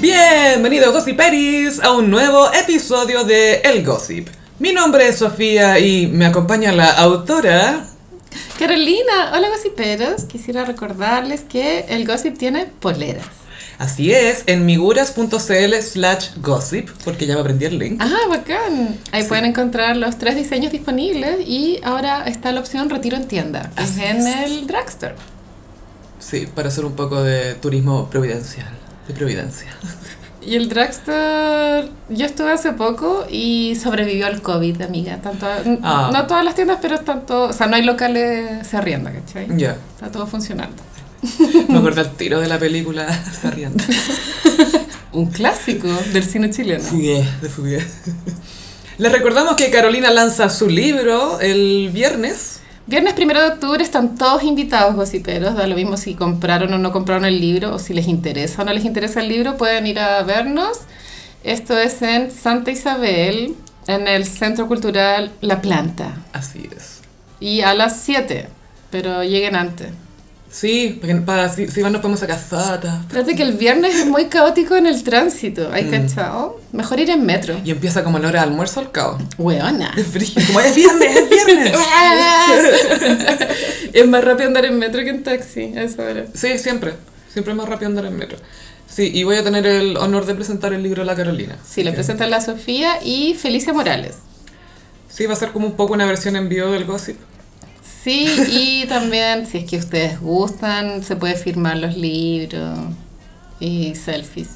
Bienvenido Gossiperis a un nuevo episodio de El Gossip. Mi nombre es Sofía y me acompaña la autora. Carolina, hola gossiperos. Quisiera recordarles que el Gossip tiene poleras. Así es, en miguras.cl slash gossip, porque ya me aprendí el link. Ah, bacán. Ahí pueden encontrar los tres diseños disponibles y ahora está la opción retiro en tienda, que es Así en es. el drugstore. Sí, para hacer un poco de turismo providencial, de Providencia. Y el drugstore, yo estuve hace poco y sobrevivió al COVID, amiga. Tanto, Ah. No todas las tiendas, pero tanto, o sea, no hay locales, se arrienda, ¿cachai? Ya, Está todo funcionando. me acordé el tiro de la película Sarriendo. Un clásico del cine chileno. Fugué, de fugué. Les recordamos que Carolina lanza su libro el viernes. Viernes primero de octubre están todos invitados, gossiperos. Da lo mismo si compraron o no compraron el libro, o si les interesa o no les interesa el libro, pueden ir a vernos. Esto es en Santa Isabel, en el Centro Cultural La Planta. Así es. Y a las 7, pero lleguen antes. Sí, para, para- si, si van nos podemos sacar fotos. Fíjate que el viernes es muy caótico en el tránsito, ¿hay Mm. cachado? Mejor ir en metro. Y empieza como la hora de almuerzo al cabo. Weona. Como es viernes, es viernes. es más rápido andar en metro que en taxi a esa hora. Sí, siempre. Siempre es más rápido andar en metro. Sí, y voy a tener el honor de presentar el libro de la Carolina. Sí, lo presenta la Sofía y Felicia Morales. Sí, va a ser como un poco una versión en vivo del gossip. Sí, y también, si es que ustedes gustan, se puede firmar los libros y selfies.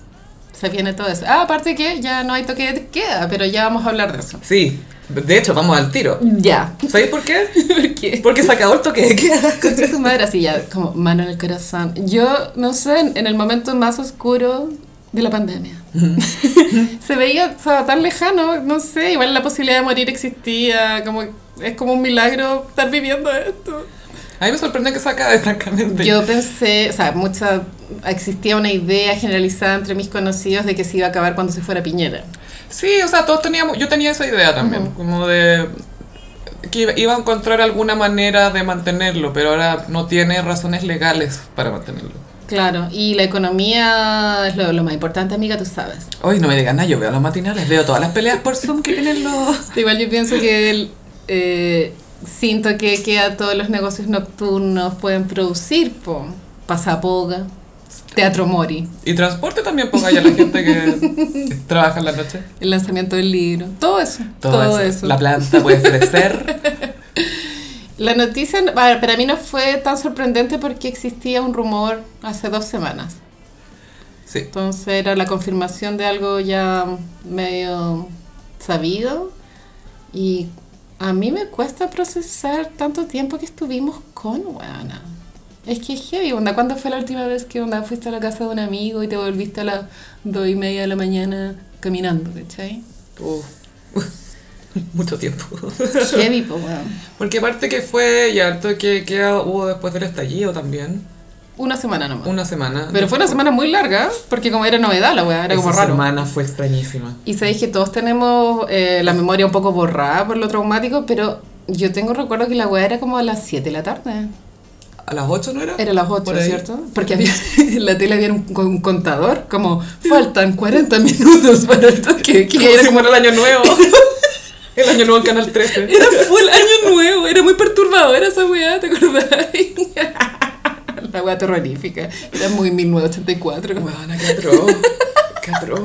Se viene todo eso. Ah, aparte que ya no hay toque de queda, pero ya vamos a hablar de eso. Sí, de hecho, vamos al tiro. Ya. ¿Sabéis por qué? ¿Por qué? Porque se acabó el toque de queda. Concha tu madre, así ya, como mano en el corazón. Yo, no sé, en- en el momento más oscuro de la pandemia. se veía o sea, tan lejano, no sé, igual la posibilidad de morir existía, como es como un milagro estar viviendo esto. A mí me sorprende que se acabe, francamente. Yo pensé, o sea, mucha, existía una idea generalizada entre mis conocidos de que se iba a acabar cuando se fuera Piñera. Sí, o sea, todos teníamos, yo tenía esa idea también, como de que iba- a encontrar alguna manera de mantenerlo, pero ahora no tiene razones legales para mantenerlo. Claro, y la economía es lo, lo más importante, amiga, tú sabes. Hoy no me digan nada, yo veo los matinales, veo todas las peleas por Zoom que tienen los... Igual yo pienso que el, eh, siento que, que a todos los negocios nocturnos pueden producir, po, pasapoga, teatro mori, Y transporte también ponga ya la gente que trabaja en la noche. el lanzamiento del libro, todo eso, todo, eso. La planta puede crecer. La noticia para mí no fue tan sorprendente porque existía un rumor hace dos semanas. Sí. Entonces era la confirmación de algo ya medio sabido. Y a mí me cuesta procesar tanto tiempo que estuvimos con Juana. Es que es heavy, onda. ¿Cuándo fue la última vez que onda, fuiste a la casa de un amigo y te volviste a las dos y media de la mañana caminando, ¿cachai? Uf. Mucho tiempo. Heavy, po, weón. Porque aparte que fue ya harto que, que hubo después del estallido también. Una semana nomás. Una semana. Pero fue una semana muy larga, porque como era novedad la weá, era como Esa raro. semana fue extrañísima. Y sabéis que todos tenemos eh, la memoria un poco borrada por lo traumático, pero yo tengo recuerdo que la weá era como a las 7 de la tarde. ¿A las 8 no era? Era a las 8, Por. ¿cierto? Porque había, en la tele había un, un contador, como faltan 40 minutos para el toque. Que Como era si como el año nuevo. el año nuevo en Canal 13. Era full año nuevo, era muy perturbadora esa weá, ¿te acordás? La weá terrorífica. Era muy 1984. Bueno, qué atroz. Qué atroz.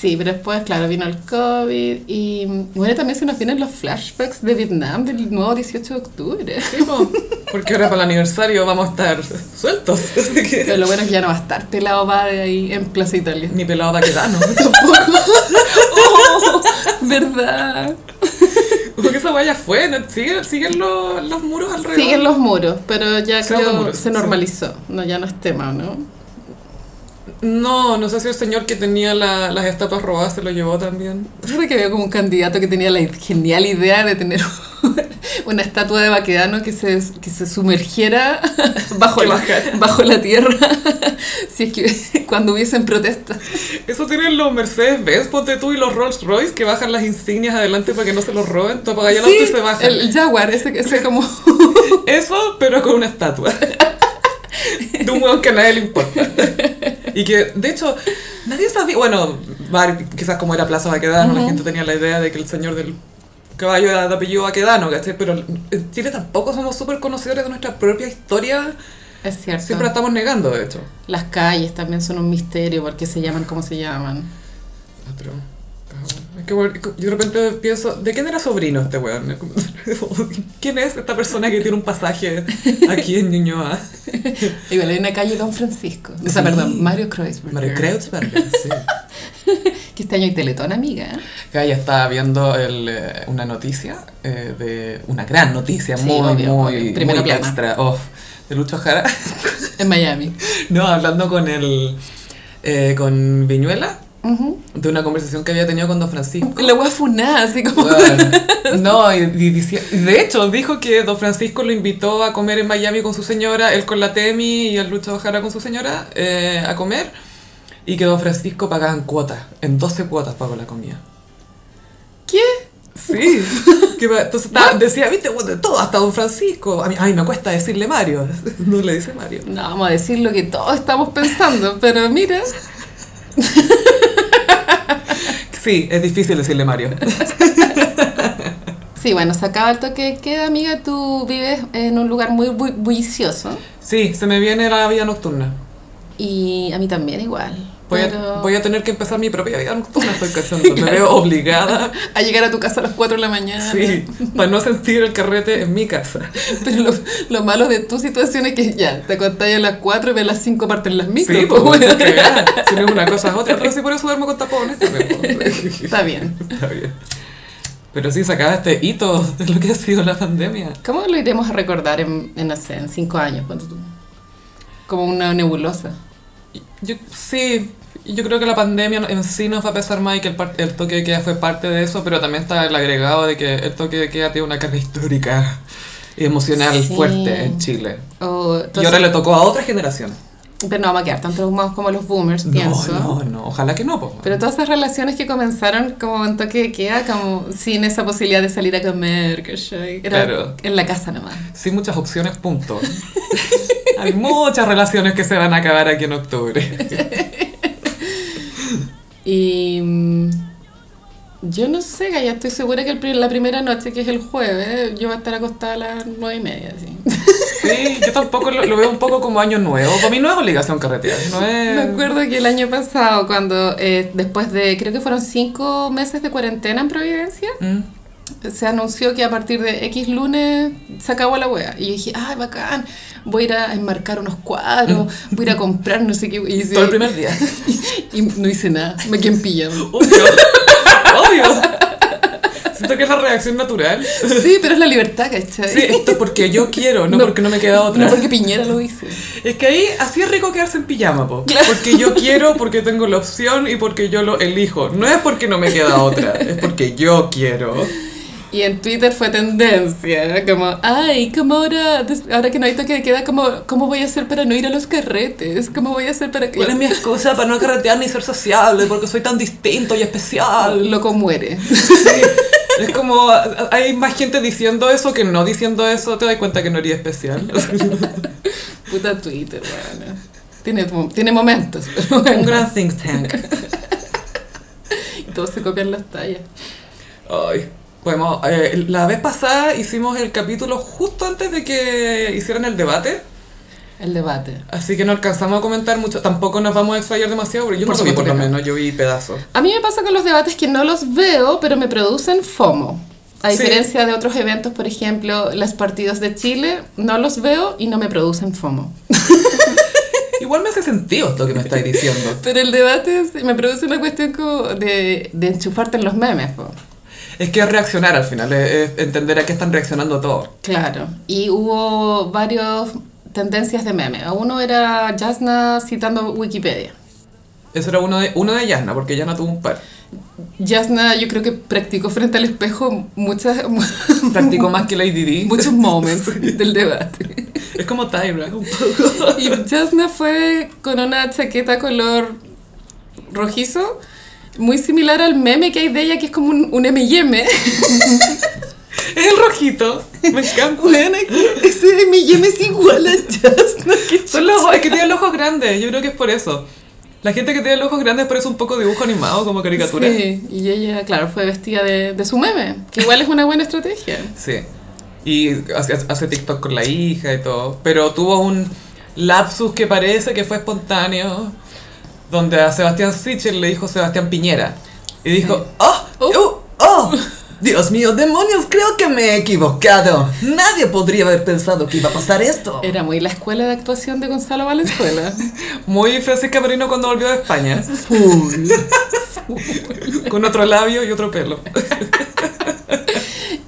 Sí, pero después, claro, vino el COVID y bueno, también se nos vienen los flashbacks de Vietnam del nuevo 18 de octubre. Sí, po. Porque ahora para el aniversario vamos a estar sueltos. Así Pero lo bueno es que ya no va a estar pelado va de ahí en Plaza Italia. Ni pelado Baquedano. Oh, ¿Verdad? Porque esa vaya fue. ¿no? Siguen, siguen los, los muros alrededor. Siguen los muros, pero ya creo muros, se sí. normalizó. No, ya no es tema, ¿no? No, no sé si el señor que tenía la- las estatuas robadas se lo llevó también. Fíjate que había como un candidato que tenía la genial idea de tener una estatua de Baquedano que se, que se sumergiera bajo, la, bajo la tierra si es que cuando hubiesen protestas. Eso tienen los Mercedes-Benz, ponte tú, y los Rolls-Royce que bajan las insignias adelante para que no se los roben. Tú apagas el auto y se bajan. el, el Jaguar, ese, ese como... Eso, pero con una estatua. De un hueón que a nadie le importa. Y que, de hecho, nadie sabía, bueno, quizás como era Plaza Baquedano, la gente tenía la idea de que el señor del caballo era de apellido Baquedano, ¿cachai? Pero en Chile tampoco somos súper conocedores de nuestra propia historia, Es cierto. siempre la estamos negando, de hecho. Las calles también son un misterio porque se llaman como se llaman. Ah, pero- que yo de repente pienso, ¿de quién era sobrino este weón? ¿Quién es esta persona que tiene un pasaje aquí en Ñuñoa? Igual hay una calle Don Francisco. O sea, Sí. perdón, Mario Kreuzberger. Mario Kreutzberger, sí. Que este año hay Teletón, amiga. Gaya estaba viendo el, eh, una noticia, eh, de una gran noticia, Sí, muy, obvio, muy, obvio. Muy extra, oh, de Lucho Jara. En Miami. no, hablando con el, eh, con Viñuela, De una conversación que había tenido con Don Francisco. La wea funada, así como... Bueno, no, y, de hecho dijo que Don Francisco lo invitó a comer en Miami con su señora, él con la Temi y el Lucho Jara con su señora, eh, a comer, y que Don Francisco pagaban cuotas, en 12 cuotas pagó la comida. ¿Qué? Sí, que entonces decía, viste, bueno, de todo, hasta Don Francisco. A mí, ay, me cuesta decirle Mario, no le dice Mario. No, vamos a decir lo que todos estamos pensando, pero mira, Sí, es difícil decirle Mario. Sí, bueno, se acaba el toque de queda, amiga. Tú vives en un lugar muy bu- bullicioso. Sí, se me viene la vida nocturna. Y a mí también igual. Voy, pero a, voy a tener que empezar mi propia vida nocturna, estoy cachando. Me veo obligada, a llegar a tu casa a las 4 de la mañana. sí, para no sentir el carrete en mi casa. Pero lo, lo malo de tu situación es que ya, te acostás a las 4 y ves las 5 partes en las micros. Sí, pues, pues, bueno. si no es una cosa es otra, pero sí por eso duermo con tapones también. pues. Está bien. Está bien. Pero sí, se acaba este hito de lo que ha sido la pandemia. ¿Cómo lo iremos a recordar en, en no sé, en 5 años? ponte tú? Como una nebulosa. Yo, sí, yo creo que la pandemia en sí nos va a pesar más y que el, el toque de queda fue parte de eso, pero también está el agregado de que el toque de queda tiene una carga histórica y emocional Sí. fuerte en Chile. O, y entonces- ahora le tocó a otra generación. Pero no vamos a quedar tan traumados como los boomers, pienso. No, no, no, ojalá que no. Pero todas esas relaciones que comenzaron como en toque de queda, como sin esa posibilidad de salir a comer, ¿cachai? Era Claro. en la casa nomás. Sin muchas opciones, punto. Hay muchas relaciones que se van a acabar aquí en octubre. Y mm, yo no sé, ya estoy segura que el la primera noche, que es el jueves, yo voy a estar acostada a las nueve y media, así. Sí, yo tampoco lo, lo veo un poco como año nuevo. Para mí no es obligación carretear, no es... Me acuerdo que el año pasado, cuando eh, después de, creo que fueron cinco meses de cuarentena en Providencia, Mm. Se anunció que a partir de X lunes se acabó la wea. Y yo dije, ay, bacán, voy a ir a enmarcar unos cuadros, voy a ir a comprar no sé qué. Y, hice- Todo el primer día. y no hice nada, me quedé en. Obvio. Obvio. Siento que es la reacción natural. Sí, pero es la libertad, ¿cachai? Sí, esto es porque yo quiero, no, porque no me queda otra. No porque Piñera lo dice. Es que ahí así es rico quedarse en pijama, po. Porque yo quiero, porque tengo la opción y porque yo lo elijo. No es porque no me queda otra, es porque yo quiero. Y en Twitter fue tendencia, como, ay, como ahora, ahora que no hay toque de queda, como, ¿cómo voy a hacer para no ir a los carretes? ¿Cómo voy a hacer para que... ¿Cuál es mi excusa para no carretear ni ser sociable? Porque soy tan distinto y especial. Loco muere. Sí. Es como, hay más gente diciendo eso que no diciendo eso, te das cuenta que no eres especial. Puta Twitter, bueno. Tiene, tiene momentos, pero bueno. Un gran think tank. Y todos se copian las tallas. Ay, podemos, eh, la vez pasada hicimos el capítulo justo antes de que hicieran el debate, El debate. así que no alcanzamos a comentar mucho, tampoco nos vamos a explayar demasiado, porque yo Por no lo vi por lo menos, yo vi pedazos. A mí me pasa con los debates que no los veo, pero me producen FOMO. A Sí. diferencia de otros eventos, por ejemplo, los partidos de Chile, no los veo y no me producen FOMO. Igual me hace sentido esto que me estáis diciendo. Pero el debate me produce una cuestión como de, de enchufarte en los memes. po. Es que es reaccionar al final, es, es entender a qué están reaccionando todos. Claro. Y hubo varias tendencias de memes. Uno era Jasna citando Wikipedia. Eso era uno de, uno de Yasna, porque Yasna tuvo un par. Jasna yo creo que practicó frente al espejo muchas, Practicó más que Lady D. muchos moments del debate. Es como Tyra, un poco. Y Jasna fue con una chaqueta color rojizo, muy similar al meme que hay de ella, que es como un, un M&M. Es el rojito, me encanta. Bueno, ese M&M es igual a Jasna. Son los ojos, es que tiene los ojos grandes, yo creo que es por eso. La gente que tiene los ojos grandes parece un poco dibujo animado, como caricatura. Sí, y ella, claro, fue vestida de, de su meme, que igual es una buena estrategia. Sí. Y hace, hace TikTok con la hija y todo. Pero tuvo un lapsus que parece que fue espontáneo, donde a Sebastián Sichel le dijo Sebastián Piñera. Y dijo, ¡Oh! ¡Oh! ¡Oh! Dios mío, demonios, creo que me he equivocado. Nadie podría haber pensado que iba a pasar esto. Era muy la escuela de actuación de Gonzalo Valenzuela. Muy Francisca Perino cuando volvió de España. Con otro labio y otro pelo.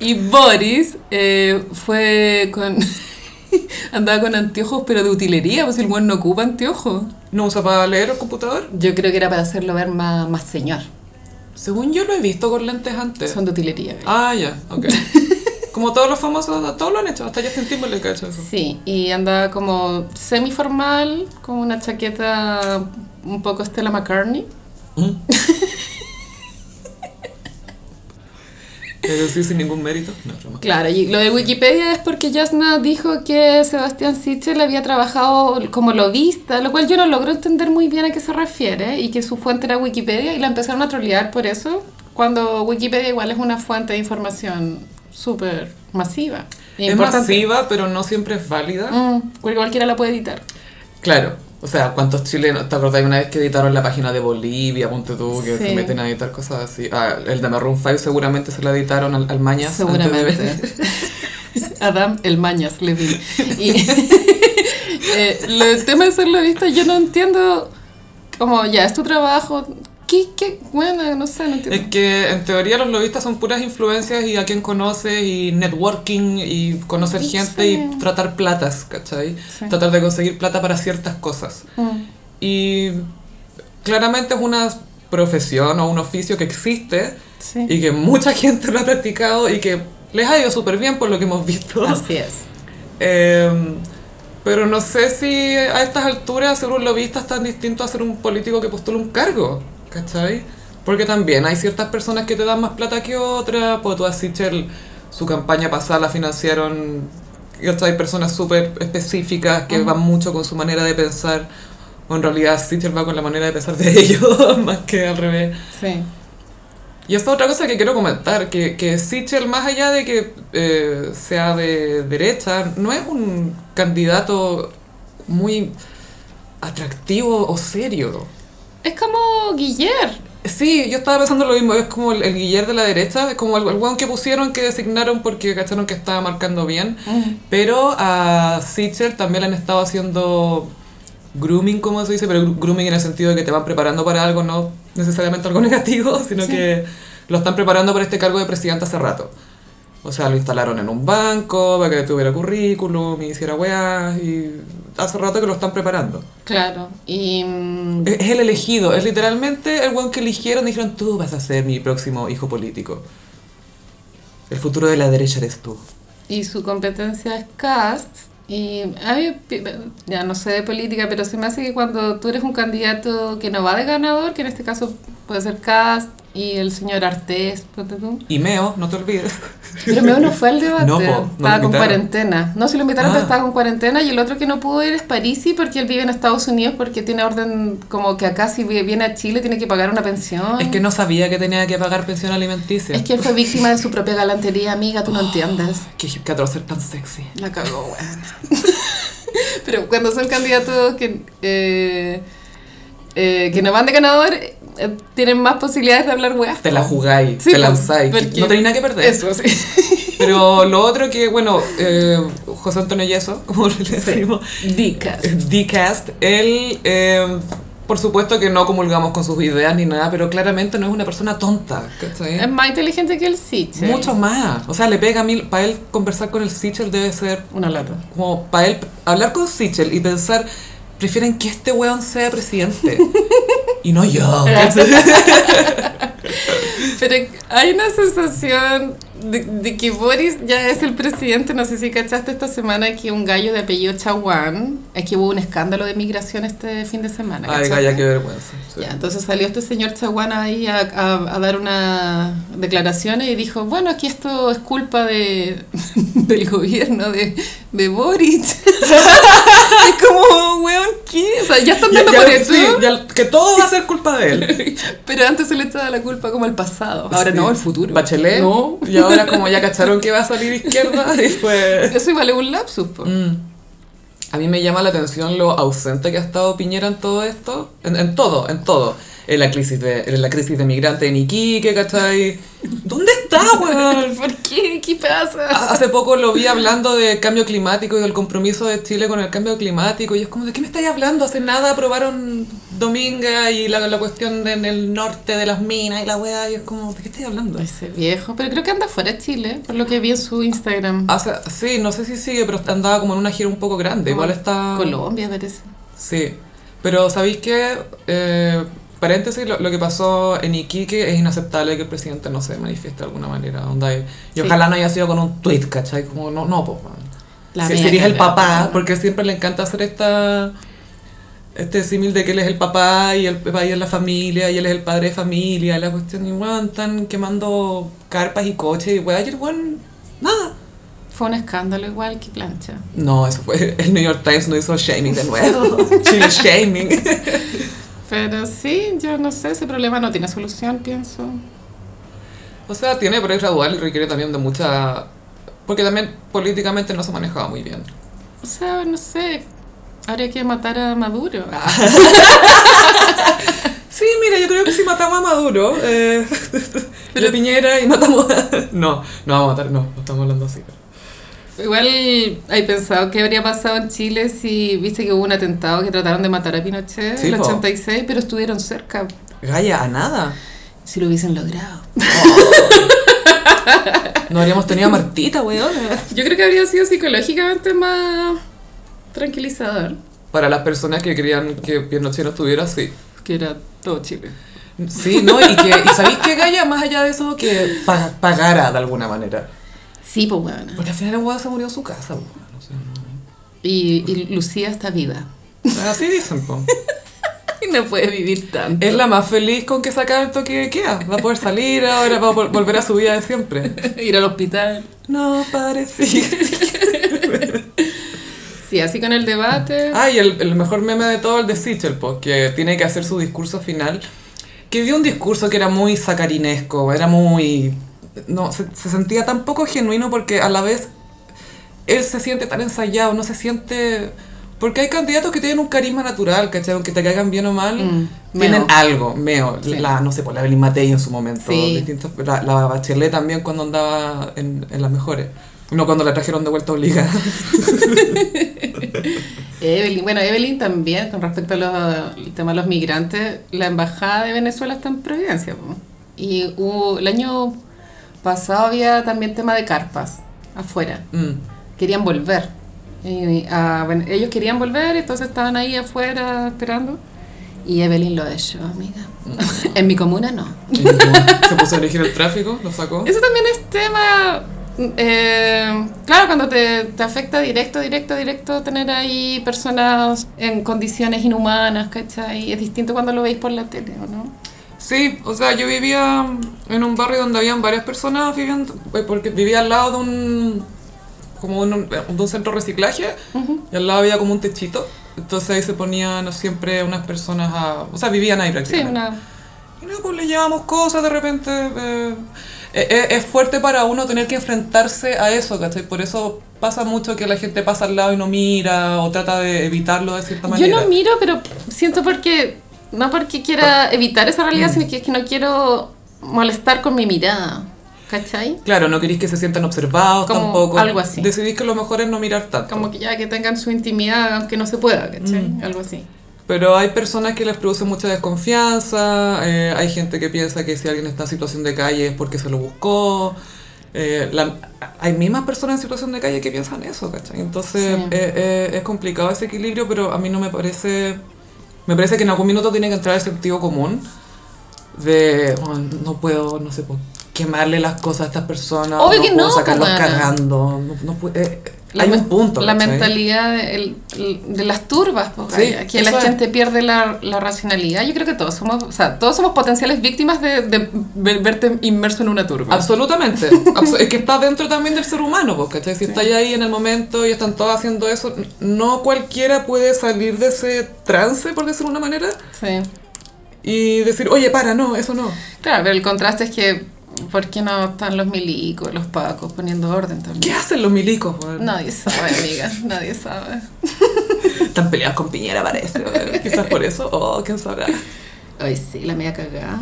Y Boris eh, fue con... Andaba con anteojos, pero de utilería, pues el buen no ocupa anteojos. ¿No usa para leer el computador? Yo creo que era para hacerlo ver más, más señor. Según yo lo he visto con lentes antes. Son de utilería. Ah, ya, ok. Como todos los famosos, todos lo han hecho, hasta Justin Timberlake ha hecho eso. Sí, y andaba como semi-formal, con una chaqueta un poco Stella McCartney. ¿Mm? Pero sí, sin ningún mérito. No, broma. Claro, y lo de Wikipedia es porque Jasna dijo que Sebastián Sichel había trabajado como lobista, lo cual yo no logro entender muy bien a qué se refiere, y que su fuente era Wikipedia, y la empezaron a trolear por eso, cuando Wikipedia igual es una fuente de información súper masiva. e Es importante. masiva, pero no siempre es válida. Mm, cualquiera la puede editar. Claro. O sea, ¿cuántos chilenos? ¿Te acordás una vez que editaron la página de Bolivia, ponte tú, que Sí. se meten a editar cosas así? Ah, el de Maroon 5 seguramente se la editaron al, al Mañas. Seguramente. Adam el Mañas Levin. Y eh, lo- el tema de ser lobista, yo no entiendo como ya es tu trabajo. ¿Qué, qué? Bueno, no sé, no entiendo. Es que en teoría los lobistas son puras influencias y a quién conoces y networking y conocer Sí. gente y tratar platas, ¿cachai? Sí. Tratar de conseguir plata para ciertas cosas. Mm, Y claramente es una profesión o un oficio que existe sí. y que mucha gente lo ha practicado y que les ha ido súper bien por lo que hemos visto. Así es. Eh, pero no sé si a estas alturas ser un lobista es tan distinto a ser un político que postula un cargo, ¿cachai? Porque también hay ciertas personas que te dan más plata que otras, pues tú a Sichel, su campaña pasada la financiaron, ¿cachai? Hay personas súper específicas que van mucho con su manera de pensar, o en realidad Sichel va con la manera de pensar de ellos, más que al revés. Sí. Y esta otra cosa que quiero comentar, que, que Sichel, más allá de que eh, sea de derecha, no es un candidato muy atractivo o serio. Es como Guiller. Sí, yo estaba pensando lo mismo, es como el, el Guillermo de la derecha, es como el, el weón que pusieron que designaron porque cacharon que estaba marcando bien. Pero a Sichel también le han estado haciendo grooming, como se dice, pero grooming en el sentido de que te van preparando para algo, no necesariamente algo negativo, sino Sí. que lo están preparando para este cargo de presidente hace rato. O sea, lo instalaron en un banco para que tuviera currículum y hiciera weas y hace rato que lo están preparando. Claro. Y, mm, Es es el elegido, es literalmente el weón que eligieron y dijeron tú vas a ser mi próximo hijo político. El futuro de la derecha eres tú. y su competencia es cast. Y a mí, ya no sé de política, pero se me hace que cuando tú eres un candidato que no va de ganador, que en este caso puede ser cast y el señor Artés. Y Meo, no te olvides. Pero Meo no fue al debate, No, po, no estaba con cuarentena. No, si lo invitaron, Ah. pero estaba con cuarentena. Y el otro que no pudo ir es Parisi, porque él vive en Estados Unidos, porque tiene orden como que acá si vi- viene a Chile tiene que pagar una pensión. Es que no sabía que tenía que pagar pensión alimenticia. Es que él fue víctima de su propia galantería, amiga, tú no entiendes. Qué, ser tan sexy. La cagó, weón. Pero cuando son candidatos que, eh, eh, que no van de ganador, eh, tienen más posibilidades de hablar weas. Te la jugáis, Sí, te pues, lanzáis. No tenéis nada que perder. Eso, sí. Pero lo otro que, bueno, eh, José Antonio Yeso, como le decimos, Dicas. D-Cast, él, eh, por supuesto que no comulgamos con sus ideas ni nada, pero claramente no es una persona tonta, ¿cachai? Es más inteligente que el Sitch. Mucho más. O sea, le pega a mí, para él conversar con el Sichel debe ser Una lata. como para él hablar con Sichel y pensar, prefieren que este weón sea presidente y no yo. Pero hay una sensación de, de que Boris ya es el presidente. No sé si cachaste esta semana que un gallo de apellido Chaguán, es que hubo un escándalo de migración este fin de semana. Ay, ¿cachaste? Gaya, qué vergüenza. Sí. Ya, entonces salió este señor Chaguán ahí a, a- a dar unas declaraciones y dijo, bueno, aquí esto es culpa de, del gobierno de, de Boris. Es como, weón, ¿qué? O sea, ya están dando ya- por eso. sí, ya- que todo va a ser culpa de él. Pero antes se le echaba la culpa como al pasado. Ahora Sí. no, el futuro. Bachelet. No. Y ahora como ya cacharon que va a salir izquierda y fue... Eso es un lapsus, po. Mm. A mí me llama la atención lo ausente que ha estado Piñera en todo esto. En, en todo, en todo. En la crisis de, en la crisis de migrantes en Iquique, ¿cachai? ¿Dónde está, weón? ¿Por qué? ¿Qué pasa? Hace poco lo vi hablando de cambio climático y del compromiso de Chile con el cambio climático y es como, ¿de qué me estáis hablando? Hace nada aprobaron Dominga y la, la cuestión de- en el norte de las minas y la weá y es como, ¿de qué estáis hablando? Ese viejo, pero creo que anda fuera de Chile, por lo que vi en su Instagram. Hace, sí, no sé si sigue, pero andaba como en una gira un poco grande, igual está... Colombia, parece. Sí, pero ¿sabéis qué? Eh, paréntesis, lo, lo que pasó en Iquique es inaceptable que el presidente no se manifieste de alguna manera. Onda, y Sí. ojalá no haya sido con un tweet, ¿cachai? Como, no, no, pues, La si media serías el papá, porque siempre le encanta hacer esta este símil de que él es el papá y el país es la familia y él es el padre de familia, la cuestión, y weón, están quemando carpas y coches y weón, ayer weón, nada. Fue un escándalo igual que plancha. No, eso fue, el New York Times no hizo shaming de nuevo, Chile shaming. Pero sí, yo no sé, ese problema no tiene solución, pienso. O sea, tiene, pero es gradual y requiere también de mucha... Porque también políticamente no se manejaba muy bien. O sea, no sé, habría que matar a Maduro. Sí, mira, yo creo que si matamos a Maduro, eh, de Piñera y matamos a... No, no vamos a matar, no, no estamos hablando así. Igual hay pensado qué habría pasado en Chile si viste que hubo un atentado que trataron de matar a Pinochet Sí, en el po. 86, pero estuvieron cerca. Gaya, a nada. Si lo hubiesen logrado. No habríamos tenido a Martita, weón. Yo creo que habría sido psicológicamente más tranquilizador. Para las personas que querían que Pinochet no estuviera así. Que era todo Chile. Sí, ¿no? Y, que, y ¿sabéis que Gaya, más allá de eso, que pa- pagara de alguna manera? Sí, pues bueno. Porque al final el weón se murió en su casa, weón. O sea, Y, y Lucía está viva. no- Así dicen. Y no puede vivir tanto. Es la más feliz con que sacar el toque de queda. Va a poder salir ahora, va a vol- volver a su vida de siempre. Ir al hospital. No parecía. Sí, así con el debate. Ah, y el, el mejor meme de todo, el de Sichel, pues, que tiene que hacer su discurso final. Que dio un discurso que era muy sacarinesco, era muy... No, se, se sentía tan poco genuino porque a la vez él se siente tan ensayado, no se siente... Porque hay candidatos que tienen un carisma natural, ¿cachai? Aunque te caigan bien o mal, Mm, tienen algo, meo. Sí. La, no sé, por la Evelyn Matei en su momento. Sí. distintos- la, la Bachelet también cuando andaba en, en las mejores. No cuando la trajeron de vuelta obligada. Evelyn, bueno, Evelyn también, con respecto a los, el tema de los migrantes, la embajada de Venezuela está en Providencia. Y hubo- el año pasado había también tema de carpas afuera. Mm. Querían volver. Y, ah, bueno, ellos querían volver, entonces estaban ahí afuera esperando. Y Evelyn lo echó, amiga. en mi comuna no. Se puso a dirigir el tráfico, lo sacó. Eso también es tema. eh, claro, cuando te, te afecta directo, directo, directo tener ahí personas en condiciones inhumanas, ¿cachai? Es distinto cuando lo veis por la tele, ¿o no? Sí, o sea, yo vivía en un barrio donde habían varias personas viviendo, eh, porque vivía al lado de un como un, de un centro de reciclaje y al lado había como un techito. Entonces ahí se ponían siempre unas personas a... O sea, vivían ahí Sí, prácticamente. una. Y no, pues le llevamos cosas de repente. eh, eh, eh, es fuerte para uno tener que enfrentarse a eso, ¿cachai? Por eso pasa mucho que la gente pasa al lado y no mira o trata de evitarlo de cierta Yo manera. no miro, pero siento porque. No porque quiera evitar esa realidad, sino que es que no quiero molestar con mi mirada, ¿cachai? Claro, no queréis que se sientan observados Como tampoco. algo así. Decidís que lo mejor es no mirar tanto. Como que ya que tengan su intimidad, aunque no se pueda, ¿cachai? Mm. Algo así. Pero hay personas que les produce mucha desconfianza, eh, hay gente que piensa que si alguien está en situación de calle es porque se lo buscó. eh, la- hay mismas personas en situación de calle que piensan eso, ¿cachai? Entonces Sí. eh, eh, es complicado ese equilibrio, pero a mí no me parece... Me parece que en algún minuto tiene que entrar el sentido común de, "Oh, no puedo, no sé, pues, quemarle las cosas a estas personas, Obvio no que puedo no, sacarlos pues, bueno. cagando, no, no puedo- eh, la, Hay un punto, la ¿cachai? mentalidad de, el- el- de las turbas, Sí, Gaya, que la es. gente pierde la, la racionalidad. Yo creo que todos somos, o sea, todos somos potenciales víctimas de, de ver- verte inmerso en una turba. Absolutamente. Abso- es que está dentro también del ser humano, pues, ¿cachai? Si estáis ahí en el momento y están todos haciendo eso, no cualquiera puede salir de ese trance, por decirlo de una manera, Sí. y decir, oye, para, no, eso no. Claro, pero el contraste es que, ¿por qué no están los milicos, los pacos poniendo orden también? ¿Qué hacen los milicos? weón? Nadie sabe, amiga, nadie sabe. Están peleados con Piñera, parece. Quizás por eso, oh, quién sabrá. Ay, sí, la media cagada.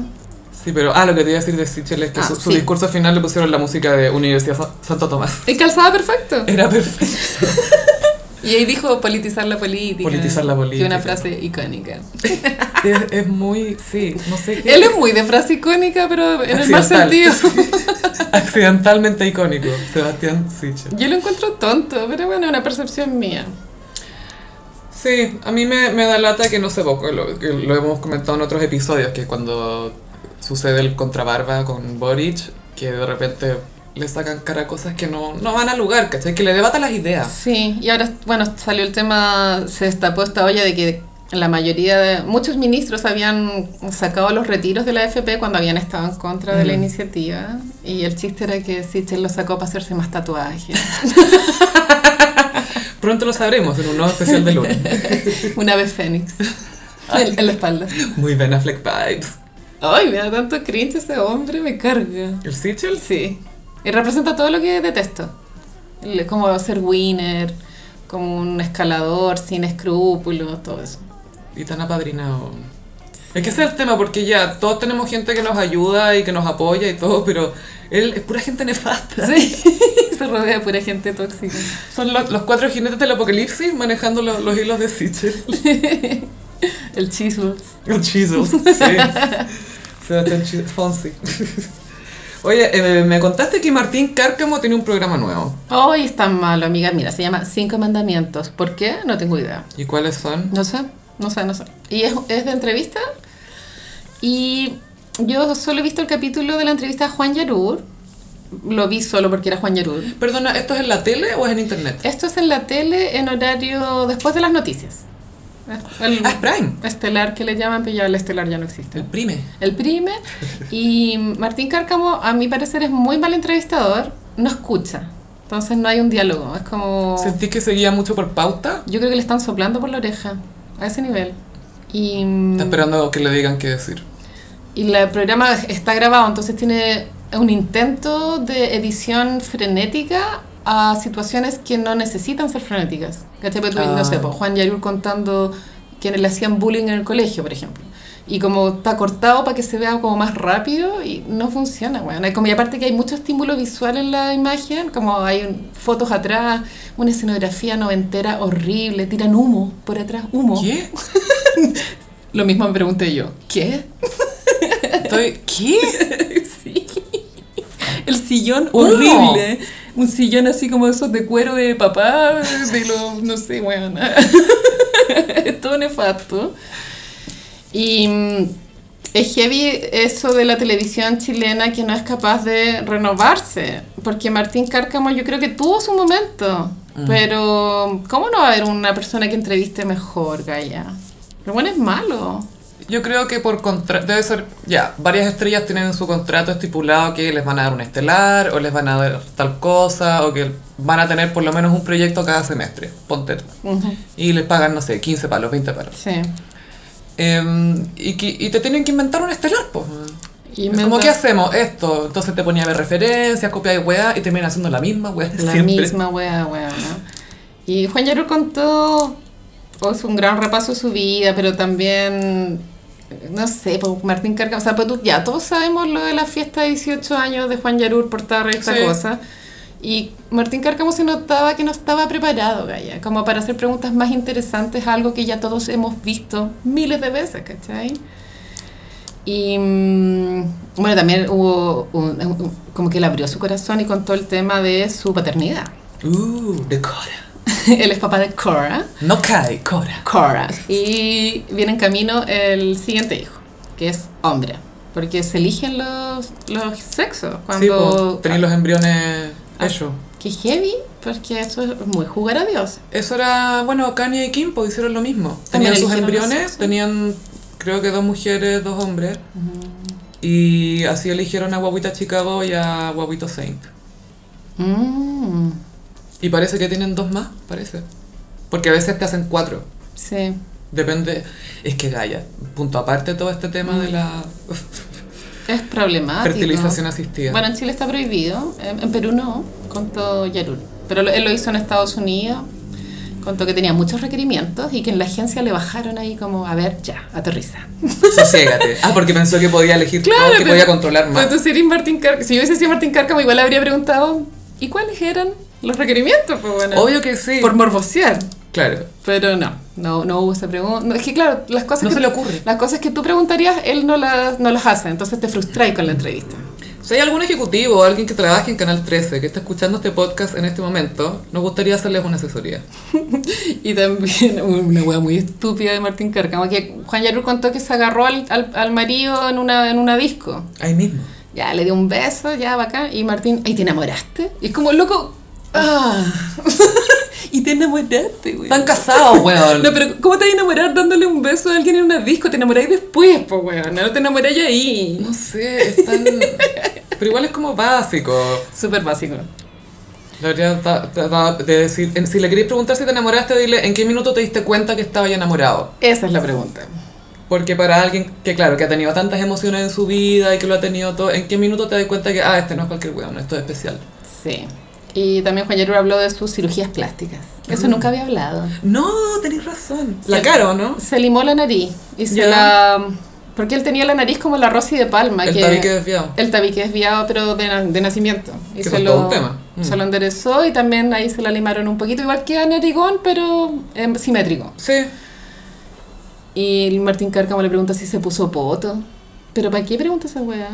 Sí, pero, ah, lo que te iba a decir de Sichel es que Ah, su, su sí. discurso final le pusieron la música de Universidad Sa- Santo Tomás. Y calzaba perfecto. Era perfecto. Y ahí dijo politizar la política. Politizar la Que política. una frase icónica. Es, es muy, sí, no sé qué. Él es muy de frase icónica, pero en el mal sentido. Accidentalmente icónico, Sebastián Sichel. Yo lo encuentro tonto, pero bueno, es una percepción mía. Sí, a mí me, me da lata que no sé poco, lo, que lo hemos comentado en otros episodios, que cuando sucede el contrabarba con Boric, que de repente le sacan cara a cosas que no, no van al lugar, ¿cachai? Que le debata las ideas. Sí, y ahora, bueno, salió el tema, se destapó esta olla de que la mayoría de, muchos ministros habían sacado los retiros de la AFP cuando habían estado en contra de la iniciativa. Y el chiste era que Sichel lo sacó para hacerse más tatuajes. Pronto lo sabremos en un nuevo especial de lunes. Una vez Fénix. En, en la espalda. Muy Ben Affleck vibes. Ay, me da tanto cringe ese hombre, me carga. ¿El Sichel? Sí. Y representa todo lo que detesto. Como ser winner, como un escalador sin escrúpulos, todo eso. Y tan apadrinado. Es que ese es el tema, porque ya todos tenemos gente que nos ayuda y que nos apoya y todo, pero él es pura gente nefasta. Sí, se rodea de pura gente tóxica. Son los, los cuatro jinetes del apocalipsis manejando lo- los hilos de Sichel. El chisels. El Jesus, sí. Sebastián Fonsi. Oye, eh, me contaste que Martín Cárcamo tiene un programa nuevo. Hoy es tan malo, amiga. Mira, se llama Cinco Mandamientos. ¿Por qué? No tengo idea. ¿Y cuáles son? No sé, no sé, no sé. Y es, es de entrevista. Y yo solo he visto el capítulo de la entrevista a Juan Yarur. Lo vi solo porque era Juan Yarur. Perdona, ¿esto es en la tele o es en internet? Esto es en la tele en horario después de las noticias. El Ah, es Prime. estelar que le llaman, pero ya el estelar ya no El existe. prime. El prime. Y Martín Cárcamo, a mi parecer, es muy mal entrevistador. No escucha. Entonces no hay un diálogo. Es como... ¿Sentís que seguía mucho por pauta? Yo creo que le están soplando por la oreja. A ese nivel. Y... mm, Está esperando que le digan qué decir. Y el programa está grabado, entonces tiene un intento de edición frenética a situaciones que no necesitan ser frenéticas. ¿Cachai? Porque tú, Ah. No sé, pues, Juan Yarur contando que le hacían bullying en el colegio, por ejemplo. Y como está cortado para que se vea como más rápido y no funciona, bueno. Como, y aparte que hay mucho estímulo visual en la imagen, como hay un- fotos atrás, una escenografía noventera horrible, tiran humo por atrás, humo. ¿Qué? Lo mismo me pregunté yo, ¿qué? Estoy... ¿Qué? El sillón horrible. Un sillón así como esos de cuero de papá, de los, no sé, bueno. es todo nefasto. Y mm, es heavy eso de la televisión chilena que no es capaz de renovarse. Porque Martín Cárcamo yo creo que tuvo su momento. Pero, ¿cómo no va a haber una persona que entreviste mejor, Gaya? Pero bueno, es malo. Yo creo que por contrato, debe ser, ya, varias estrellas tienen en su contrato estipulado que les van a dar un estelar, o les van a dar tal cosa, o que van a tener por lo menos un proyecto cada semestre, ponte tú. Y les pagan, no sé, 15 palos, 20 palos. Sí. Em, y, que- y te tienen que inventar un estelar, pues. Como, ¿qué hacemos? Esto. Entonces te ponía a ver referencias, copias de weá, y terminan haciendo la misma weá La siempre. misma wea, wea, ¿no? Y Juan Yarur contó, o es un gran repaso de su vida, pero también, no sé, pues Martín Carga, o sea, pues tú- ya todos sabemos lo de la fiesta de 18 años de Juan Yarur por esta Sí. cosa. Y Martín Cárcamo se notaba que no estaba preparado, Gaya, como para hacer preguntas más interesantes a algo que ya todos hemos visto miles de veces, ¿cachai? Y mm, bueno, también hubo un- un- como que le abrió su corazón y contó el tema de su paternidad. Uh, de Cora. Él es papá de Cora. No cae, Cora. Cora. Y viene en camino el siguiente hijo, que es hombre. Porque se eligen los, los sexos. Sí, Cuando. pues, tenéis los embriones hechos. Qué heavy, Porque eso es muy jugar a Dios. Eso era, bueno, Kanye y Kim pues, hicieron lo mismo. Tenían sus embriones, sí. tenían creo que dos mujeres, dos hombres. Y así eligieron a Guaguita Chicago y a Guaguito Saint. Mm, Y parece que tienen dos más, parece. Porque a veces te hacen cuatro. sí. Depende. Es que Gaia, punto aparte todo este tema de la Es problemático. fertilización asistida. Bueno, en Chile está prohibido, en, Perú no, contó Yarul. Pero él lo hizo en Estados Unidos, contó que tenía muchos requerimientos y que en la agencia le bajaron ahí como, a ver, ya, aterriza. Sosiégate. Ah, porque pensó que podía elegir todo, que pero- podía controlar más. Pues tú si eres Martín Cárcamo, si yo hubiese sido Martín Cárcamo, igual habría preguntado, ¿y cuáles eran los requerimientos? Pues bueno, Obvio que sí. por morbosear. Claro. Pero no, no, no hubo esa pregunta. No, Es que claro, las cosas No que se le ocurre. Las cosas que tú preguntarías, él no, las no las hace, entonces te frustráis con la entrevista. Si hay algún ejecutivo o alguien que trabaje en Canal 13 que está escuchando este podcast en este momento, nos gustaría hacerles una asesoría. Y también una wea muy estúpida de Martín Cárcamo, que Juan Yarur contó que se agarró al, al, al marido en una, en una disco. Ahí mismo. Ya, le dio un beso, ya, bacán. Y Martín, ¿y te enamoraste? Y es como, loco, ah. y te enamoraste, güey. Están casados, weón. No, pero ¿cómo te vas a enamorar dándole un beso a alguien en una disco? Te enamoráis después, pues, weón. No te enamoráis ahí. No sé, están... Pero igual es como básico. Súper básico. Debería de decir, si le queréis preguntar si te enamoraste, dile en qué minuto te diste cuenta que estaba ya enamorado. Esa es la pregunta. Porque para alguien que, claro, que ha tenido tantas emociones en su vida y que lo ha tenido todo, ¿en qué minuto te das cuenta que, ah, este no es cualquier weón, esto es especial? Sí. Y también Juan Yarur habló de sus cirugías plásticas. Eso nunca había hablado. No, tenéis razón. La Sí. cara, ¿o no? Se limó la nariz y se la... Porque él tenía la nariz como la Rosy de Palma. El que tabique desviado. El tabique desviado, pero de, de nacimiento. Y Que se lo, un tema. Mm. se lo enderezó y también ahí se la limaron un poquito, igual que a Narigón, pero em, simétrico. Sí. Y Martín Cárcamo le pregunta si se puso poto. ¿Pero para qué pregunta esa weá?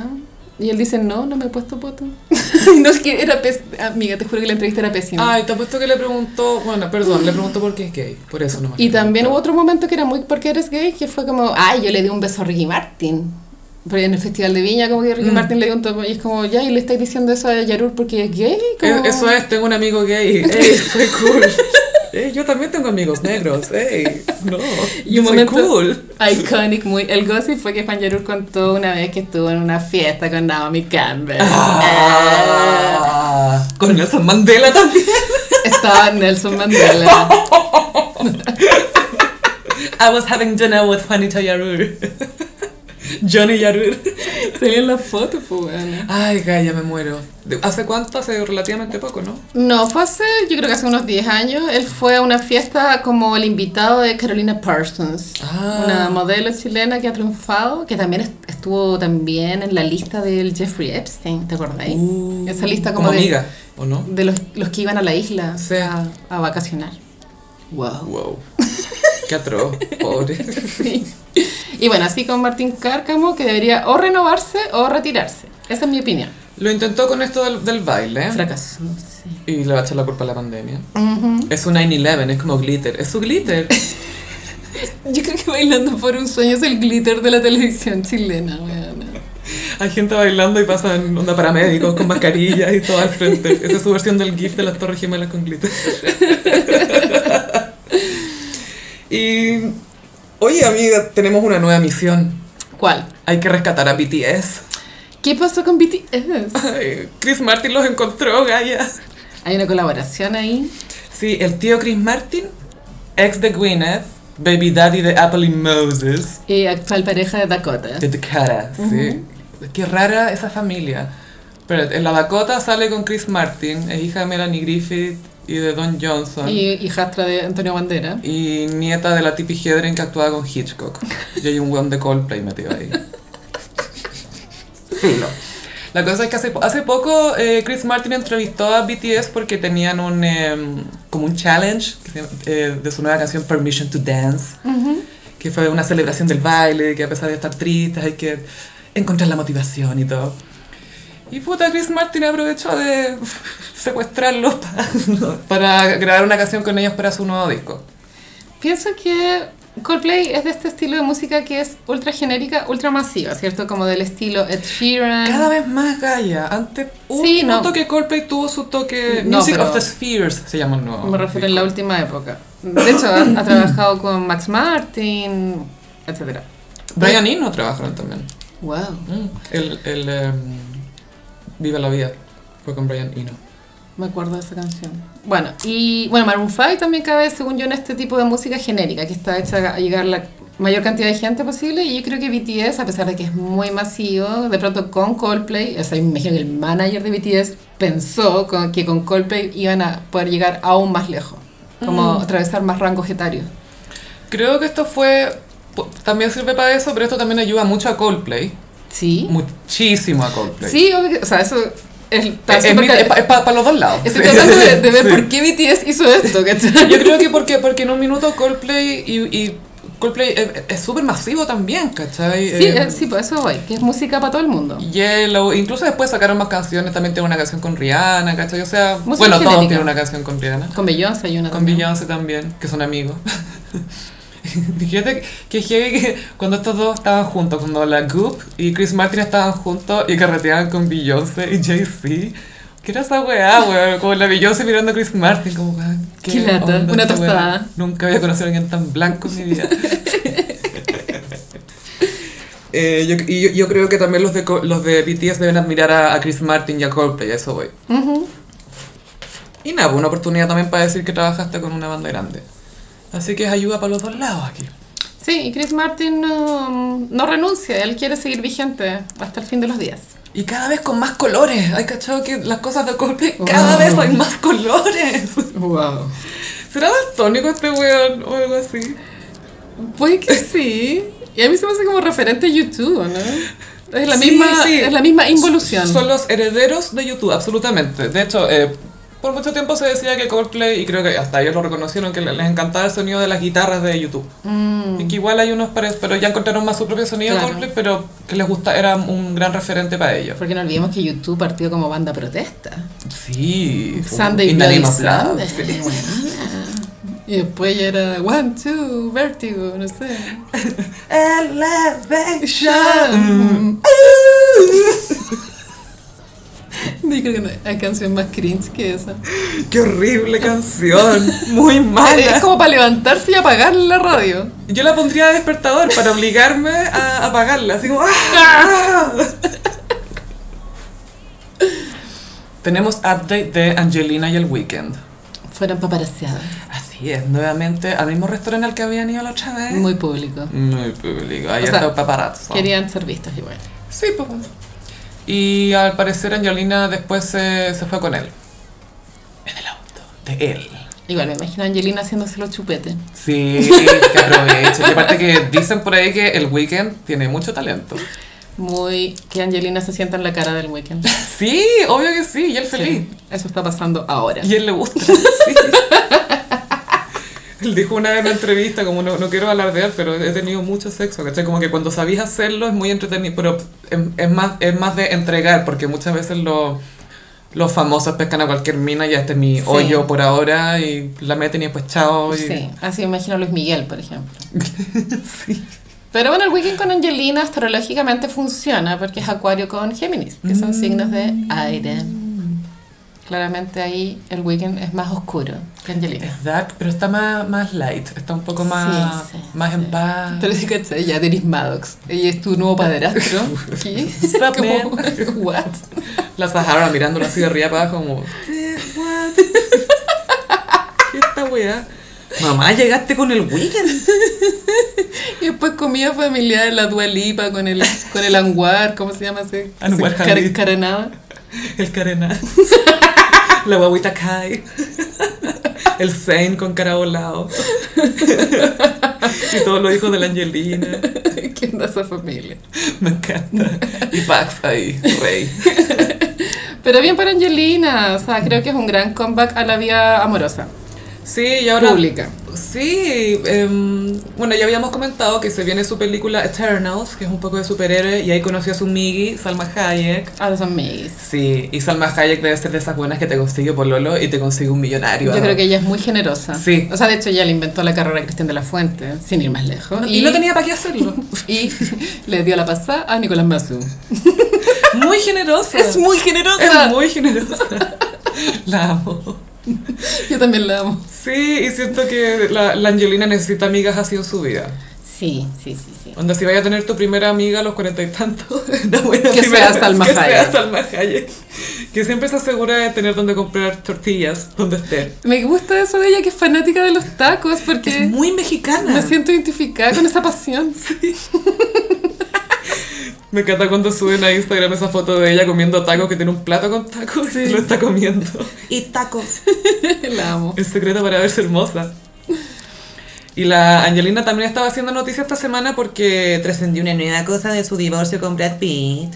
Y él dice, no, no me he puesto poto. no, es que era pés- Amiga, te juro que la entrevista era pésima. Ay, te apuesto que le preguntó, bueno, perdón, le preguntó por qué es gay, por eso no Y también hubo otro momento que era muy porque eres gay, que fue como, ay, yo le di un beso a Ricky Martin. Pero en el Festival de Viña, como que Ricky Mm. Martin le dio un topo, y es como, ya, y le estáis diciendo eso a Yarur porque es gay. Como... Eso es, tengo un amigo gay, ey, soy cool. Ey, yo también tengo amigos negros, ey, no, Y un soy momento cool. iconic, muy. El gossip fue que Juan Yarur contó una vez que estuvo en una fiesta con Naomi Campbell. Ah, con Nelson Mandela también. Eh, estaba Nelson Mandela. I was having dinner with Juanita Yarur. Johnny Yarur. Salió en la foto, pues, bueno. Ay, Gaya, me muero. ¿Hace cuánto? Hace relativamente poco, ¿no? No, fue hace, yo creo que hace unos 10 años. Él fue a una fiesta como el invitado de Carolina Parsons. Ah. Una modelo chilena que ha triunfado, que también est- estuvo también en la lista del Jeffrey Epstein, ¿te acordáis? Uh, Esa lista como, como de, amiga, ¿o no? de los, los que iban a la isla Sí. a, a vacacionar. Wow. Wow. Qué atroz, pobre. Sí. Y bueno, así con Martín Cárcamo, que debería o renovarse o retirarse. Esa es mi opinión. Lo intentó con esto del, del baile Fracasó, sí. y le va a echar la culpa a la pandemia. Ujú. Es un 9-11, es como glitter. Es su glitter. Yo creo que Bailando por un Sueño es el glitter de la televisión chilena, weona. Hay gente bailando y pasan onda paramédicos con mascarillas y todo al frente. Esa es su versión del GIF de las Torres Gemelas con glitter. y. Oye, amiga, tenemos una nueva misión. ¿Cuál? Hay que rescatar a BTS. ¿Qué pasó con BTS? Ay, Chris Martin los encontró, Gaia. Hay una colaboración ahí. Sí, el tío Chris Martin, ex de Gwyneth, baby daddy de Apple y Moses, Y actual pareja de Dakota. de Dakota, sí. Qué rara esa familia. Pero en la Dakota sale con Chris Martin, es hija de Melanie Griffith y de Don Johnson. Y hijastra de Antonio Bandera. Y nieta de la Tippi Hedren que actuaba con Hitchcock. Y hay un weón de Coldplay metido ahí. Filo. La cosa es que hace, hace poco eh, Chris Martin entrevistó a BTS porque tenían un em, como un challenge eh, de su nueva canción Permission to Dance, que fue una celebración del baile, que a pesar de estar tristes hay que encontrar la motivación y todo. Y puta, Chris Martin aprovechó de secuestrarlos para, para grabar una canción con ellos para su nuevo disco. Pienso que Coldplay es de este estilo de música que es ultra genérica, ultra masiva, ¿cierto? Como del estilo Ed Sheeran. Cada vez más Gaia. Antes hubo Sí, un no. toque Coldplay tuvo su toque. No, Music of the Spheres se llama el nuevo. Me refiero en la última época. De hecho, ha, ha trabajado con Max Martin, etc. Brian Eno trabajaron también. Wow. Mm, El, el em, Viva la Vida fue con Brian Eno. Me acuerdo de esa canción. Bueno, y bueno, Maroon 5 también cabe, según yo, en este tipo de música genérica, que está hecha a llegar a la mayor cantidad de gente posible. Y yo creo que BTS, a pesar de que es muy masivo, de pronto con Coldplay, o sea, me imagino que el manager de BTS pensó con- que con Coldplay iban a poder llegar aún más lejos, como Mm. atravesar más rangos etarios. Creo que esto fue. También sirve para eso, pero esto también ayuda mucho a Coldplay. Sí. Muchísimo a Coldplay. Sí, o sea, eso es, para los dos lados. Estoy tratando de, de ver Sí. por qué BTS hizo esto, ¿cachai? Yo creo que porque, porque en un minuto Coldplay y, y Coldplay es- súper masivo también, ¿cachai? Sí, Eh, eh, sí, por eso voy, que es música para todo el mundo. Yellow, incluso después sacaron más canciones, también tiene una canción con Rihanna, ¿cachai? O sea, Música bueno, todos tienen una canción con Rihanna. Con Beyoncé hay una Con también. Beyoncé también, que son amigos. Fíjate que heavy que cuando estos dos estaban juntos, cuando la Goop y Chris Martin estaban juntos y carreteaban con Beyoncé y Jay-Z. ¿Qué era esa weá, weón? Como la Beyoncé mirando a Chris Martin, como, weón, Qué lata, una weá? tostada. Nunca había conocido a alguien tan blanco en mi vida. Eh, yo, y yo, yo creo que también los de, los de BTS deben admirar a, a Chris Martin y a Coldplay, a eso voy. Y nada, pues, una oportunidad también para decir que trabajaste con una banda grande. Así que es ayuda para los dos lados aquí. Sí, y Chris Martin no, no renuncia, él quiere seguir vigente hasta el fin de los días. Y cada vez con más colores. ¿Hay cachado que las cosas de Coldplay cada vez hay más colores? Wow. ¿Será daltónico este weón o algo así? Puede que sí. Y a mí se me hace como referente a YouTube, ¿no? Es la, Sí, misma, sí. es la misma involución. Son los herederos de YouTube, absolutamente. De hecho, eh, por mucho tiempo se decía que Coldplay, y creo que hasta ellos lo reconocieron, que les encantaba el sonido de las guitarras de YouTube. Mm, Y que igual hay unos pero ya encontraron más su propio sonido Claro. Coldplay, pero que les gusta, era un gran referente para ellos. porque no olvidemos que YouTube partió como banda protesta. Sí. Sunday Bloody. Sunday. Y después ya era One, Two, Vertigo, no sé. Elevation. Yo creo que no hay canción más cringe que esa. Qué horrible canción. Muy Es mala. como para levantarse y apagar la radio. Yo la pondría de despertador para obligarme a apagarla. Así como. ¡ah! Tenemos update de Angelina y el Weekend. Fueron paparazziadas. Así es, nuevamente al mismo restaurante al que habían ido la otra vez. Muy público. Muy público. Ahí O está sea, paparazzo. Querían ser vistos igual. Sí, pues. Y al parecer Angelina después se, se fue con él. En el auto. De él. Igual me imagino a Angelina haciéndose los chupetes. Sí, que aproveche. Y aparte que dicen por ahí que el Weekend tiene mucho talento. Muy que Angelina se sienta en la cara del weekend. Sí, obvio que sí, y él feliz. Sí, eso está pasando ahora. Y él le gusta, sí. Él dijo una vez en una entrevista, como no, no quiero alardear, pero he tenido mucho sexo, ¿cachai? Como que cuando sabías hacerlo es muy entretenido, pero es, es más, es más de entregar, porque muchas veces lo- los famosos pescan a cualquier mina, ya este es mi Sí. hoyo por ahora, y la meten y después chao. Y... Sí, así me imagino a Luis Miguel, por ejemplo. Pero bueno, el weekend con Angelina astrológicamente funciona porque es Acuario con Géminis, que son signos de aire. Claramente ahí el weekend es más oscuro que Angelina. Es dark, pero está más, más light, está un poco más, Sí, sí, más sí. en paz. Pero sí, ¿cachai? Ya Denis Maddox. Ella es tu nuevo padrastro. ¿Qué? Como? ¿What? La Sahara mirándola así de arriba para abajo como... ¿Qué esta weá? Mamá, llegaste con el weekend. Y después comida familiar, la Dualipa con el, con el anguar, ¿cómo se llama ese? Ese car- Hadid. El Karena. La guaguita Kai. El Zane con cara volado. Y todos los hijos de la Angelina. ¿Qué onda esa familia? Me encanta. Y Pax ahí, rey. Pero bien para Angelina, o sea, creo que es un gran comeback a la vida amorosa, Sí, y ahora pública. Sí, em, bueno, ya habíamos comentado que se viene su película Eternals, que es un poco de superhéroe, y ahí conoció a su Miggy, Salma Hayek. Ahora son mis. Sí, y Salma Hayek debe ser de esas buenas que te consigue por Lolo y te consigue un millonario. Yo creo que ella es muy generosa. Sí. O sea, de hecho, ella le inventó la carrera a Cristian de la Fuente, sin ir más lejos. Y, no tenía para qué hacerlo. Y le dio la pasada a Nicolás Massou. Muy generosa. Es muy generosa. Es muy generosa. La amo. Yo también la amo. Sí, y siento que la, la Angelina necesita amigas así en su vida. Sí, sí, sí, sí. Onda, si vaya a tener tu primera amiga a los cuarenta y tantos, una buena Que primera sea Salma que sea. Salma Hayek. Que siempre se asegura de tener donde comprar tortillas, donde esté. Me gusta eso de ella que es fanática de los tacos porque Es muy mexicana. me siento identificada con esa pasión. Me encanta cuando suben a Instagram esa foto de ella comiendo tacos, que tiene un plato con tacos y lo está comiendo. Y tacos. la amo. El secreto para verse hermosa. Y la Angelina también estaba haciendo noticias esta semana porque trascendió una nueva cosa de su divorcio con Brad Pitt.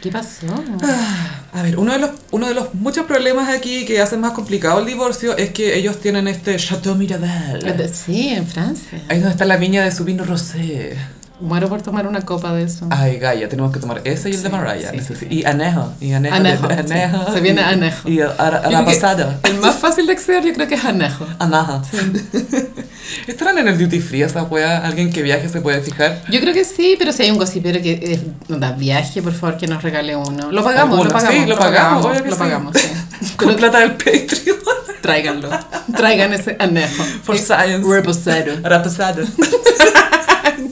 ¿Qué pasó? Ah, A ver, uno de, los, uno de los muchos problemas aquí que hacen más complicado el divorcio es que ellos tienen este Chateau Miraval. Sí, en Francia. Ahí donde está la viña de su vino rosé. Muero por tomar una copa de eso. Ay, Gaia, tenemos que tomar ese y el de Sí, Mariah. sí, necesi- Y anejo. Y anejo. Anejo, de- sí. anejo Se viene y- anejo. Y a, a- a Yo la pasada. El más fácil de acceder yo creo que es anejo. Anaja. ¿Estarán en el duty free esa wea? ¿Alguien que viaje se puede fijar? Yo creo que sí, pero si hay un gossipero que eh, nos da viaje, por favor, que nos regale uno. Lo pagamos, lo Alguno, pagamos. sí, lo pagamos, obvio que lo sí. pagamos, sí. Con plata del Patreon. Tráiganlo. Traigan ese anejo. For Eh, science. La pasada.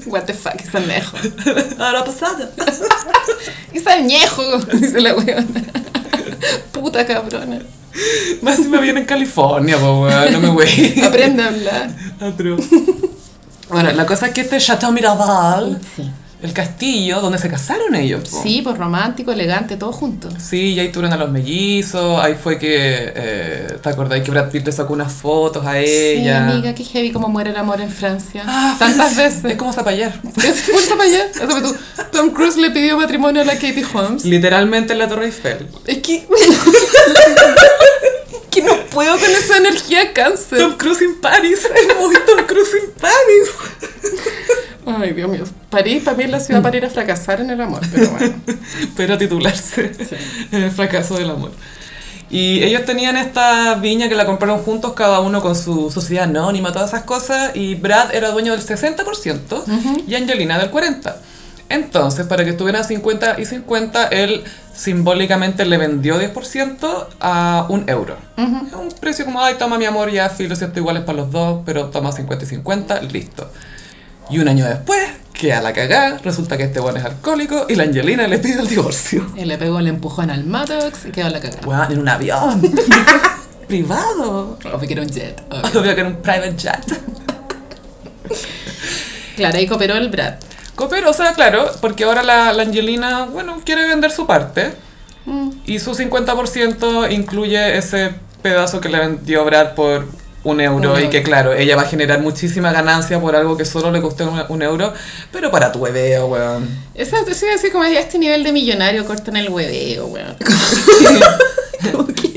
What the fuck es anejo. A la pasada. Es añejo, dice la weona. Puta cabrona. Más si me viene en California, po, weón. No me voy. Aprende a hablar. Bueno, la cosa es que este Chateau Miraval, Sí. El castillo donde se casaron ellos, po. Sí, pues romántico, elegante, todo junto. Sí, y ahí tuvieron a los mellizos, ahí fue que, eh, ¿te acordáis que Brad Pitt le sacó unas fotos a ella? Sí, amiga, qué heavy como muere el amor en Francia. Ah, Tantas Francia. veces. Es como Zapallar. Es fuerza para allá. O sea, tú, Tom Cruise le pidió matrimonio a la Katie Holmes. Literalmente en la Torre Eiffel. Es que. que no puedo con esa energía cáncer. Tom Cruise en París, es muy Tom Cruise en París. Ay, Dios mío. París, para mí es la ciudad para ir a fracasar en el amor, pero bueno. Pero titularse en el fracaso del amor. Y ellos tenían esta viña que la compraron juntos, cada uno con su sociedad anónima, todas esas cosas, y Brad era dueño del 60% y Angelina del 40%. Entonces, para que estuvieran 50 y 50, él simbólicamente le vendió 10% a un euro. Es un precio como, ay, toma mi amor, ya, filo, siento iguales para los dos, pero toma 50 y 50, listo. Y un año después, queda la cagada, resulta que este bueno es alcohólico y la Angelina le pide el divorcio. Y le pegó el empujón al Maddox y quedó la cagada. Weón, en un avión. Privado. Obvio que era un jet. obvio. Obvio que era un private jet. Claro, ahí cooperó el Brad. Pero, o sea, claro, porque ahora la, la Angelina, bueno, quiere vender su parte. Mm. Y su 50% incluye ese pedazo que le vendió Brad por un euro. Y que, claro, ella va a generar muchísima ganancia por algo que solo le costó un, un euro. Pero para tu bebeo, weón. Eso sí, así como ya este nivel de millonario cortan el hueveo, weón.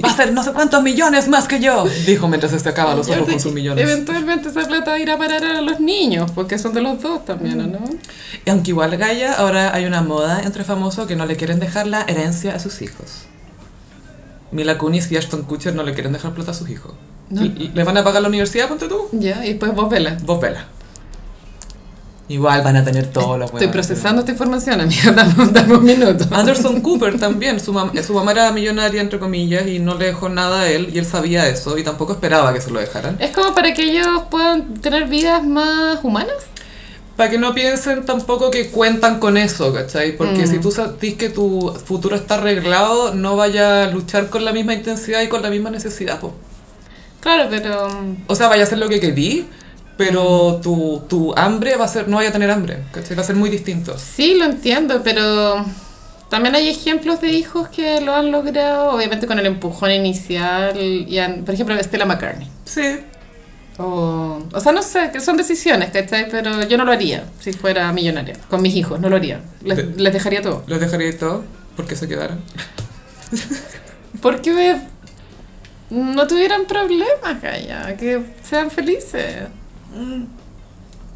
Va a ser no sé cuántos millones más que yo. Dijo mientras se sacaba los ojos con sus millones. Eventualmente esa plata irá a parar a los niños, porque son de los dos también, ¿o ¿no? Y aunque igual Gaia, ahora hay una moda entre famosos que no le quieren dejar la herencia a sus hijos. Mila Kunis y Ashton Kutcher no le quieren dejar plata a sus hijos. No. ¿Les van a pagar la universidad, ponte tú? Ya, y después vos vela. Vos vela. Igual van a tener todos los Estoy procesando esta información, amiga, dame, dame un minuto. Anderson Cooper también, su, mam- su mamá era millonaria, entre comillas, y no le dejó nada a él, y él sabía eso, y tampoco esperaba que se lo dejaran. Es como para que ellos puedan tener vidas más humanas. Para que no piensen tampoco que cuentan con eso, ¿cachai? Porque si tú sentís que tu futuro está arreglado, no vaya a luchar con la misma intensidad y con la misma necesidad, po. Claro, pero... O sea, vaya a hacer lo que querís, pero tu, tu hambre va a ser, no vaya a tener hambre, ¿cachai? Va a ser muy distinto. Sí, lo entiendo, pero también hay ejemplos de hijos que lo han logrado, obviamente con el empujón inicial, y han- por ejemplo, Stella McCartney. Sí. O, o sea, no sé, que son decisiones, ¿cachai? Pero yo no lo haría si fuera millonaria. Con mis hijos, no lo haría. Les, De- les dejaría todo. Los dejaría todo porque se quedaron. Porque me- no tuvieran problemas, Gaya, que sean felices.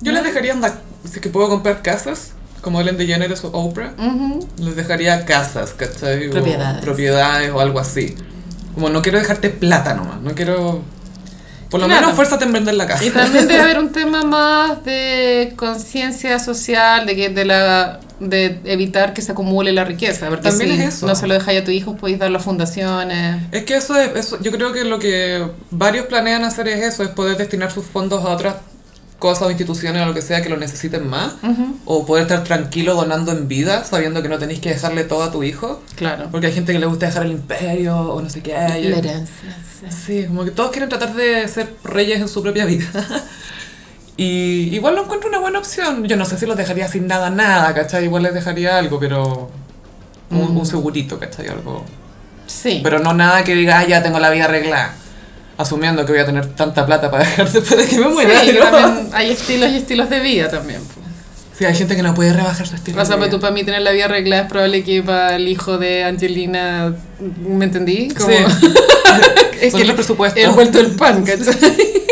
Yo les dejaría andar, si que puedo comprar casas, como Ellen DeGeneres o Oprah, Ujú. les dejaría casas, ¿cachai? O Propiedades. propiedades o algo así. Como no quiero dejarte plata nomás, no quiero... Por lo Claro. menos fuérzate en vender la casa. Y también debe haber un tema más de conciencia social, de que de la de evitar que se acumule la riqueza, porque También si es eso. no se lo dejáis a tu hijo, podéis darlo a fundaciones. Es que eso es, eso, yo creo que lo que varios planean hacer es eso, es poder destinar sus fondos a otras cosas o instituciones o lo que sea que lo necesiten más, o poder estar tranquilo donando en vida, sabiendo que no tenéis que dejarle todo a tu hijo, Claro. porque hay gente que le gusta dejar el imperio o no sé qué. La herencia. sí. Sí, como que todos quieren tratar de ser reyes en su propia vida. y igual lo encuentro una buena opción. Yo no sé si los dejaría sin nada, nada, ¿cachai? Igual les dejaría algo, pero... Un, un segurito, ¿cachai? Algo... Sí. Pero no nada que diga, ah, ya tengo la vida arreglada. Asumiendo que voy a tener tanta plata para dejar después de que me Sí, muera. que ¿no? también hay estilos y estilos de vida también. pues. Sí, hay gente que no puede rebajar su estilo. O sea, de pues tú vida. para mí tener la vida arreglada es probable que para el hijo de Angelina, ¿me entendí? Como Sí. es Son que los presupuestos. el vuelto el pan, ¿cachai?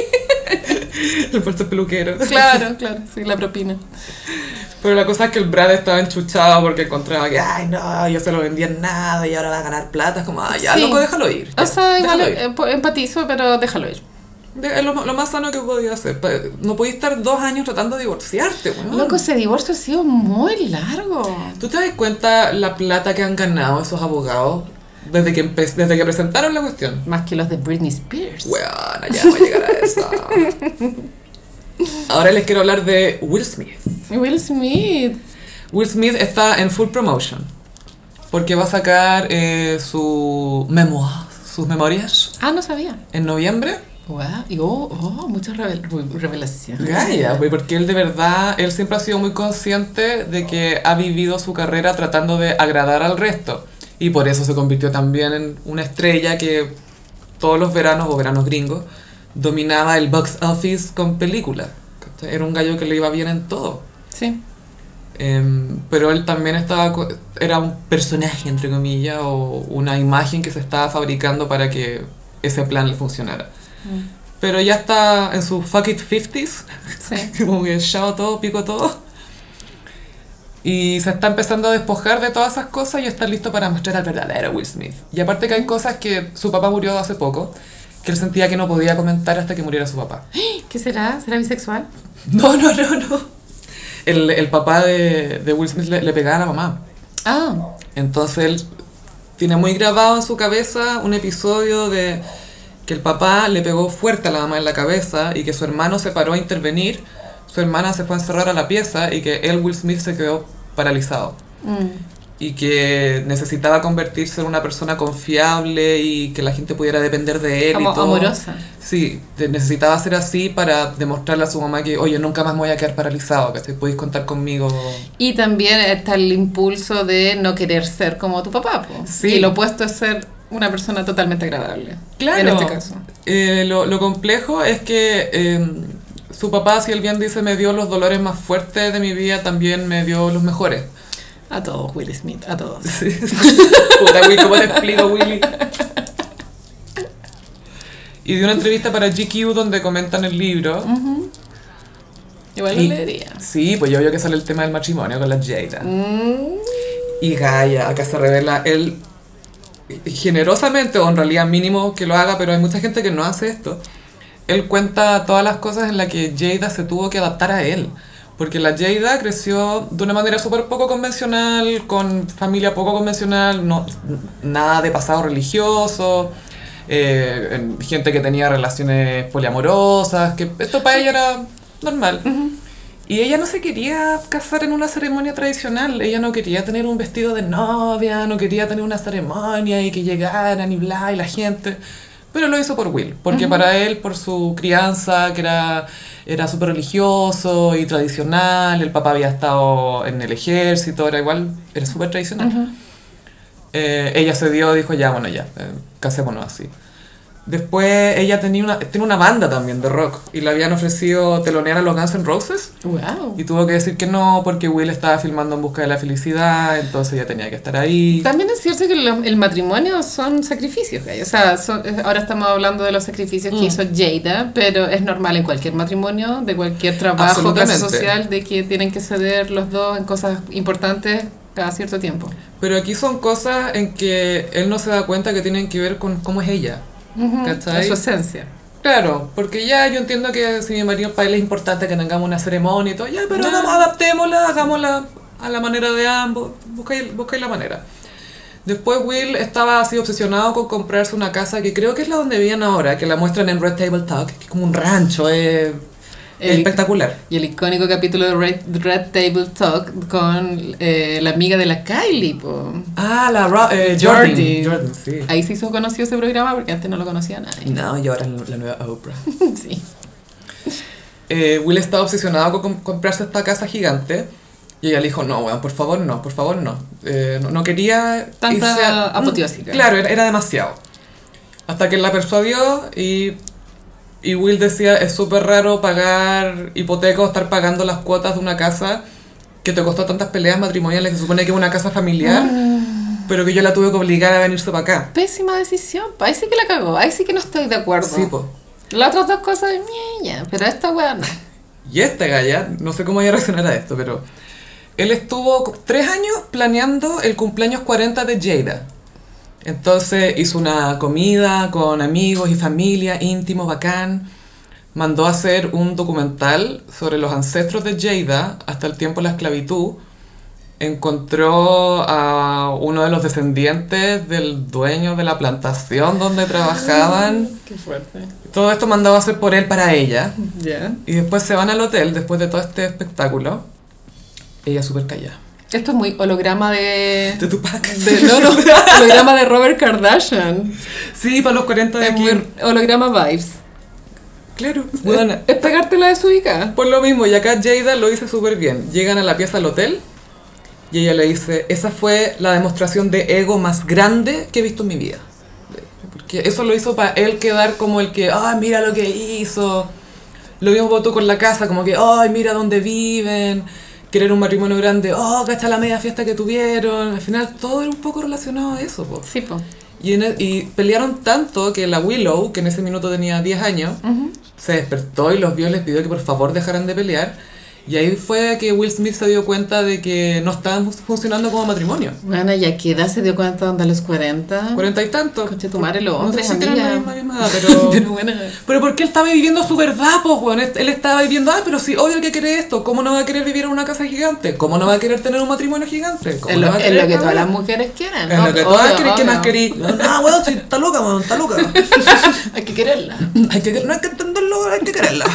El puesto peluquero. claro, claro, sí, la propina. Pero la cosa es que el Brad estaba enchuchado porque encontraba que, ay, no, yo se lo vendía en nada y ahora va a ganar plata. Es como, ay, ya, Sí. loco, déjalo ir. O ya, sea, igual déjalo ir. eh, po- empatizo, pero déjalo ir. De- Es lo, lo más sano que podía hacer. No podías estar dos años tratando de divorciarte, weón. Loco, ese divorcio ha sido muy largo. ¿Tú te das cuenta la plata que han ganado esos abogados desde que, desde que presentaron la cuestión? Más que los de Britney Spears. Weón, ya voy a llegar a eso. Ahora les quiero hablar de Will Smith. Will Smith. Will Smith está en full promotion. Porque va a sacar eh, su memoir, sus memorias, Ah, no sabía. en noviembre. Wow. Y oh, oh muchas revel revelaciones. Gaya, güey, porque él de verdad, él siempre ha sido muy consciente de que ha vivido su carrera tratando de agradar al resto. Y por eso se convirtió también en una estrella que todos los veranos o veranos gringos dominaba el box office con películas. Era un gallo que le iba bien en todo. Sí. Em, pero él también estaba, era un personaje, entre comillas, o una imagen que se estaba fabricando para que ese plan le funcionara. Pero ya está en sus fuck it 50s, Sí. como que chao todo, pico todo. Y se está empezando a despojar de todas esas cosas y está listo para mostrar al verdadero Will Smith. Y aparte que hay cosas que su papá murió hace poco, que él sentía que no podía comentar hasta que muriera su papá. ¿Qué será? ¿Será bisexual? No, no, no, no. El, el papá de, de Will Smith le, le pegaba a la mamá. Ah. Entonces él tiene muy grabado en su cabeza un episodio de que el papá le pegó fuerte a la mamá en la cabeza y que su hermano se paró a intervenir, su hermana se fue a encerrar a la pieza y que él, Will Smith, se quedó paralizado. Mm. Y que necesitaba convertirse en una persona confiable y que la gente pudiera depender de él. Como y todo. amorosa. Sí, te- necesitaba ser así para demostrarle a su mamá que, oye, nunca más me voy a quedar paralizado, que podéis contar conmigo. Y también está el impulso de no querer ser como tu papá. po. Sí. Y lo opuesto es ser una persona totalmente agradable. Claro. En este caso. Eh, lo, lo complejo es que eh, su papá, si él bien dice, me dio los dolores más fuertes de mi vida, también me dio los mejores. A todos, Will Smith, a todos. Puta, Will, ¿cómo te explico, Willy? Y dio una entrevista para GQ donde comentan el libro. Igual Y- lo leería. Sí, pues yo veo que sale el tema del matrimonio con la Jada. Mm. Y Gaia, acá se revela él generosamente, o en realidad mínimo que lo haga, pero hay mucha gente que no hace esto. Él cuenta todas las cosas en las que Jada se tuvo que adaptar a él. Porque la Jada creció de una manera súper poco convencional, con familia poco convencional, no, nada de pasado religioso, eh, en- gente que tenía relaciones poliamorosas, que esto para ella era normal. Y ella no se quería casar en una ceremonia tradicional, ella no quería tener un vestido de novia, no quería tener una ceremonia y que llegaran y bla y la gente. Pero lo hizo por Will, porque para él, por su crianza, que era, era súper religioso y tradicional, el papá había estado en el ejército, era igual, era súper tradicional. Eh, ella se dio, dijo ya, bueno, ya, eh, casémonos así. Después ella tenía una, tiene una banda también de rock y le habían ofrecido telonear a los Guns N' Roses Wow. y tuvo que decir que no porque Will estaba filmando En Busca de la Felicidad, entonces ella tenía que estar ahí. También es cierto que lo- el matrimonio son sacrificios, ¿cachai? o sea, son- eh, ahora estamos hablando de los sacrificios que Mm. hizo Jada, pero es normal en cualquier matrimonio, de cualquier trabajo, clase social, de que tienen que ceder los dos en cosas importantes cada cierto tiempo. Pero aquí son cosas en que él no se da cuenta que tienen que ver con cómo es ella. Es su esencia. Claro, porque ya yo entiendo que si mi marido para él es importante que tengamos una ceremonia y todo, ya, pero hagamos- adaptémosla, hagámosla a la manera de ambos, buscáis, buscáis la manera. Después Will estaba así obsesionado con comprarse una casa que creo que es la donde viven ahora, que la muestran en Red Table Talk, que es como un rancho, es El- espectacular. Y el icónico capítulo de Red, Red Table Talk con eh, la amiga de la Kylie, po. Ah, la Ro- eh. Jordan. Jordan, sí. Ahí se hizo conocido ese programa porque antes no lo conocía nadie. No, y ahora es la nueva Oprah. sí. Eh, Will estaba obsesionado con com- comprarse esta casa gigante. Y ella le dijo, no, weón, por favor no, por favor no. Eh, no, no quería... Tanta irse a- apoteósica. Claro, era, era demasiado. Hasta que él la persuadió y, y Will decía, es súper raro pagar hipoteca o estar pagando las cuotas de una casa que te costó tantas peleas matrimoniales, se supone que es una casa familiar, Ah. pero que yo la tuve que obligar a venirse para acá. Pésima decisión. Ahí sí que la cagó. Ahí sí que no estoy de acuerdo. Sí, po. Las otras dos cosas, ñeña, pero esta weá no. Y esta galla, no sé cómo voy a reaccionar a esto, pero él estuvo tres años planeando el cumpleaños 40 de Jada. Entonces hizo una comida con amigos y familia, íntimo, bacán. Mandó a hacer un documental sobre los ancestros de Jada hasta el tiempo de la esclavitud. Encontró a uno de los descendientes del dueño de la plantación donde trabajaban. Qué fuerte. Todo esto mandado a hacer por él para ella. Ya. Y después se van al hotel después de todo este espectáculo. Ella súper callada. Esto es muy holograma de... De Tupac. de no, no, holograma de Robert Kardashian. Sí, para los 40 de Es aquí. muy holograma vibes. Claro. Bueno, Es pegártela desubicada. por lo mismo, y acá Jada lo dice súper bien. Llegan a la pieza del hotel y ella le dice, esa fue la demostración de ego más grande que he visto en mi vida. Porque eso lo hizo para él quedar como el que, ay, mira lo que hizo. Lo mismo votó con la casa, como que, ay, mira dónde viven. Querer un matrimonio grande, oh, cacha la media fiesta que tuvieron. Al final todo era un poco relacionado a eso, po. Sí, po. Y, en y pelearon tanto que la Willow, que en ese minuto tenía 10 años, se despertó y los vio y les pidió que por favor dejaran de pelear. Y ahí fue que Will Smith se dio cuenta de que no estaban fun- funcionando como matrimonio. Bueno, ya que edad se dio cuenta donde a los 40. Cuarenta y tanto. Conche tu madre, los No sé hombres, si la misma, misma pero... Pero bueno. pero porque él estaba viviendo su verdad, pues, weón. Él estaba viviendo, ah, pero si obvio que quiere esto, ¿cómo no va a querer vivir en una casa gigante? ¿Cómo no va a querer tener un matrimonio gigante? ¿Cómo Es no lo, va a es querer lo que todas las mujeres quieren. Es ¿no? lo que todas quieren, ¿qué más querí? No, weón, si está loca, weón, está loca. Hay que quererla. Hay que, no hay que entenderlo, hay que quererla.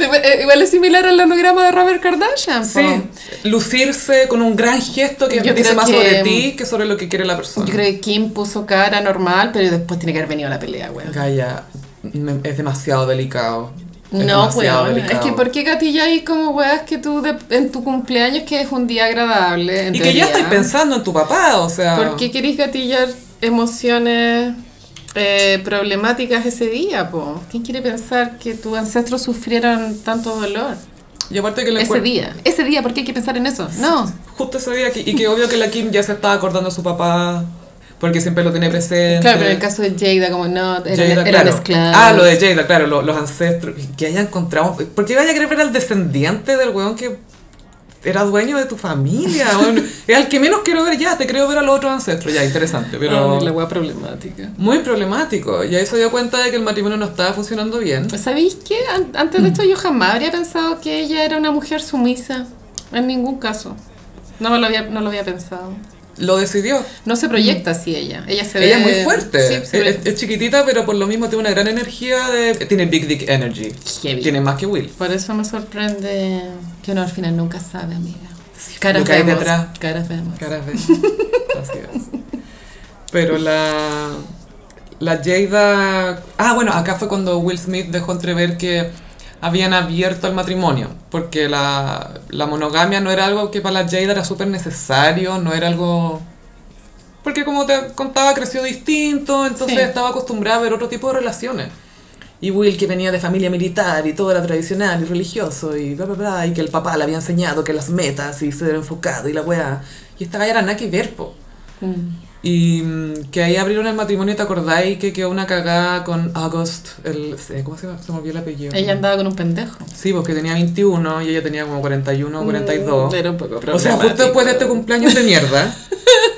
Eh, Igual es similar al holograma de Robert Kardashian. po. Sí, lucirse con un gran gesto que Yo dice más que- sobre ti que sobre lo que quiere la persona. Yo creo que Kim puso cara normal, pero después tiene que haber venido la pelea. Calla, me- es demasiado delicado. Es No, weón. Es que ¿por qué gatilláis como weas que tú de- en tu cumpleaños que es un día agradable? en Y que ya estoy pensando en tu papá, o sea... ¿Por qué queréis gatillar emociones eh, problemáticas ese día, po? ¿Quién quiere pensar que tus ancestros sufrieron tanto dolor? Y aparte que le Ese día. Ese día, ¿por qué hay que pensar en eso? No. Justo ese día, y que obvio que la Kim ya se estaba acordando de su papá, porque siempre lo tiene presente. Claro, pero en el caso de Jada, como no, eran, Jada, claro. esclavos. Ah, lo de Jada, claro, lo- los ancestros. Que haya encontrado. ¿Por qué vaya a querer ver al descendiente del weón que era dueño de tu familia? weón? es al que menos quiero ver ya, te creo ver a los otros ancestros, ya, interesante, pero. Ay, la wea problemática. Muy problemático. Y ahí se dio cuenta de que el matrimonio no estaba funcionando bien. ¿Sabéis qué? An- Antes de esto yo jamás habría pensado que ella era una mujer sumisa. En ningún caso. No me lo había, no lo había pensado. Lo decidió. No se proyecta así ella. Ella se Ella es ve... muy fuerte. Sí, se es, ve- es chiquitita, pero por lo mismo tiene una gran energía de. Tiene Big Dick Energy. Heavy. Tiene más que Will. Por eso me sorprende que uno al final nunca sabe, amiga. Caras vemos, detrás. Caras vemos. Caras de. Así es. Pero la. La Jada. Ah, bueno, acá fue cuando Will Smith dejó entrever que habían abierto el matrimonio. Porque la, la monogamia no era algo que para la Jada era súper necesario, no era algo. Porque como te contaba, creció distinto, entonces Sí. estaba acostumbrada a ver otro tipo de relaciones. Y Will, que venía de familia militar y todo era tradicional y religioso y bla, bla, bla, y que el papá le había enseñado que las metas y ser enfocado y la weá. Y esta galla era nada que ver, po. Mm. Y mm, que ahí abrieron el matrimonio, ¿te acordáis? Que quedó una cagada con August, el, ¿cómo se llama? Se me olvidó el apellido. Ella andaba con un pendejo. Sí, porque tenía 21 y ella tenía como 41 o 42. Mm, Era un poco O sea, justo después de este cumpleaños de mierda,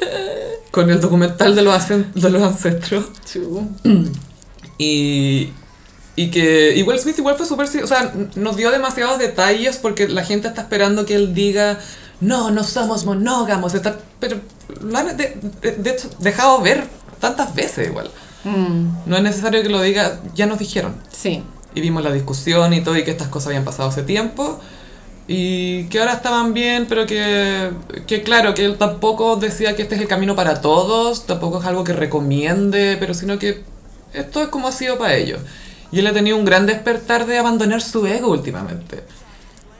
con el documental de los, de los ancestros, y, y que Will Smith igual fue súper... O sea, nos dio demasiados detalles porque la gente está esperando que él diga, no, no somos monógamos, está, pero lo han de, de- de hecho dejado ver tantas veces igual. Mm, No es necesario que lo diga, ya nos dijeron. sí. Y vimos la discusión y todo, y que estas cosas habían pasado hace tiempo. Y que ahora estaban bien, pero que, que claro, que él tampoco decía que este es el camino para todos, tampoco es algo que recomiende, pero sino que esto es como ha sido para ellos. Y él ha tenido un gran despertar de abandonar su ego últimamente.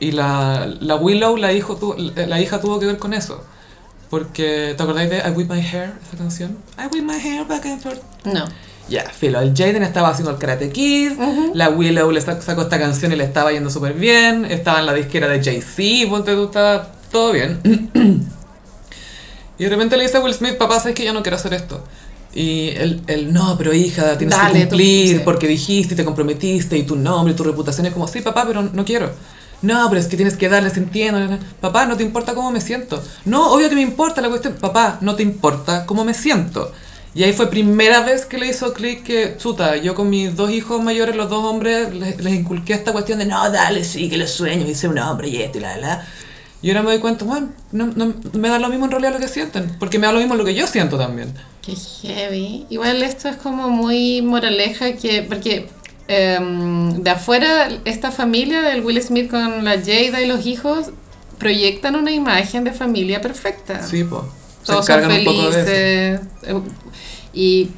Y la, la Willow, la, hijo, tu- la hija tuvo que ver con eso. Porque, ¿te acordáis de I Whip My Hair, esa canción? I Whip My Hair back and forth. No. Ya, filo, el Jaden estaba haciendo el Karate Kid, la Willow le sac- sacó esta canción y le estaba yendo súper bien, estaba en la disquera de Jay-Z, ponte tú, estaba todo bien. y de repente le dice a Will Smith, papá, ¿sabes que yo no quiero hacer esto? Y él, él, no, pero hija, tienes Dale, que tú, cumplir sí. porque dijiste y te comprometiste y tu nombre y tu reputación es como, sí, papá, pero no quiero. No, pero es que tienes que darles, entiendo. Papá, no te importa cómo me siento. No, obvio que me importa la cuestión. Papá, no te importa cómo me siento. Y ahí fue primera vez que le hizo clic que, chuta, yo con mis dos hijos mayores, los dos hombres, les, inculqué esta cuestión de, no, dale, sí, que los sueños ser un hombre y esto y la, la. Y ahora me doy cuenta, bueno, no, no- me da lo mismo en realidad lo que sienten, porque me da lo mismo lo que yo siento también. Qué heavy. Igual esto es como muy moraleja que, porque em, de afuera esta familia del Will Smith con la Jada y los hijos proyectan una imagen de familia perfecta. Sí, pues. Todos son felices. eh, Y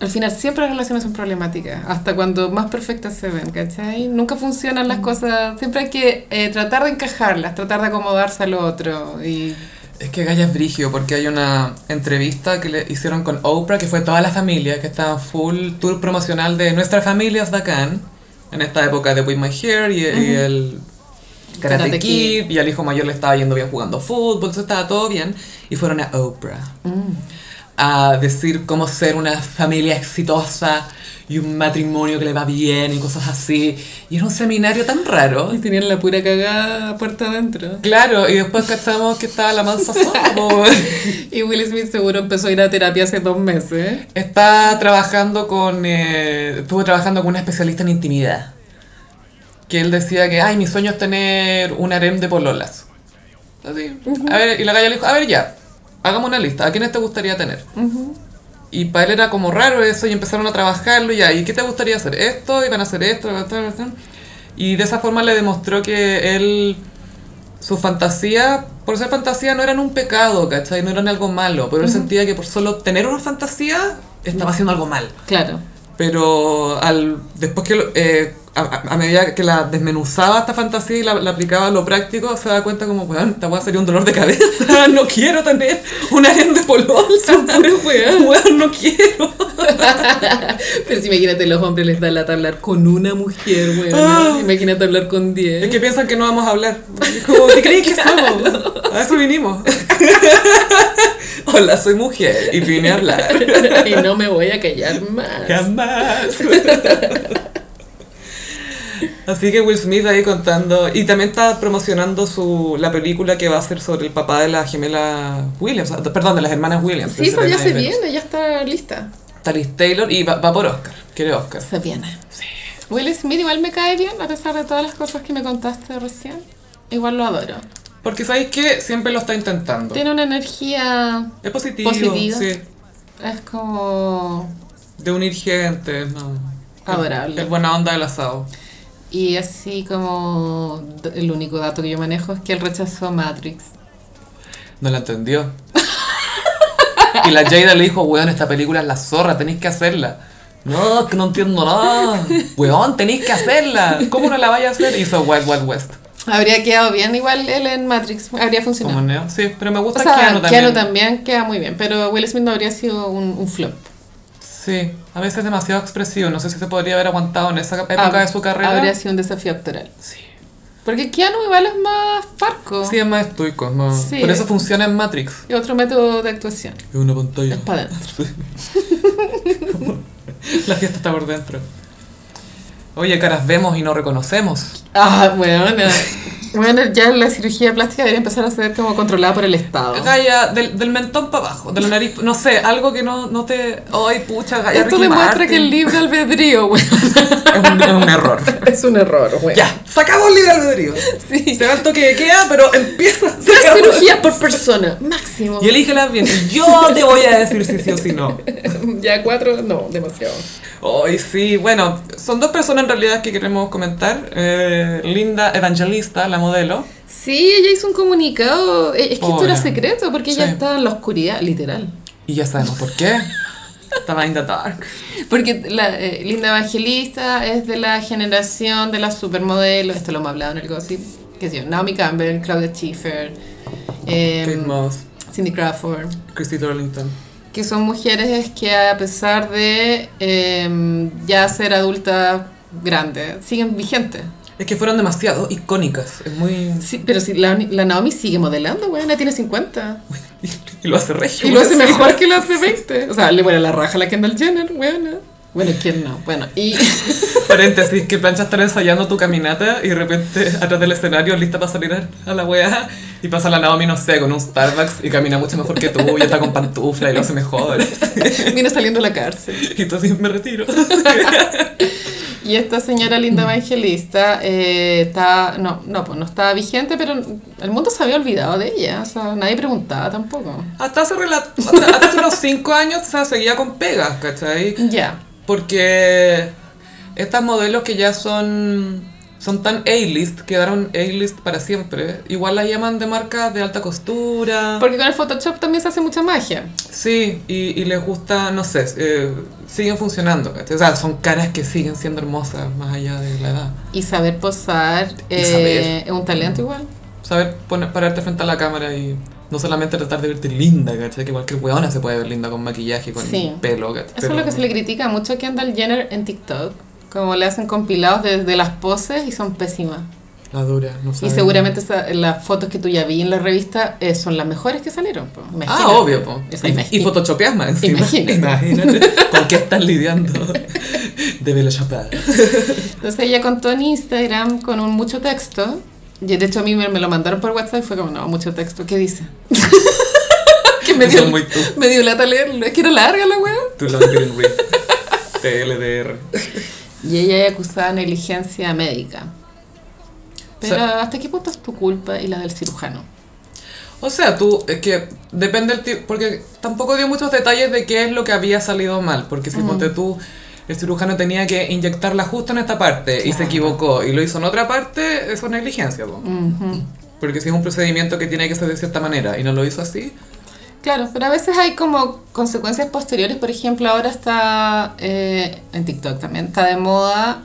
al final siempre las relaciones son problemáticas, hasta cuando más perfectas se ven, ¿cachai? Nunca funcionan Mm. las cosas, siempre hay que eh, tratar de encajarlas, tratar de acomodarse al otro. Y Es que Gaya es brigio porque hay una entrevista que le hicieron con Oprah, que fue toda la familia, que estaba en full tour promocional de Nuestra familia es bacán, en esta época de With My Hair y, y el Karate, Karate Kid, y al hijo mayor le estaba yendo bien jugando fútbol, entonces estaba todo bien, y fueron a Oprah a decir cómo ser una familia exitosa y un matrimonio que le va bien y cosas así, y era un seminario tan raro. Y tenían la pura cagada puerta adentro. Claro, y después cachamos que estaba la mansa sola. Y Will Smith seguro empezó a ir a terapia hace dos meses. Está trabajando con. eh, estuvo trabajando con una especialista en intimidad. Que él decía que, ay, mi sueño es tener un harem de pololas. Así. A ver, y la galla le dijo, a ver ya, hagamos una lista. ¿A quiénes te gustaría tener? Y para él era como raro eso y empezaron a trabajarlo y ya. ¿Y qué te gustaría hacer? Esto, iban a hacer esto. Y de esa forma le demostró que él. Su fantasía, por ser fantasía, no eran un pecado, ¿cachai? No eran algo malo. Pero él sentía que por solo tener una fantasía, estaba haciendo algo mal. Claro. Pero al, después que lo- eh, a, medida que la desmenuzaba esta fantasía y la, la aplicaba a lo práctico, se da cuenta como, weón, esta weá sería un dolor de cabeza, no quiero tener un harem de polol, weas, weón, no quiero. Pero si imagínate, los hombres les da lata hablar con una mujer, weón. Ah. Imagínate hablar con diez. Es que piensan que no vamos a hablar. Como, ¿qué crees que somos? A eso vinimos. Hola, soy mujer y vine a hablar. y no me voy a callar más. Jamás. Así que Will Smith ahí contando. Y también está promocionando su, la película que va a ser sobre el papá de la gemela Williams. Perdón, de las hermanas Williams. Sí, eso ya se Williams. viene, ya está lista. Talis Taylor y va, va por Oscar. Quiere Oscar. Se viene. Will Smith igual me cae bien, a pesar de todas las cosas que me contaste recién. Igual lo adoro. Porque sabéis que siempre lo está intentando. Tiene una energía, Es positivo. Positiva. Sí. es como... De unir gente. No. Adorable. Es buena onda del asado. Y así como el único dato que yo manejo es que él rechazó Matrix. No la entendió. y la Jada le dijo, weón, esta película es la zorra, tenéis que hacerla. No, es que no entiendo nada. Weón, tenéis que hacerla. ¿Cómo no la vaya a hacer? Hizo Wild Wild West. Habría quedado bien igual él en Matrix, habría funcionado. Como Neo. Sí, pero me O gusta sea, Keanu Keanu también. también. queda muy bien, pero Will Smith no habría sido un, un flop. Sí, a veces demasiado expresivo. No sé si se podría haber aguantado en esa época Hab- de su carrera. Habría sido un desafío actoral. Sí. Porque Keanu igual es más parco. Sí, es más estoico. es más- Sí. Por eso funciona en Matrix. Y otro método de actuación. Es una pantalla. Es para adentro. La fiesta está por dentro. Oye, caras vemos y no reconocemos. Ah, bueno. Bueno, ya la cirugía plástica debería empezar a ser como controlada por el Estado. Gaya, del, del mentón para abajo, de la nariz, no sé, algo que no, no te... Ay, pucha, Gaya, Esto demuestra que el libre albedrío, güey, Es un, es un error. es un error, güey. Ya, sacamos el libre albedrío. Sí. Se va el toque de queda, pero empieza Tres cirugías por persona, máximo. Y elígelas bien. Yo te voy a decir si sí o si no. Ya cuatro, no, demasiado. Ay, sí, bueno, son dos personas en realidad que queremos comentar. Eh, Linda Evangelista, la modelo. Sí, ella hizo un comunicado. Es que esto era secreto porque ella Sí. estaba en la oscuridad, literal. Y ya sabemos por qué. Estaba in the dark. Porque la eh, Linda Evangelista es de la generación de las supermodelos, esto lo hemos hablado en el gossip, que sé yo, Naomi Campbell, Claudia Schiffer, eh, Kate Moss, Cindy Crawford, Christy Turlington. que son mujeres que a pesar de eh, ya ser adultas grandes, siguen vigentes. Es que fueron demasiado icónicas. Es muy. Sí, pero si la, la Naomi sigue modelando, weón, tiene 50. Y lo hace regio. Y lo hace mejor que lo hace 20. O sea, le vuela la raja a la Kendall Jenner, weón. Bueno, ¿quién no? Bueno, y... Paréntesis, que plancha estar ensayando tu caminata y de repente atrás del escenario lista para salir a la weá y pasa la Naomi, no sé, con un Starbucks y camina mucho mejor que tú y está con pantufla y lo hace mejor. Viene saliendo de la cárcel. Y así me retiro. Y esta señora linda evangelista eh, está, no, no, pues no estaba vigente, pero el mundo se había olvidado de ella, o sea, nadie preguntaba tampoco. Hasta hace, hasta, hasta hace unos 5 años o sea, seguía con pegas, ¿cachai? Ya, Porque estas modelos que ya son, son tan A-list, quedaron A-list para siempre, igual las llaman de marcas de alta costura. porque con el Photoshop también se hace mucha magia. Sí, y, y les gusta, no sé, eh, siguen funcionando, ¿cachai? O sea, son caras que siguen siendo hermosas más allá de la edad. Y saber posar Y eh, saber. es un talento igual. Saber poner, pararte frente a la cámara y no solamente tratar de verte linda, ¿cachai? Que cualquier weona se puede ver linda con maquillaje, con Sí. pelo, ¿cachai? Eso es lo que se le critica mucho a Kendall Jenner en TikTok. Como le hacen compilados desde las poses y son pésimas. La dura, no Y sabe. seguramente esa- las fotos que tú ya vi en la revista eh, son las mejores que salieron. po. Ah, obvio, po. O sea, Y, y photoshopeas más encima. Imagínate. Imagínate. ¿Con qué estás lidiando? Debe la chapar. Entonces ella contó en Instagram con un mucho texto. Y de hecho a mí me, me lo mandaron por WhatsApp y fue como, no, mucho texto. ¿Qué dice? que me dio, muy me dio lata leerlo. Es que era larga la weá. Tu long green read. TLDR. Y ella es acusada de negligencia médica. Pero O sea- ¿hasta qué punto es tu culpa y la del cirujano? O sea, tú, es que depende del tipo, porque tampoco dio muchos detalles de qué es lo que había salido mal, porque si ponte tú, el cirujano tenía que inyectarla justo en esta parte y se equivocó y lo hizo en otra parte, eso es negligencia. Ujú. porque si es un procedimiento que tiene que ser de cierta manera y no lo hizo así, Claro, pero a veces hay como consecuencias posteriores. Por ejemplo, ahora está eh, en TikTok también, está de moda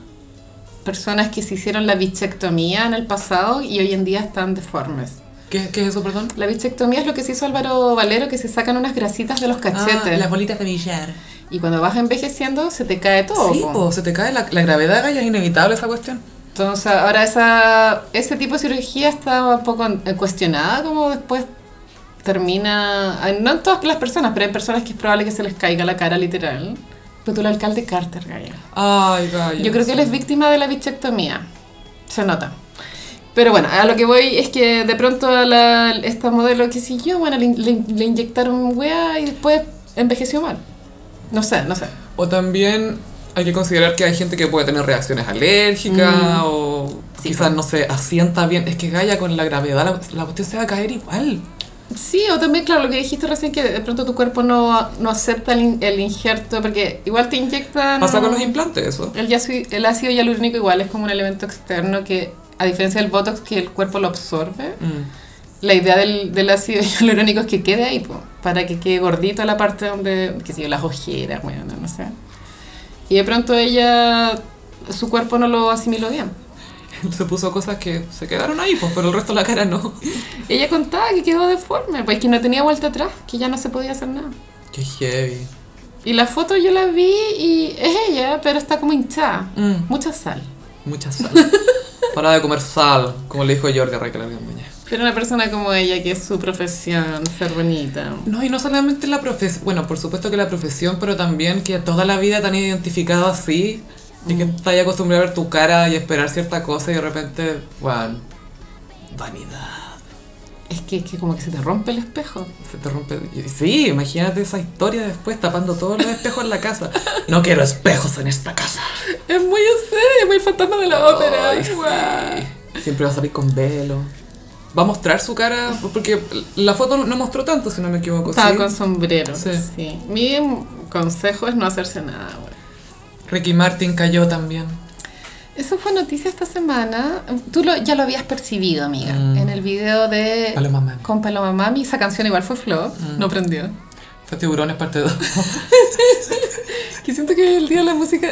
personas que se hicieron la bichectomía en el pasado y hoy en día están deformes. ¿qué, qué es eso, perdón? La bichectomía es lo que se hizo Álvaro Valero, que se sacan unas grasitas de los cachetes. Ah, las bolitas de billar. Y cuando vas envejeciendo se te cae todo. Sí, po. se te cae la, la gravedad, Gaya, es inevitable esa cuestión. Entonces ahora esa, ese tipo de cirugía está un poco eh, cuestionada como después termina, ay, no en todas las personas, pero hay personas que es probable que se les caiga la cara literal. Pero tú el alcalde Carter, Gaya. Ay, Gaya. Yo creo que él es víctima de la bichectomía. Se nota. Pero bueno, a lo que voy es que de pronto a la, esta modelo, que yo, bueno, le, le- le inyectaron weá y después envejeció mal. No sé, no sé. O también hay que considerar que hay gente que puede tener reacciones alérgicas o Mm. Sí, quizás, no sé, asienta bien. Es que Gaya con la gravedad la, la cuestión se va a caer igual. Sí, o también, claro, lo que dijiste recién, que de pronto tu cuerpo no, no acepta el, in- el injerto, porque igual te inyectan... Pasa con los implantes eso. El, el ácido hialurónico igual es como un elemento externo que, a diferencia del Botox, que el cuerpo lo absorbe, Mm. la idea del, del ácido hialurónico es que quede ahí, po, para que quede gordito la parte donde, qué sé yo, las ojeras, bueno, no sé. Y de pronto ella, su cuerpo no lo asimiló bien. Se puso cosas que se quedaron ahí, pues, pero el resto de la cara no. Ella contaba que quedó deforme, pues que no tenía vuelta atrás, que ya no se podía hacer nada. Qué heavy. Y la foto yo la vi y es ella, pero está como hinchada. Mm. Mucha sal. Mucha sal. Para de comer sal, como le dijo Jordi a Raquel Argandoña. Pero una persona como ella, que es su profesión, ser bonita. No, y no solamente la profesión, bueno, por supuesto que la profesión, pero también que toda la vida te han identificado así y que estás acostumbrado a ver tu cara y esperar cierta cosa y de repente, bueno, vanidad. Es que, es que como que se te rompe el espejo. Se te rompe. Sí, imagínate esa historia después tapando todos los espejos en la casa. No quiero espejos en esta casa. Es muy serio, es muy fantasma de la ópera. Ay, sí. Guau. Siempre va a salir con velo. Va a mostrar su cara, porque la foto no mostró tanto, si no me equivoco. Estaba ¿sí? con sombrero. Sí. Sí. Mi consejo es no hacerse nada, güey. Ricky Martin cayó también. Eso fue noticia esta semana. Tú lo, ya lo habías percibido, amiga. Mm. En el video de Paloma Mami. Con Paloma Mami. Esa canción igual fue flop. Mm. No prendió. Fue Tiburones parte 2. Que siento que el día la música...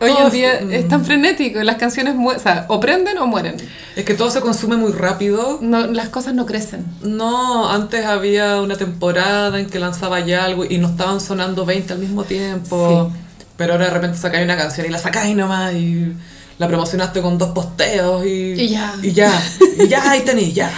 Hoy en día mm. es tan frenético. Las canciones o, sea, o prenden o mueren. es que todo se consume muy rápido. No, las cosas no crecen. No, antes había una temporada en que lanzaba ya algo y no estaban sonando 20 al mismo tiempo. Pero ahora de repente sacáis una canción y la sacáis nomás y la promocionaste con dos posteos y... Y ya. Y ya. Y ya, ahí tenéis, ya.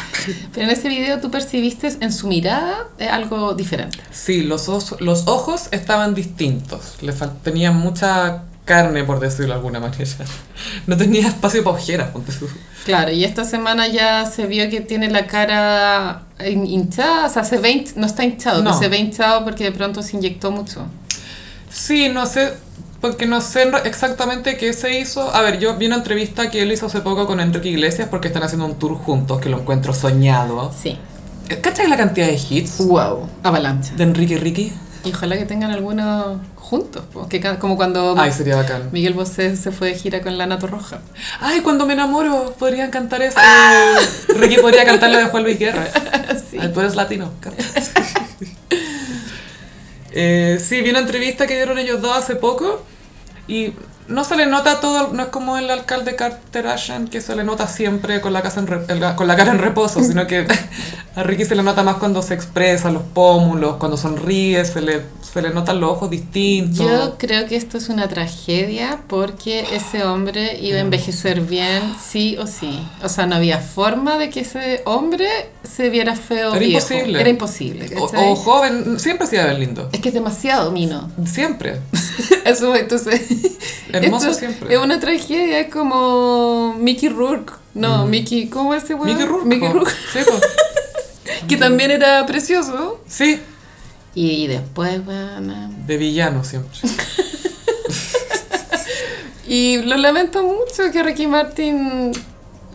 Pero en ese video tú percibiste en su mirada eh, algo diferente. Sí, los, os- los ojos estaban distintos. Le tenían mucha carne, por decirlo de alguna manera. No tenía espacio para ojeras, ponte tú. Claro, y esta semana ya se vio que tiene la cara hin- hinchada, o sea, se ve no está hinchado, No. se ve hinchado porque de pronto se inyectó mucho. Sí, no sé, porque no sé exactamente qué se hizo. A ver, yo vi una entrevista que él hizo hace poco con Enrique Iglesias porque están haciendo un tour juntos, que lo encuentro soñado. Sí. ¿Cachai la cantidad de hits Wow. Avalancha. de Enrique Ricky? Y ojalá que tengan algunos juntos, po, que como cuando Ay, sería bacán. Miguel Bosé se fue de gira con Lana Torroja. Ay, cuando me enamoro, podrían cantar eso. Eh, Ricky podría cantar la de Juan Luis Guerra. Sí. Ay, tú eres latino. Eh, sí, vi una entrevista que dieron ellos dos hace poco y no se le nota todo, no es como el alcalde Carter Ashen que se le nota siempre con la, casa en re- con la cara en reposo, sino que a Ricky se le nota más cuando se expresa, los pómulos, cuando sonríe, se le, se le notan los ojos distintos. Yo creo que esto es una tragedia porque ese hombre iba a envejecer bien sí o sí. O sea, no había forma de que ese hombre se viera feo Era viejo. imposible. Era imposible. o, o joven, siempre se iba a ver lindo. Es que es demasiado mino. Siempre. Eso, entonces. Hermoso esto siempre. Es una tragedia, es como Mickey Rourke. No, Mickey, ¿cómo es ese weón? Mm. Mickey Rourke. Mickey. Rourke, Sí, que también era precioso. Sí, Y, después, bueno. de villano siempre. Y lo lamento mucho que Ricky Martin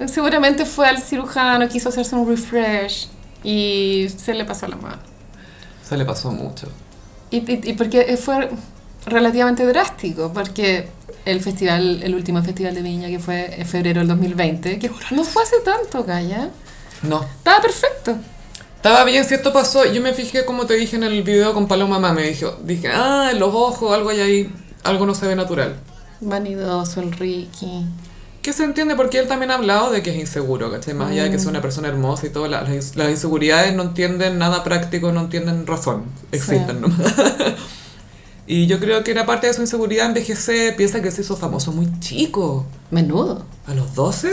seguramente fue al cirujano, quiso hacerse un refresh y se le pasó la mano. Se le pasó mucho. Y, y, y porque fue relativamente drástico, porque el festival, el último festival de Viña que fue en febrero del 2020, que no fue hace tanto, Calla, No. estaba perfecto. Estaba bien, si esto pasó, yo me fijé como te dije en el video con Paloma Mamá, me dijo, dije, ah, en los ojos, algo hay ahí, algo no se ve natural. Vanidoso el Ricky. Que se entiende porque él también ha hablado de que es inseguro, ¿cachai? Más allá de que sea una persona hermosa y todo, la- las, las inseguridades no entienden nada práctico, no entienden razón, existen nomás. y yo creo que era parte de su inseguridad envejecer, piensa que se hizo famoso muy chico, Menudo. a los 12,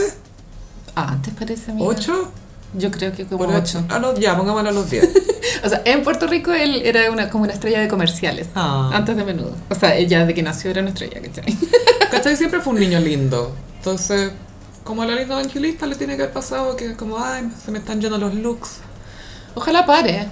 Ah, antes parece amiga. 8, Yo creo que como por 8. a los, ya, pongámoslo a los 10. O sea, en Puerto Rico él era una, como una estrella de comerciales. Ah. Antes de menudo. O sea, ella de que nació era una estrella, ¿cachai? ¿Cachai? Siempre fue un niño lindo. Entonces, como a la linda evangelista le tiene que haber pasado que como, ay, se me están yendo los looks. Ojalá pare.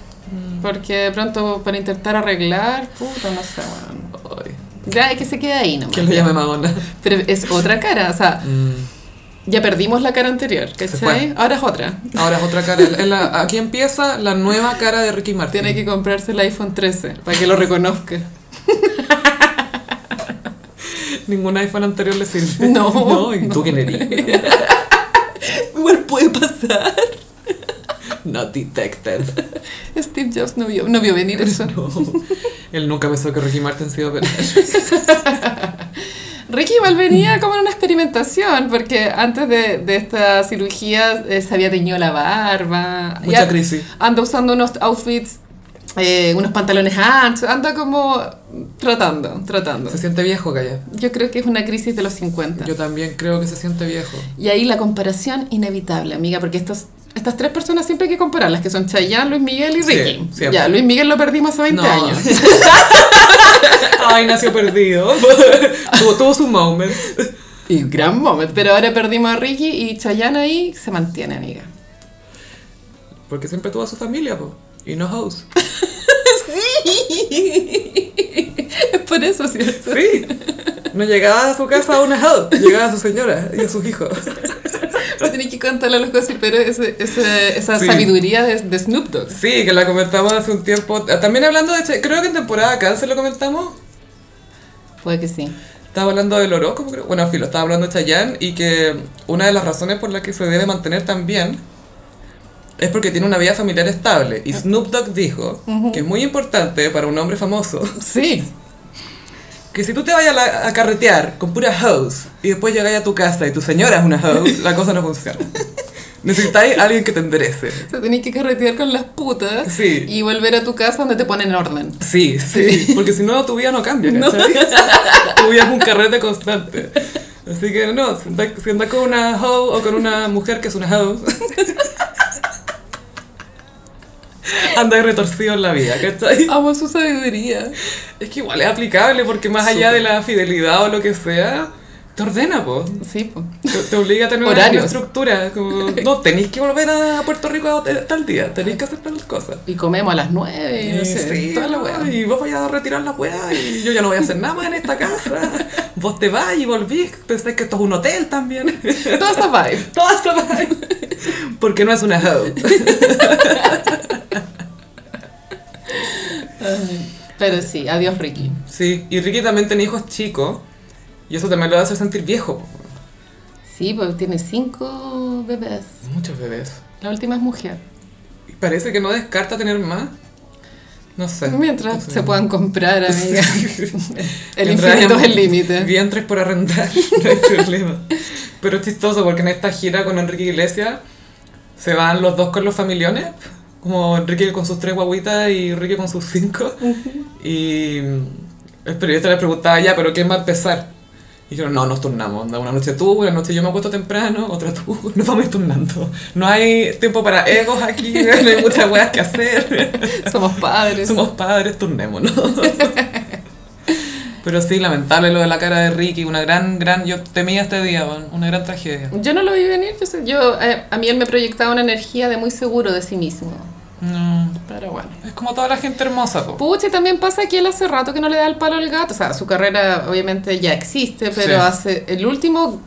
Porque de pronto para intentar arreglar, puta, no sé, bueno. Ay, Ya es que se quede ahí nomás. que lo llame Madonna. Pero es otra cara, o sea, Mm. ya perdimos la cara anterior. ¿cachai? Ahora es otra. Ahora es otra cara. La- aquí empieza la nueva cara de Ricky Martin. Tiene que comprarse el iPhone 13 para que lo reconozca. Ningún iPhone anterior le sirve. No, no ¿y tú quién eres? Igual puede pasar. Not detected. Steve Jobs no vio, no vio venir eso. No. Él nunca pensó que Ricky Martin se iba a operar. Ricky igual venía como en una experimentación, porque antes de, de esta cirugía eh, se había teñido la barba. Mucha crisis. Anda usando unos outfits, eh, unos pantalones anchos, anda como tratando, tratando. Se siente viejo, Calla. Yo creo que es una crisis de los 50. Yo también creo que se siente viejo. Y ahí la comparación inevitable, amiga, porque estos, estas tres personas siempre hay que compararlas, que son Chayanne, Luis Miguel y Sí, Ricky. ya, Luis Miguel lo perdimos hace 20 No. años. Ay, nació perdido. tuvo, tuvo su moment. Y gran momento, pero ahora perdimos a Ricky y Chayanne ahí se mantiene, amiga. Porque siempre tuvo a su familia, po. Y no house. Es por eso, ¿cierto? Sí. No llegaba a su casa a una house. Llegaba a su señora y a sus hijos. Pero tenés que contarle a los pero ese, ese, esa Sí. sabiduría de, de Snoop Dogg. Sí, que la comentamos hace un tiempo. También hablando de... Creo que en temporada cáncer lo comentamos. Puede que sí. Estaba hablando del horóscopo, creo. Bueno, filo, estaba hablando de Chayanne y que una de las razones por las que se debe mantener tan bien es porque tiene una vida familiar estable. Y Snoop Dogg dijo que es muy importante para un hombre famoso Sí. Que si tú te vayas a, a carretear con pura house y después llegáis a tu casa y tu señora es una house, la cosa no funciona. Necesitáis a alguien que te enderece. O sea, tenés que carretear con las putas Sí. y volver a tu casa donde te ponen en orden. Sí, sí, porque si no tu vida no cambia, ¿cachai? Tu vida es un carrete constante. Así que no, si andas con una hoe o con una mujer que es una house, andas retorcido en la vida, ¿cachai? Amo su sabiduría. Es que igual es aplicable porque más allá de la fidelidad o lo que sea, te ordena, po. Sí, pues. Te, te obliga a tener una- estructura. Como, no, tenéis que volver a Puerto Rico a tal día, tenéis que hacer tal cosa. Y comemos a las nueve, y no sé, Sí, toda la. Y vos vayas a retirar la weá y yo ya no voy a hacer nada más en esta casa. Vos te vas y volvís, pensáis que esto es un hotel también. Toda esa vibe. Toda esa vaina. Porque no es una hoe. Pero sí, adiós Ricky. Sí, y Ricky también tenía hijos chicos y eso también lo hacer sentir viejo. Sí, porque tiene cinco bebés. Muchos bebés. La última es mujer. Y parece que no descarta tener más. No sé. Mientras se puedan comprar, amiga. El infinito es el límite. Vientres por arrendar, no hay problema. Pero es chistoso porque en esta gira con Enrique Iglesias se van los dos con los familiones, como Enrique con sus tres guaguitas y Enrique con sus cinco. Y el periodista le preguntaba ya, pero ¿quién va a empezar? Y dijeron, no, nos turnamos. Una noche tú, una noche yo me acuesto temprano, otra tú. Nos vamos a ir turnando. No hay tiempo para egos aquí, no hay muchas weas que hacer. Somos padres. Somos padres, turnémonos. Pero sí, lamentable lo de la cara de Ricky, una gran, gran, yo temía este día, una gran tragedia. Yo no lo vi venir, yo, sé- yo eh, a mí él me proyectaba una energía de muy seguro de sí mismo. No, Pero bueno. es como toda la gente hermosa, po. Pucha, y también pasa que él hace rato que no le da el palo al gato. O sea, su carrera obviamente ya existe, pero Sí. hace el último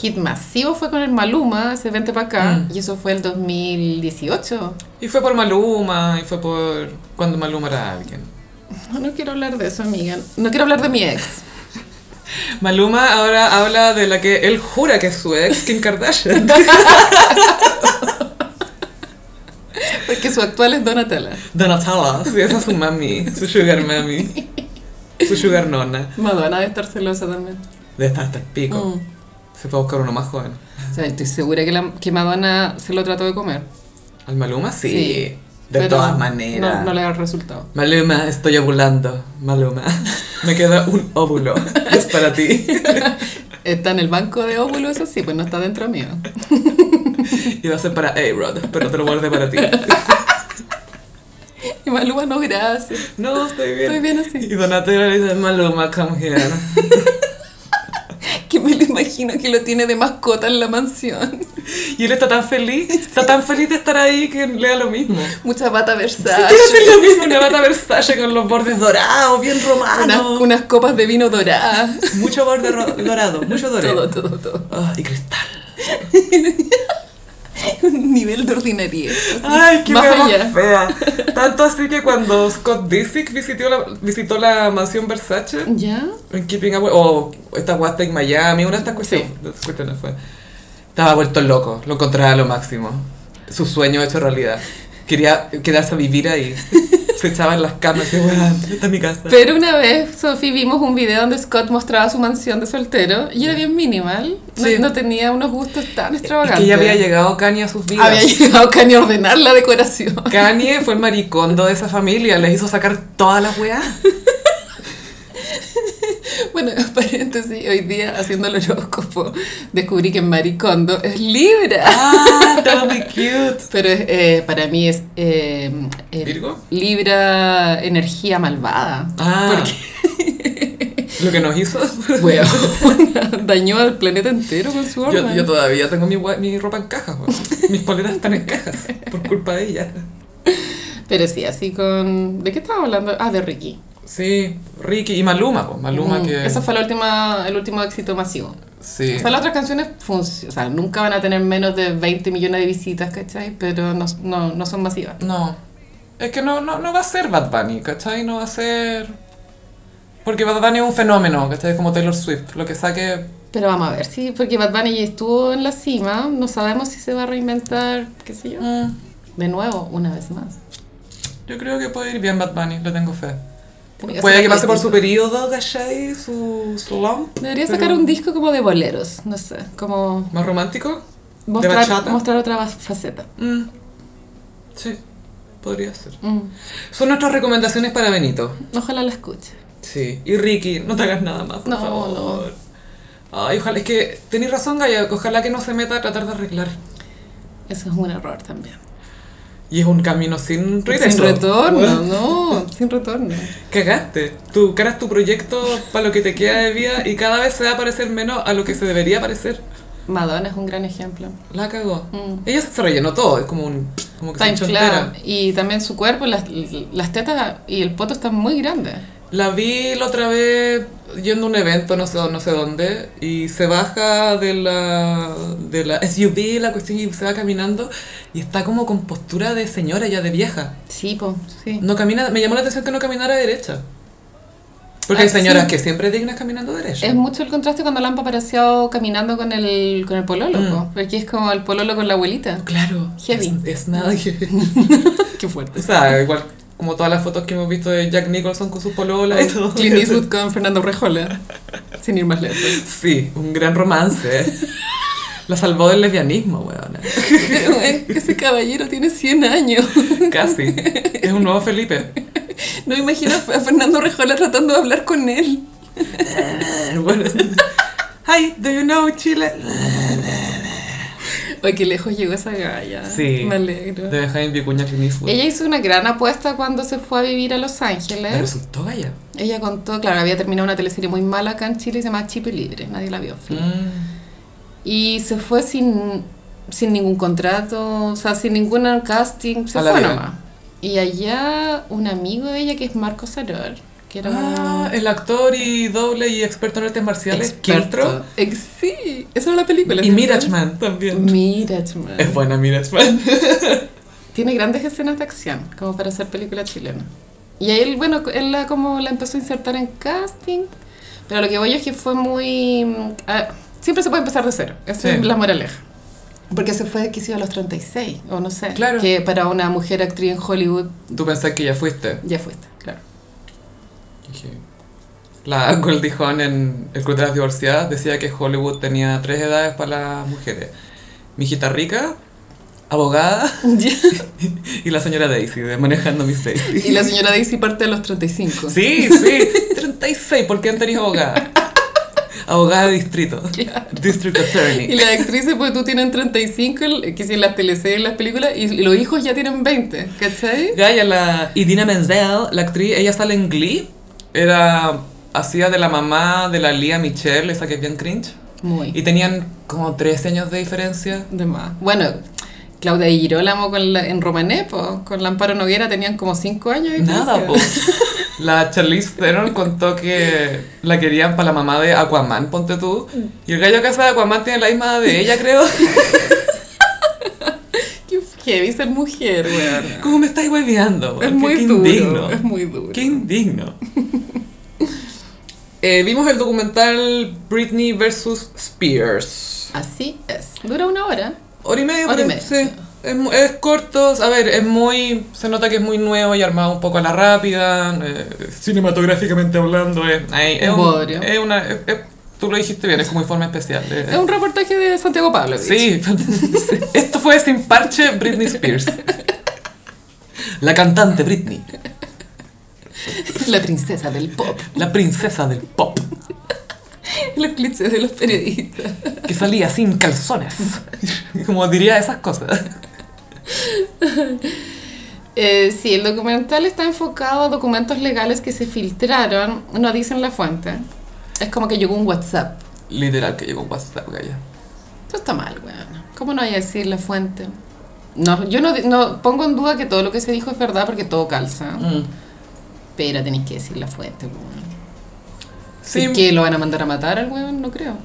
hit masivo fue con el Maluma, ese Vente para acá, Mm. y eso fue el 2018. Y fue por Maluma, y fue por cuando Maluma era alguien. No, no quiero hablar de eso, amiga. No quiero hablar de mi ex. Maluma ahora habla de la que él jura que es su ex, Kim Kardashian. Porque su actual es Donatella. Donatella, sí, esa es su mami, su sugar mami, su sugar nona. Madonna debe estar celosa también. De estar hasta el pico. Mm. Se fue a buscar uno más joven. O sea, estoy segura que, la, que Madonna se lo trató de comer. ¿Al Maluma? Sí. Sí, de pero todas maneras. No, no le da el resultado. Maluma, estoy ovulando. Maluma, me queda un óvulo. Es para ti. Está en el banco de óvulos, eso sí, pues no está dentro mío. Y va a ser para A-Rod, pero te lo guardé para ti. Y Maluma, no, gracias. No, estoy bien. Estoy bien así. Y Donatello le dice, Maluma, come here. Que me lo imagino que lo tiene de mascota en la mansión. Y él está tan feliz, está tan feliz de estar ahí que le da lo mismo. Mucha bata Versace. hacer lo mismo, una bata Versace con los bordes dorados, bien romanos. unas copas de vino doradas. Mucho borde dorado, mucho dorado. Todo, todo, todo. Ah, y cristal. Un nivel de ordinariedad. Ay, qué Más fea. Tanto así que cuando Scott Disick visitó la, visitó la mansión Versace ¿Ya? en Keeping Up, o esta guasta en Miami, una de estas cuestiones, cuestiones fue. Estaba vuelto loco, lo encontraba lo máximo. Su sueño hecho realidad. Quería quedarse a vivir ahí. Se echaba en las camas y weón, esta es mi casa. Pero una vez, Sophie, vimos un video donde Scott mostraba su mansión de soltero y era bien minimal. No, Sí. no tenía unos gustos tan Es extravagantes. que ya había llegado Kanye a sus vidas. Había llegado Kanye a ordenar la decoración. Kanye fue el maricondo de esa familia, les hizo sacar todas las weas. Bueno, paréntesis, hoy día haciendo el horóscopo descubrí que Maricondo es Libra. Ah, está muy cute. Pero es, eh, para mí es eh, ¿Virgo? Libra energía malvada. Ah, Porque, lo que nos hizo. bueno, dañó al planeta entero con su Yo, yo todavía tengo mi, mi ropa en cajas. Mis poleras están en cajas por culpa de ella. Pero sí, así con... ¿De qué estaba hablando? Ah, de Ricky. Sí, Ricky y Maluma, pues. Maluma Mm, que. Ese fue la última, el último éxito masivo. Sí. O sea, las otras canciones o sea, nunca van a tener menos de 20 millones de visitas, ¿cachai? Pero no, no, no son masivas. No. Es que no, no, no va a ser Bad Bunny, ¿cachai? No va a ser. Porque Bad Bunny es un fenómeno, ¿cachai? Como Taylor Swift. Lo que saque. Pero vamos a ver, sí, porque Bad Bunny estuvo en la cima, no sabemos si se va a reinventar, qué sé yo, mm, de nuevo, una vez más. yo creo que puede ir bien Bad Bunny, le tengo fe. Puede que pase por su periodo, ¿cachai? Su slump. Debería pero sacar un disco como de boleros, no sé, como ¿Más romántico? mostrar, bachata? mostrar otra faceta. Mm. Sí, podría ser. Mm. Son nuestras recomendaciones para Benito. Ojalá la escuche. Sí. Y Ricky, no te hagas nada más, por No, favor. Ay, ojalá, es que tenéis razón, Gaya, ojalá que no se meta a tratar de arreglar. Eso es un error también. Y es un camino sin regreso. Sin retorno, no, sin retorno. Cagaste. Tú creas tu proyecto para lo que te queda de vida y cada vez se va a parecer menos a lo que se debería parecer. Madonna es un gran ejemplo. La cagó. Mm. Ella se rellenó todo, es como un. Como que Está se inflada. Y también su cuerpo, las, las tetas y el poto están muy grandes. La vi la otra vez yendo a un evento, no sé, no sé dónde, y se baja de la, de la SUV, la cuestión, y se va caminando, y está como con postura de señora ya de vieja. Sí, pues, sí. No camina, me llamó la atención que no caminara derecha. Porque hay señoras que siempre dignas caminando derecha. Es mucho el contraste cuando Lampa apareció caminando con el, con el pololo, Mm. po, porque es como el pololo con la abuelita. Claro. Heavy. Es, es nada que... Qué fuerte. o sea, igual como todas las fotos que hemos visto de Jack Nicholson con su polola y todo. Clint Eastwood con Fernando Rejola, sin ir más lejos. Sí, un gran romance. La salvó del lesbianismo, weona. Ese caballero tiene 100 años. Casi. Es un nuevo Felipe. No me imagino a Fernando Rejola tratando de hablar con él. Bueno, Hi, do you know Chile? Ay, qué lejos llegó esa galla. Sí. Me alegro. De Jaime Vicuña Clint. Ella hizo una gran apuesta cuando se fue a vivir a Los Ángeles. resultó gaya. Ella contó, claro, había terminado una teleserie muy mala acá en Chile y se llama Chip y Libre, nadie la vio. fin. Mm. Y se fue sin, sin ningún contrato, o sea, sin ningún casting, se A fue nomás. Y allá un amigo de ella que es Marco Saror, que era Ah, un el actor y doble y experto en artes marciales, Kiltro. Ex- sí, esa era la película. Y. Mirachman también. Mirachman. Es buena Mirachman. Tiene grandes escenas de acción, como para hacer película chilena. Y a él, bueno, él la, como la empezó a insertar en casting, pero lo que voy es que fue muy... mm, ah, siempre se puede empezar de cero, esa Sí. es la moraleja. Porque se fue, quizá a los 36, o no sé. Claro. Que para una mujer actriz en Hollywood Tú pensás que ya fuiste. ya fuiste, claro. Dije, La Goldie Hawn en El Club de las Divorciadas decía que Hollywood tenía tres edades para las mujeres. Mi hijita rica, abogada y la señora Daisy, de Manejando Miss Daisy. y la señora Daisy parte a los 35. Sí, sí, 36, porque antes eres abogada. Abogada de distrito. Claro. District Y Attorney. las actrices, pues tú tienen 35, el- que si en las teleseries, en las películas, y los hijos ya tienen 20, ¿cachai? Gaia, la Idina Menzel, la actriz, ella sale en Glee. Era, hacía de la mamá de la Lía Michelle, esa que es bien cringe. Muy. Y tenían como 13 años de diferencia. De más. Bueno, Claudia y Girolamo con la- en Romané, po, con la Amparo Noguera tenían como 5 años. de Nada, po. La Charlize Theron contó que la querían para la mamá de Aquaman, ponte tú. Y el gallo casa de Aquaman tiene la misma de ella, creo. Qué heavy ser mujer, weón. ¿Cómo me estáis hueveando? Es Qué- muy qué duro, indigno. es muy duro. Qué indigno. Eh, vimos el documental Britney versus Spears. Así es. Dura una hora. Hora y media, Hora y por- media. sí. Es, es corto, a ver, es muy. Se nota que es muy nuevo y armado un poco a la rápida. eh, cinematográficamente hablando, es. es, un- Bodrio. es una. tú lo dijiste bien, es como informe especial. Es un reportaje de Santiago Pablo. Sí, esto fue sin parche Britney Spears. La cantante Britney, La princesa del pop. la princesa del pop, Los clichés de los periodistas. que salía sin calzones. Como diría esas cosas. Eh, sí, el documental está enfocado a documentos legales que se filtraron, no dicen la fuente. Es como que llegó un WhatsApp. Literal que llegó un WhatsApp, gaya. Esto está mal, weón. ¿Cómo no hay a decir la fuente? No, yo no, no pongo en duda que todo lo que se dijo es verdad porque todo calza. Mm. Pero tenéis que decir la fuente, weón. Sí, ¿Y que lo van a mandar a matar al weón? No creo.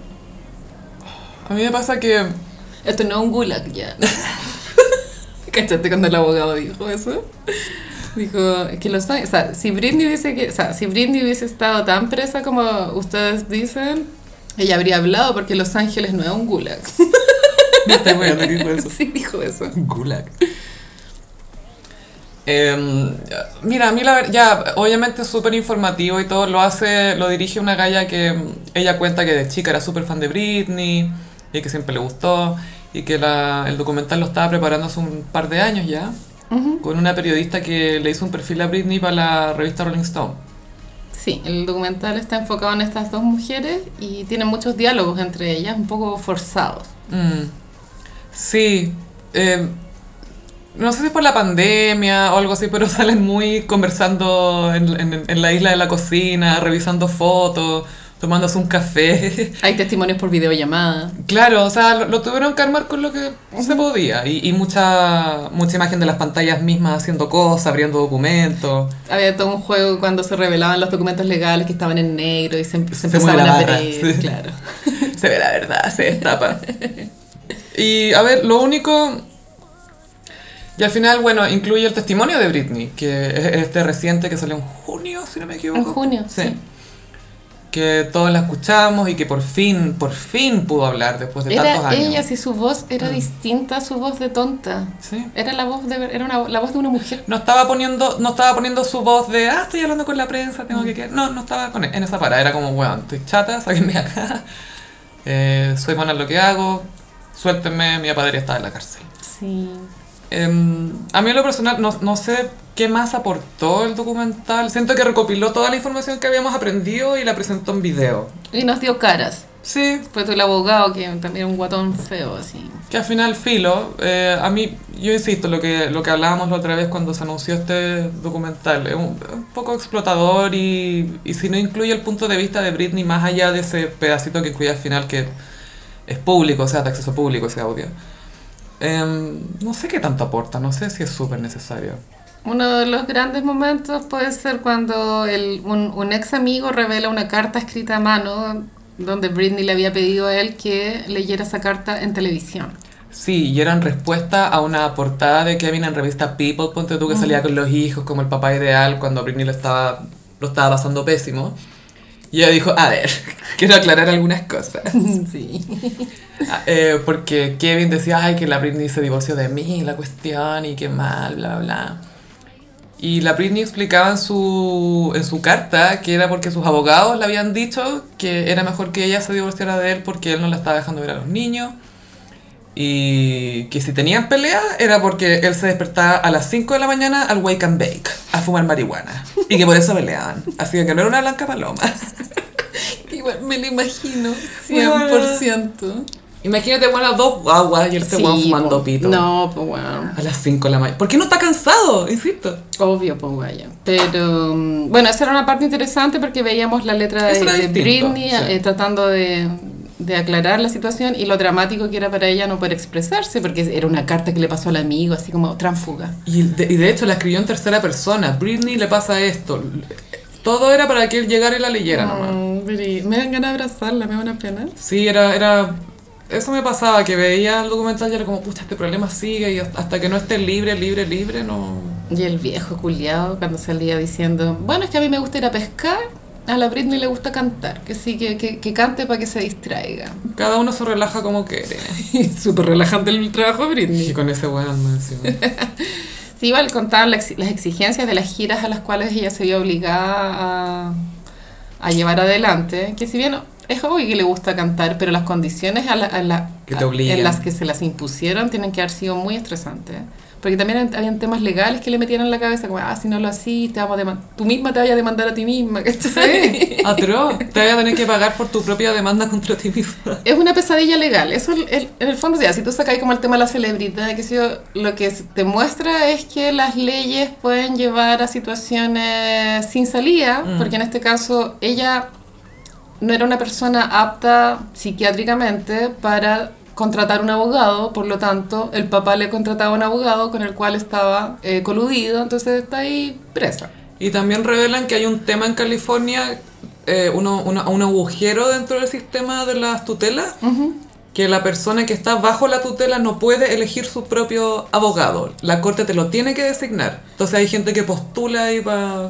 a mí me pasa que Esto no es un gulag ya. ¿Cachaste cuando el abogado dijo eso? Dijo, es que los o sea, si Britney hubiese, que- o sea, si Britney hubiese estado tan presa como ustedes dicen, ella habría hablado porque Los Ángeles no es un gulag. no weando que dijo eso. Sí, dijo eso. Gulag. Em, mira, a mí la ya, obviamente es súper informativo y todo, lo hace, lo dirige una galla que mm, ella cuenta que de chica era súper fan de Britney y que siempre le gustó y que la- el documental lo estaba preparando hace un par de años ya con una periodista que le hizo un perfil a Britney para la revista Rolling Stone. Sí, el documental está enfocado en estas dos mujeres y tiene muchos diálogos entre ellas, un poco forzados. Mm. Sí, em, no sé si por la pandemia o algo así, pero salen muy conversando en, en- en la isla de la cocina, revisando fotos, tomándose un café. Hay testimonios por videollamada. Claro, o sea, lo, lo tuvieron que armar con lo que se podía. Y, y mucha, mucha imagen de las pantallas mismas haciendo cosas, abriendo documentos. Había todo un juego cuando se revelaban los documentos legales que estaban en negro y se, se Se empezaban a barra, ver, sí. claro. Se ve la verdad, se destapa. Y a ver, lo único... Y al final, bueno, incluye el testimonio de Britney, que es este reciente que salió en junio, si no me equivoco. En junio, sí. Que todos la escuchamos y que por fin, por fin pudo hablar después de tantos años. ella, si su voz era Mm. distinta a su voz de tonta. Sí. Era la voz de era una, la voz de una mujer. No estaba poniendo, no estaba poniendo su voz de, ah, estoy hablando con la prensa, tengo que quedar. No, no estaba con, en esa parada. Era como, weón, estoy chata, sáquenme acá. Eh, soy buena en lo que hago. Suéltenme, mi padre está en la cárcel. Sí. Em, a mí en lo personal no, no sé qué más aportó el documental. Siento que recopiló toda la información que habíamos aprendido y la presentó en video. Y nos dio caras. Sí, Fue todo el abogado que también era un guatón feo así. que al final filo. eh, a mí, yo insisto, lo que, lo que hablábamos la otra vez cuando se anunció este documental, es un, un poco explotador y, y si no incluye el punto de vista de Britney más allá de ese pedacito que incluye al final que es público, o sea, de acceso público ese audio. Em, no sé qué tanto aporta, no sé si es súper necesario. Uno de los grandes momentos puede ser cuando el, un, un ex amigo revela una carta escrita a mano donde Britney le había pedido a él que leyera esa carta en televisión. Sí, y era en respuesta a una portada de Kevin en revista People, ponte tú que salía con los hijos como el papá ideal cuando Britney lo estaba, lo estaba pasando pésimo. Y ella dijo, a ver, quiero aclarar algunas cosas. sí. Ah, eh, porque Kevin decía, ay, que la Britney se divorció de mí, la cuestión, y qué mal, bla, bla, bla. Y la Britney explicaba en su, en su carta que era porque sus abogados le habían dicho que era mejor que ella se divorciara de él porque él no la estaba dejando ver a los niños. Y que si tenían pelea era porque él se despertaba a las 5 de la mañana al wake and bake, a fumar marihuana. Y que por eso peleaban. Así que no era una blanca paloma. Igual me lo imagino, Bueno. 100%. Imagínate, bueno, dos guaguas y él se Sí, fumando po. pito. No, pues bueno. A las 5 de la mañana. ¿Por qué no está cansado? Insisto. Obvio, pues vaya. Pero mm, bueno, esa era una parte interesante porque veíamos la letra de, Eso Britney sí. eh, tratando de, de aclarar la situación y lo dramático que era para ella no poder expresarse porque era una carta que le pasó al amigo, así como tránfuga. Y de, y de hecho la escribió en tercera persona. Britney le pasa esto. Todo era para que él llegara y la leyera nomás. Mm, Bri- me dan ganas de abrazarla, me da una pena. Sí, era, era... Eso me pasaba, que veía el documental y era como, pucha, este problema sigue y hasta que no esté libre, libre, libre, no... Y el viejo culiado cuando salía diciendo, bueno, es que a mí me gusta ir a pescar A la Britney le gusta cantar, que sí, que, que, que cante para que se distraiga. Cada uno se relaja como quiere. Súper relajante el trabajo de Britney. Y con ese weón encima. Sí, igual contaban las exigencias de las giras a las cuales ella se vio obligada a, a llevar adelante, que si bien es obvio que le gusta cantar, pero las condiciones a la- a la- Que te a- obligan. en las que se las impusieron tienen que haber sido muy estresantes. Porque también habían- temas legales que le metían en la cabeza, como, ah, si no lo así, te vamos a tú misma te vayas a demandar a ti misma. ¿cachai? Sí, atroz. Te vas a tener que pagar por tu propia demanda contra ti misma. Es una pesadilla legal. Eso el- el- en el fondo, ya, si tú sacas como el tema de la celebridad, que yo, lo que te muestra es que las leyes pueden llevar a situaciones sin salida, Mm. porque en este caso ella no era una persona apta psiquiátricamente para contratar un abogado, por lo tanto, el papá le contrataba un abogado con el cual estaba eh, coludido, entonces está ahí presa. Y también revelan que hay un tema en California, eh, uno, uno- un agujero dentro del sistema de las tutelas, que la persona que está bajo la tutela no puede elegir su propio abogado. La corte te lo tiene que designar. Entonces hay gente que postula ahí para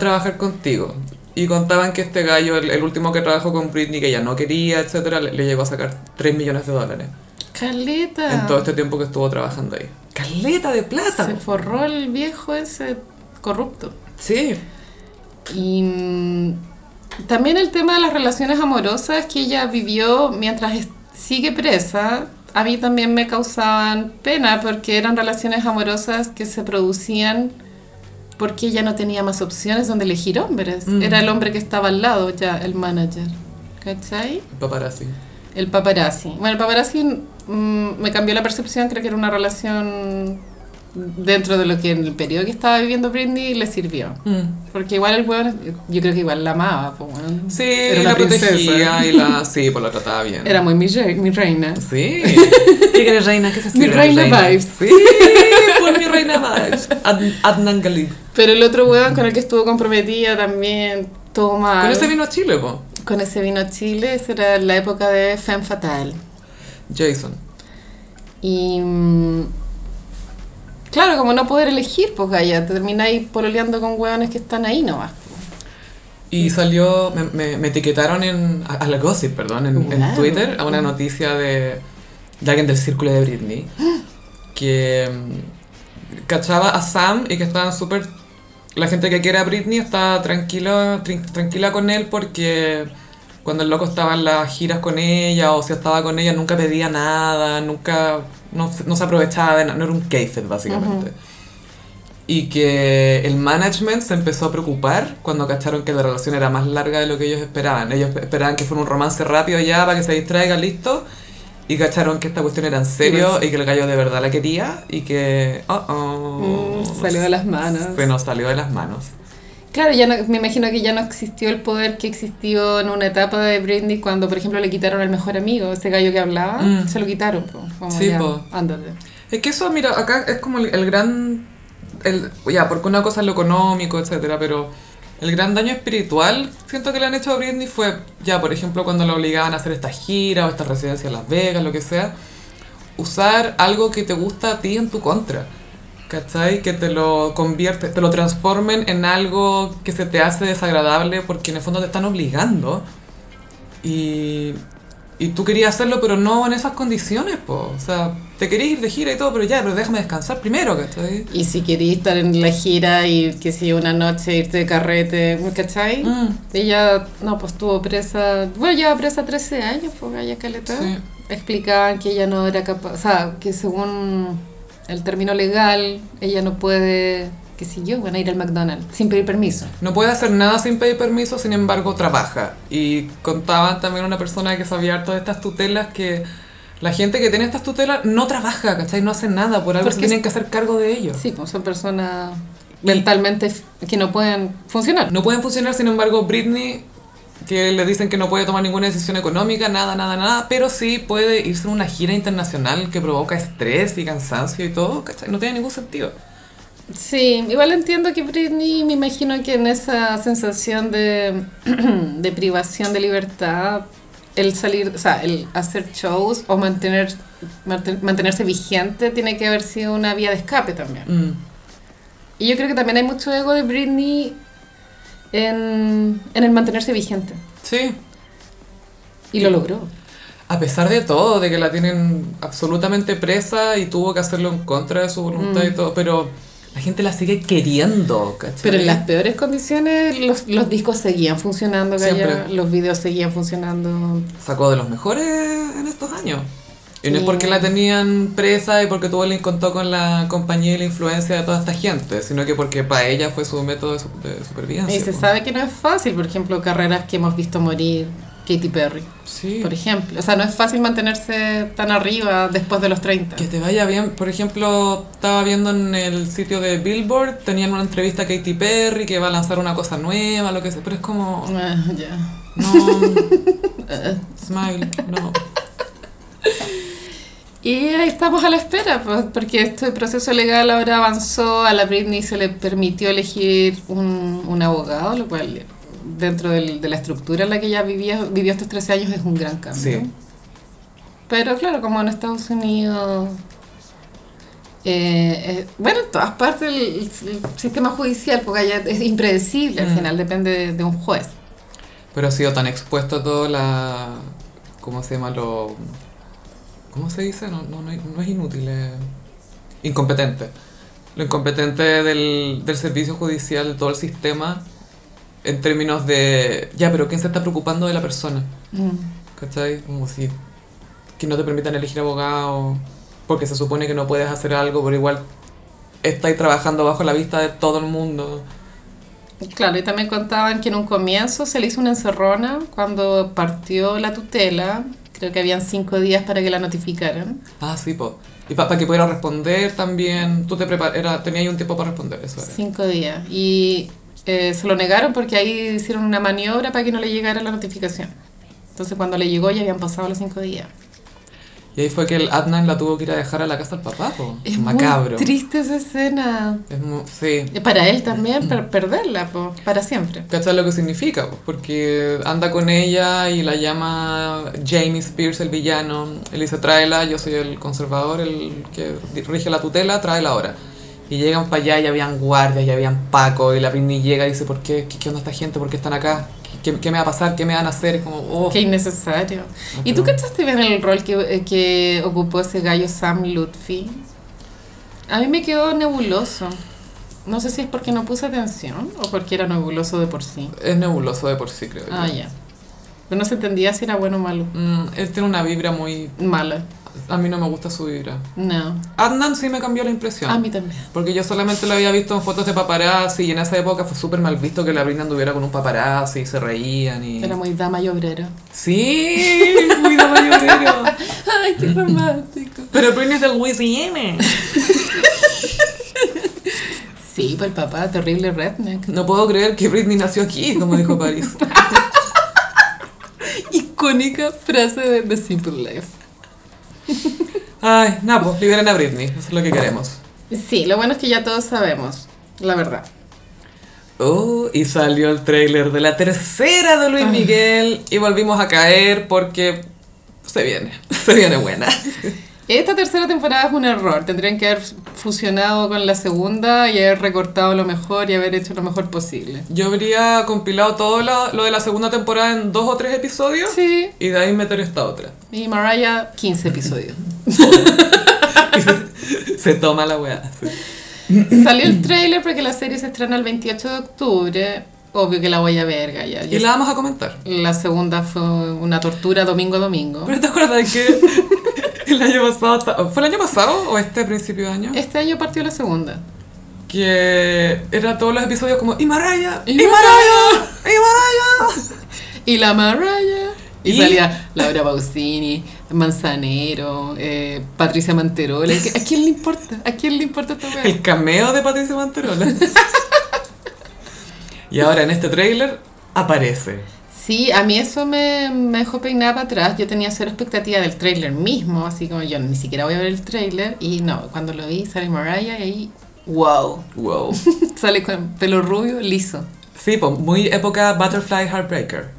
trabajar contigo. Y contaban que este gallo, el, el último que trabajó con Britney, que ella no quería, etcétera, le, le llegó a sacar 3 millones de dólares Caleta. en todo este tiempo que estuvo trabajando ahí. ¡Caleta de plata! Se forró el viejo ese corrupto. Sí. Y mm, también el tema de las relaciones amorosas que ella vivió mientras sigue presa, a mí también me causaban pena porque eran relaciones amorosas que se producían porque ella no tenía más opciones donde elegir hombres. Mm. Era el hombre que estaba al lado ya, el manager. ¿Cachai? Paparazzi. El paparazzi. Bueno, el paparazzi mm, me cambió la percepción, creo que era una relación dentro de lo que en el periodo que estaba viviendo Britney le sirvió. Mm. Porque igual el weón, yo creo que igual la amaba, pues, weón. Sí, Era la una princesa. protegía y la... Sí, pues la trataba bien. Era muy mi, mi reina. Sí. ¿Y que eres reina? ¿Qué se Mi siente, reina vibes. Sí, mi reina vibes. Ad- Adnan Galib. Pero el otro weón con el que estuvo comprometida también, todo mal. Con ese vino a Chile, po. Con ese vino a Chile, esa era la época de Femme Fatale. Jason. Y... mm, Claro, como no poder elegir, pues Gaya, te termináis pololeando con weones que están ahí nomás. Y salió, me, me- me etiquetaron en, a, a la gossip, perdón, en, en Wow. Twitter, a una noticia de, de alguien del círculo de Britney, que cachaba a Sam y que estaban súper... La gente que quiere a Britney está tranquila, tranquila con él porque cuando el loco estaba en las giras con ella o si estaba con ella nunca pedía nada, nunca, no, se- no se aprovechaba de nada, no era un case básicamente. Y que el management se empezó a preocupar cuando cacharon que la relación era más larga de lo que ellos esperaban. Ellos esperaban que fuera un romance rápido ya para que se distraiga, listo. Y cacharon que esta cuestión era en serio y que el gallo de verdad la quería y que... Oh, oh, Mm, salió de las manos. Nos salió de las manos. Claro, ya no- me imagino que ya no existió el poder que existió en una etapa de Britney cuando, por ejemplo, le quitaron al mejor amigo, ese gallo que hablaba, Mm. se lo quitaron. po, como Sí, ya, po. ándate. Es que eso, mira, acá es como el, el gran... El, ya, porque una cosa es lo económico, etcétera, pero el gran daño espiritual siento que le han hecho a Britney fue, ya, por ejemplo, cuando la obligaban a hacer esta gira o esta residencia en Las Vegas, lo que sea, usar algo que te gusta a ti en tu contra. ¿Cachai? Que te lo convierte, te lo transformen en algo que se te hace desagradable porque en el fondo te están obligando. Y, y tú querías hacerlo, pero no en esas condiciones, po. O sea, te querías ir de gira y todo, pero ya, pero déjame descansar primero, ¿cachai? Y si querías estar en la gira y que si una noche irte de carrete, ¿cachai? Mm. Ella, no, pues estuvo presa, bueno, lleva presa 13 años, pues Gaya Caleta. Sí. Explicaban que ella no era capaz, o sea, que según el término legal, ella no puede, qué sé yo, bueno, ir al McDonald's sin pedir permiso. No puede hacer nada sin pedir permiso, sin embargo trabaja. Y contaban también una persona que sabía harto de estas tutelas que la gente que tiene estas tutelas no trabaja, ¿cachai? No hace nada, por algo Porque tienen que hacer cargo de ellos. Sí, pues son personas mentalmente que no pueden funcionar. No pueden funcionar, sin embargo, Britney, que le dicen que no puede tomar ninguna decisión económica, nada, nada, nada, pero sí puede irse a una gira internacional que provoca estrés y cansancio y todo, ¿cachai? No tiene ningún sentido. Sí, igual entiendo que Britney, me imagino que en esa sensación de, de privación de libertad, el salir, o sea, el hacer shows o mantener, manten- mantenerse vigente tiene que haber sido una vía de escape también. Mm. Y yo creo que también hay mucho ego de Britney en, en el mantenerse vigente. Sí. Y lo logró. A pesar de todo, de que la tienen absolutamente presa y tuvo que hacerlo en contra de su voluntad y todo, pero la gente la sigue queriendo, ¿cachai? Pero en las peores condiciones los, los discos seguían funcionando, Gaya, los videos seguían funcionando. Sacó de los mejores en estos años. Y no es porque la tenían presa y porque tuvo el contó con la compañía y la influencia de toda esta gente, sino que porque para ella fue su método de, su- de supervivencia. Y se po. sabe que no es fácil, por ejemplo, carreras que hemos visto morir, Katy Perry, Sí. por ejemplo. O sea, no es fácil mantenerse tan arriba después de los 30. Que te vaya bien. Por ejemplo, estaba viendo en el sitio de Billboard, tenían una entrevista a Katy Perry que va a lanzar una cosa nueva, lo que sea, pero es como, Ah, ya. no, smile, no. Y ahí estamos a la espera, pues, porque este proceso legal ahora avanzó, a la Britney se le permitió elegir un, un abogado, lo cual dentro del- de la estructura en la que ella vivía, vivió estos 13 años es un gran cambio. Sí. Pero claro, como en Estados Unidos, eh, eh, bueno, en todas partes el, el sistema judicial, porque allá es impredecible, al Mm. final depende de, de un juez. Pero ha sido tan expuesto a todo la... ¿Cómo se llama? Lo... ¿Cómo se dice? No, no, no, es- no es inútil, incompetente. Lo incompetente del, del servicio judicial, de todo el sistema, en términos de... Ya, pero ¿quién se está preocupando de la persona? Mm. ¿Cachai? Como si... Que no te permitan elegir abogado, porque se supone que no puedes hacer algo, pero igual estáis trabajando bajo la vista de todo el mundo. Claro, y también contaban que en un comienzo se le hizo una encerrona cuando partió la tutela. Creo que habían cinco días para que la notificaran. Ah, sí, po. Y para que pudiera responder también. Tú te preparas, tenías ahí un tiempo para responder, eso era. Cinco días. Y eh, se lo negaron porque ahí hicieron una maniobra para que no le llegara la notificación. Entonces cuando le llegó ya habían pasado los cinco días. Y ahí fue que el Adnan la tuvo que ir a dejar a la casa del papá, po. Es Macabro. muy triste esa escena. Es mu- sí. Y Para él también, per- perderla, po, para siempre. ¿Cachai lo que significa? po? Porque anda con ella y la llama Jamie Spears, el villano. Él dice, tráela, yo soy el conservador, el que rige la tutela, tráela ahora. Y llegan para allá y habían guardias, y habían Paco, y la Britney llega y dice, ¿por qué? ¿Qué, qué onda esta gente? ¿Por qué están acá? ¿Qué, qué me va a pasar? ¿Qué me van a hacer? Como, oh. Qué innecesario. ¿Y tú cachaste bien el rol que, eh, que ocupó ese gallo Sam Lutfi? A mí me quedó nebuloso. No sé si es porque no puse atención o porque era nebuloso de por sí. Es nebuloso de por sí, creo. Ah, ya. Pero no se entendía si era bueno o malo. Mm, él tiene una vibra muy... Mala. A mí no me gusta su vibra. No. Adnan sí me cambió la impresión. A mí también. Porque yo solamente lo había visto en fotos de paparazzi y en esa época fue súper mal visto que la Britney anduviera con un paparazzi y se reían y... Era muy dama y obrero. Sí, muy de mayorero. Ay, qué romántico. Pero Britney es del Louisiana. Sí, pues el papá, terrible redneck. No puedo creer que Britney nació aquí, como dijo Paris. Icónica frase de The Simple Life. Ay, nada, pues liberen a Britney, eso es lo que queremos. Sí, lo bueno es que ya todos sabemos, la verdad. Oh, y salió el tráiler de la tercera de Luis Miguel y volvimos a caer porque se viene, se viene buena. Esta tercera temporada es un error. Tendrían que haber fusionado con la segunda y haber recortado lo mejor y haber hecho lo mejor posible. Yo habría compilado todo lo, lo de la segunda temporada en dos o tres episodios Sí. y de ahí meter esta otra. Y Mariah, 15 episodios. Se toma la weá. sí. Salió el trailer porque la serie se estrena el 28 de octubre. Obvio que la voy a ver, Gaya. Y la vamos a comentar. La segunda fue una tortura domingo a domingo. Pero te acuerdas que el año pasado, ¿fue el año pasado o este principio de año? Este año partió la segunda. Que era todos los episodios como ¡Y Maraya! ¡Y ¡Y Maraya! ¡Y Maraya! Y la salía Laura Pausini, Manzanero, eh, Patricia Manterola. ¿A quién le importa? ¿A quién le importa esta weá? El cameo de Patricia Manterola. y ahora en este tráiler aparece. Sí, a mí eso me, me dejó peinada para atrás. Yo tenía cero expectativa del tráiler mismo, así como yo ni siquiera voy a ver el tráiler. Y no, cuando lo vi sale Mariah y ahí, wow. Wow. sale con pelo rubio, liso. Sí, pues muy época Butterfly Heartbreaker.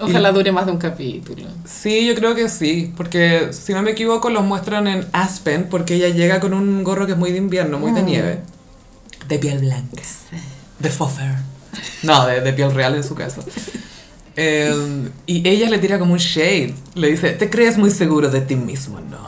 Ojalá dure más de un capítulo. Sí, yo creo que sí, porque si no me equivoco los muestran en Aspen porque ella llega con un gorro que es muy de invierno, muy de Mm. nieve, de piel blanca. de Foffer. No, de, de piel real en su caso. Eh, y ella le tira como un shade. Le dice, te crees muy seguro de ti mismo, ¿no?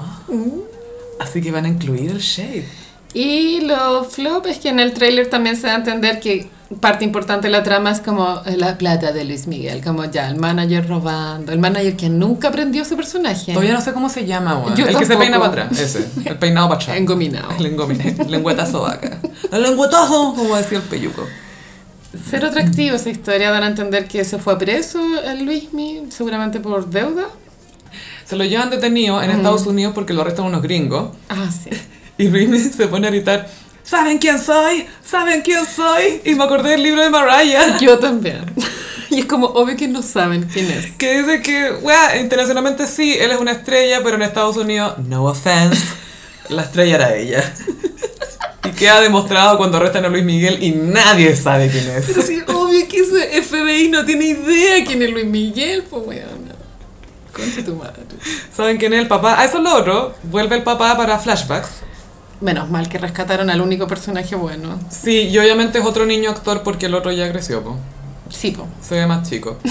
Así que van a incluir el shade. Y lo flop es que en el tráiler también se da a entender que parte importante de la trama es como la plata de Luis Miguel, como ya el manager robando, el manager que nunca aprendió su personaje. Todavía no sé cómo se llama, weón. Yo El que se tampoco. peina para atrás, ese. El peinado para atrás. Engominado. El engomine- lengüetazo vaca. El lengüetazo, como decía el peyuco. Cero atractivo esa historia, dan a entender que se fue preso el Luismi, seguramente por deuda. Se lo llevan detenido en Estados Unidos porque lo arrestan unos gringos. Ah, sí. Y Luis se pone a gritar, ¿saben quién soy? ¿Saben quién soy? Y me acordé del libro de Mariah. Yo también. Y es como obvio que no saben quién es. Que dice que, wea, internacionalmente sí, él es una estrella, pero en Estados Unidos, no offense, la estrella era ella. Y queda demostrado cuando arrestan a Luis Miguel y nadie sabe quién es. Pero sí, obvio que ese FBI no tiene idea quién es Luis Miguel, pues weón. Concha tu madre. ¿Saben quién es el papá? Ah, eso es lo otro. Vuelve el papá para flashbacks. Menos mal que rescataron al único personaje bueno. Sí, y obviamente es otro niño actor porque el otro ya creció, po. Sí, po. Se ve más chico.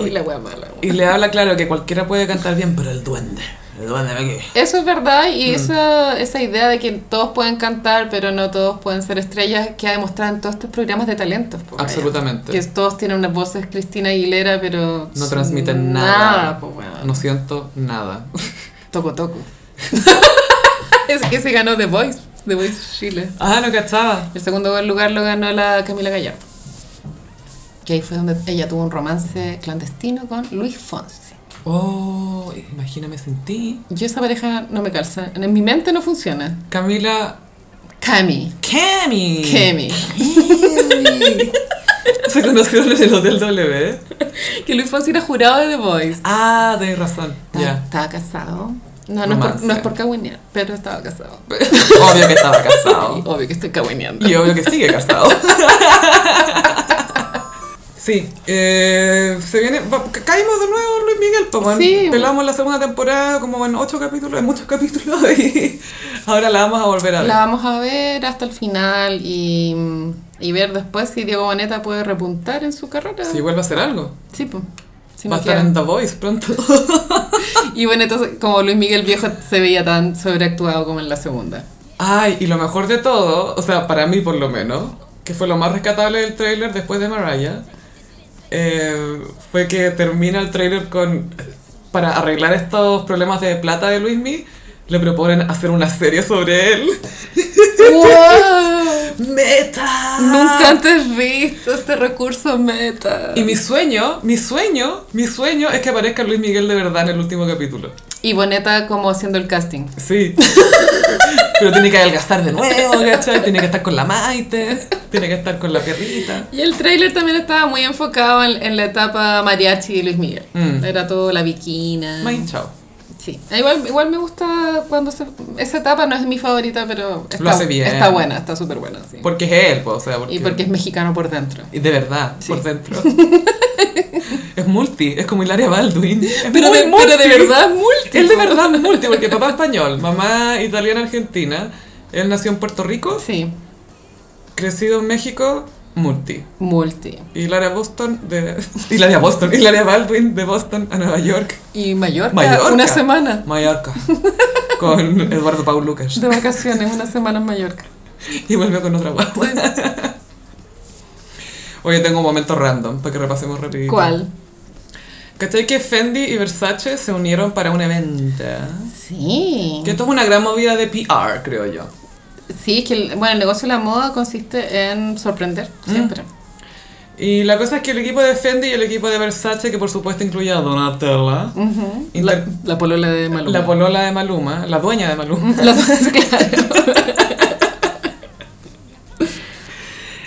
Y la wea mala. wea. Y le habla claro que cualquiera puede cantar bien, pero el duende. El duende. Eso es verdad Mm. y esa, esa idea de que todos pueden cantar pero no todos pueden ser estrellas que ha demostrado en todos estos programas de talentos. Absolutamente. Que todos tienen unas voces Cristina Aguilera pero... No transmiten nada. Nada, pues weón. No siento nada. Toco toco. es que se ganó The Voice, The Voice Chile. Ah, no cachaba. El segundo lugar lo ganó la Camila Gallardo. Que ahí fue donde ella tuvo un romance clandestino con Luis Fonsi. Oh, imagíname sin ti. Yo esa pareja no me calza. En mi mente no funciona. Camila. Cami. Kemi. Kemi. Se conocieron en el Hotel W. Que Luis Fonsi era jurado de The Voice. Ah, tenés razón. Estaba, Ya. estaba casado. No, no es, por, no es por pero estaba casado. Obvio que estaba Y casado. obvio que estoy cagüineando. Y obvio que sigue casado. Sí, eh, se viene. va- ca- caímos de nuevo Luis Miguel, pues, weón. Sí. Pelamos la segunda temporada como en ocho capítulos, en muchos capítulos, y ahora la vamos a volver a ver. La vamos a ver hasta el final y, y ver después si Diego Boneta puede repuntar en su carrera. Si vuelve a hacer algo. Sí, pues. Si Va a estar en The Voice pronto. Y bueno, entonces, como Luis Miguel viejo se veía tan sobreactuado como en la segunda. Ay, y lo mejor de todo, o sea, para mí por lo menos, que fue lo más rescatable del tráiler después de Mariah, eh, fue que termina el tráiler con... Para arreglar estos problemas de plata de Luismi, le proponen hacer una serie sobre él. ¡Wow! ¡Meta! Nunca antes visto este recurso meta. Y mi sueño, mi sueño, mi sueño es que aparezca Luis Miguel de verdad en el último capítulo. Y Boneta como haciendo el casting. Sí. Pero tiene que adelgazar de nuevo, ¿cachai? Tiene que estar con la Maite, tiene que estar con la perrita. Y el tráiler también estaba muy enfocado en, en la etapa mariachi de Luis Miguel. Mm. Era todo la viquina. Main chao. Sí. Ah, Igual, igual me gusta cuando se... Esa etapa no es mi favorita, pero está, Lo hace bien. está buena, está súper buena, sí. Porque es él, pues, o sea, porque... Y porque es mexicano por dentro. y de verdad, Sí. por dentro. es multi, es como Hilaria Baldwin. Es Pero muy de, multi. pero de verdad es multi. Él de verdad es multi, porque papá español, mamá italiana argentina, él nació en Puerto Rico, Sí, crecido en México, multi. multi. Hilaria Boston de... Hilaria Boston, Hilaria Baldwin de Boston a Nueva York. Y Mallorca, Mallorca. una semana Mallorca. Con Eduardo Paul Lucas. de vacaciones, una semana en Mallorca. Y vuelve con otra guagua. Oye, tengo un momento random para que repasemos rapidito. ¿Cuál? ¿Cachai que Fendi y Versace se unieron para un evento? Sí. Que esto es una gran movida de PR, creo yo. Sí, es que el, bueno, el negocio de la moda consiste en sorprender, siempre. Y la cosa es que el equipo de Fendi y el equipo de Versace, que por supuesto incluye a Donatella, Ujú. Inter- la, la polola de Maluma. la polola de Maluma, la dueña de Maluma, La claro.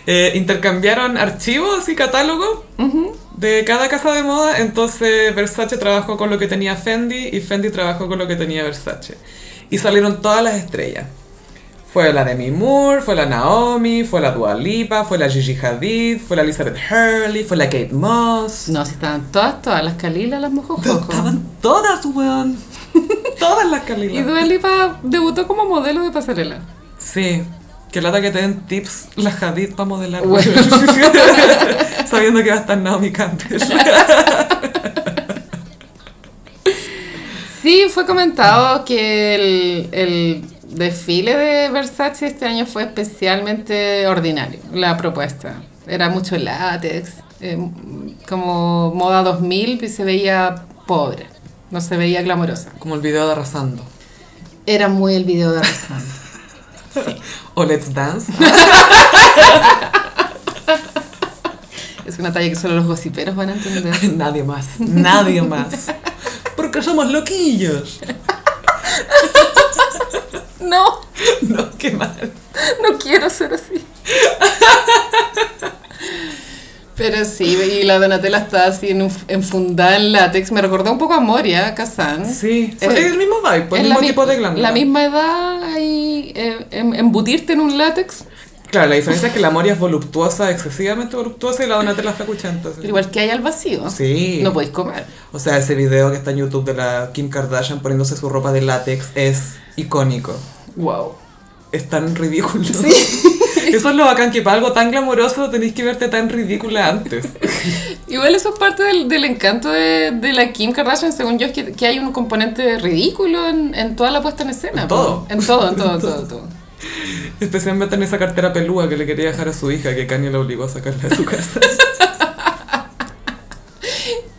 eh, intercambiaron archivos y catálogos de cada casa de moda, entonces Versace trabajó con lo que tenía Fendi y Fendi trabajó con lo que tenía Versace. Y salieron todas las estrellas. Fue la Demi Moore, fue la Naomi, fue la Dua Lipa, fue la Gigi Hadid, fue la Elizabeth Hurley, fue la Kate Moss. No, si estaban todas, todas, las Calilas, las mojojojo. Estaban todas, weón. Todas las Y Calilas. Dua Lipa debutó como modelo de pasarela. Sí. Que lata que te den tips la Hadid para modelar. Bueno. Sabiendo que va a estar Naomi Campbell. Sí, fue comentado que el, el desfile de Versace este año fue especialmente ordinario, la propuesta. Era mucho látex, eh, como moda 2000 y se veía pobre, no se veía glamorosa. Como el video de Arrasando. Era muy el video de Arrasando. O Let's Dance. Es una talla que solo los gossiperos van a entender. Nadie más. Nadie más. Porque somos loquillos. No, No, qué mal. no quiero ser así. Pero sí, y la Donatella está así en un, enfundada en látex. Me recordó un poco a Moria Kazan. Sí, Eh, es el mismo vibe, pues, el mismo mi- tipo de glándula. La misma edad y eh, em- embutirte en un látex. Claro, la diferencia es que la Moria es voluptuosa, excesivamente voluptuosa, y la Donatella está cuchenta. Pero igual que hay al vacío. Sí. No podéis comer. O sea, ese video que está en YouTube de la Kim Kardashian poniéndose su ropa de látex es icónico. Wow. Es tan ridículo. Eso es lo bacán, que para algo tan glamuroso tenéis que verte tan ridícula antes. Igual eso es parte del, del encanto de, de la Kim Kardashian, según yo, es que, que hay un componente ridículo en, en toda la puesta en escena. En todo. En todo, en todo, en todo, todo. Especialmente en esa cartera pelúa que le quería dejar a su hija, que Kanye la obligó a sacarla de su casa.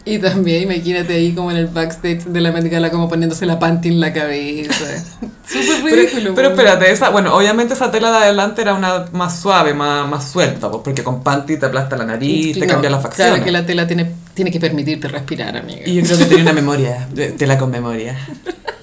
Y también imagínate ahí como en el backstage de la Met Gala como poniéndose la panty en la cabeza. Súper Pero, ridículo. pero po. espérate, esa, bueno, obviamente esa tela de adelante era una más suave, más, más suelta, pues, porque con panty te aplasta la nariz, te No, cambia las facciones. Claro que la tela tiene, tiene que permitirte respirar, amiga. Y yo creo que tenía una memoria, tela con memoria.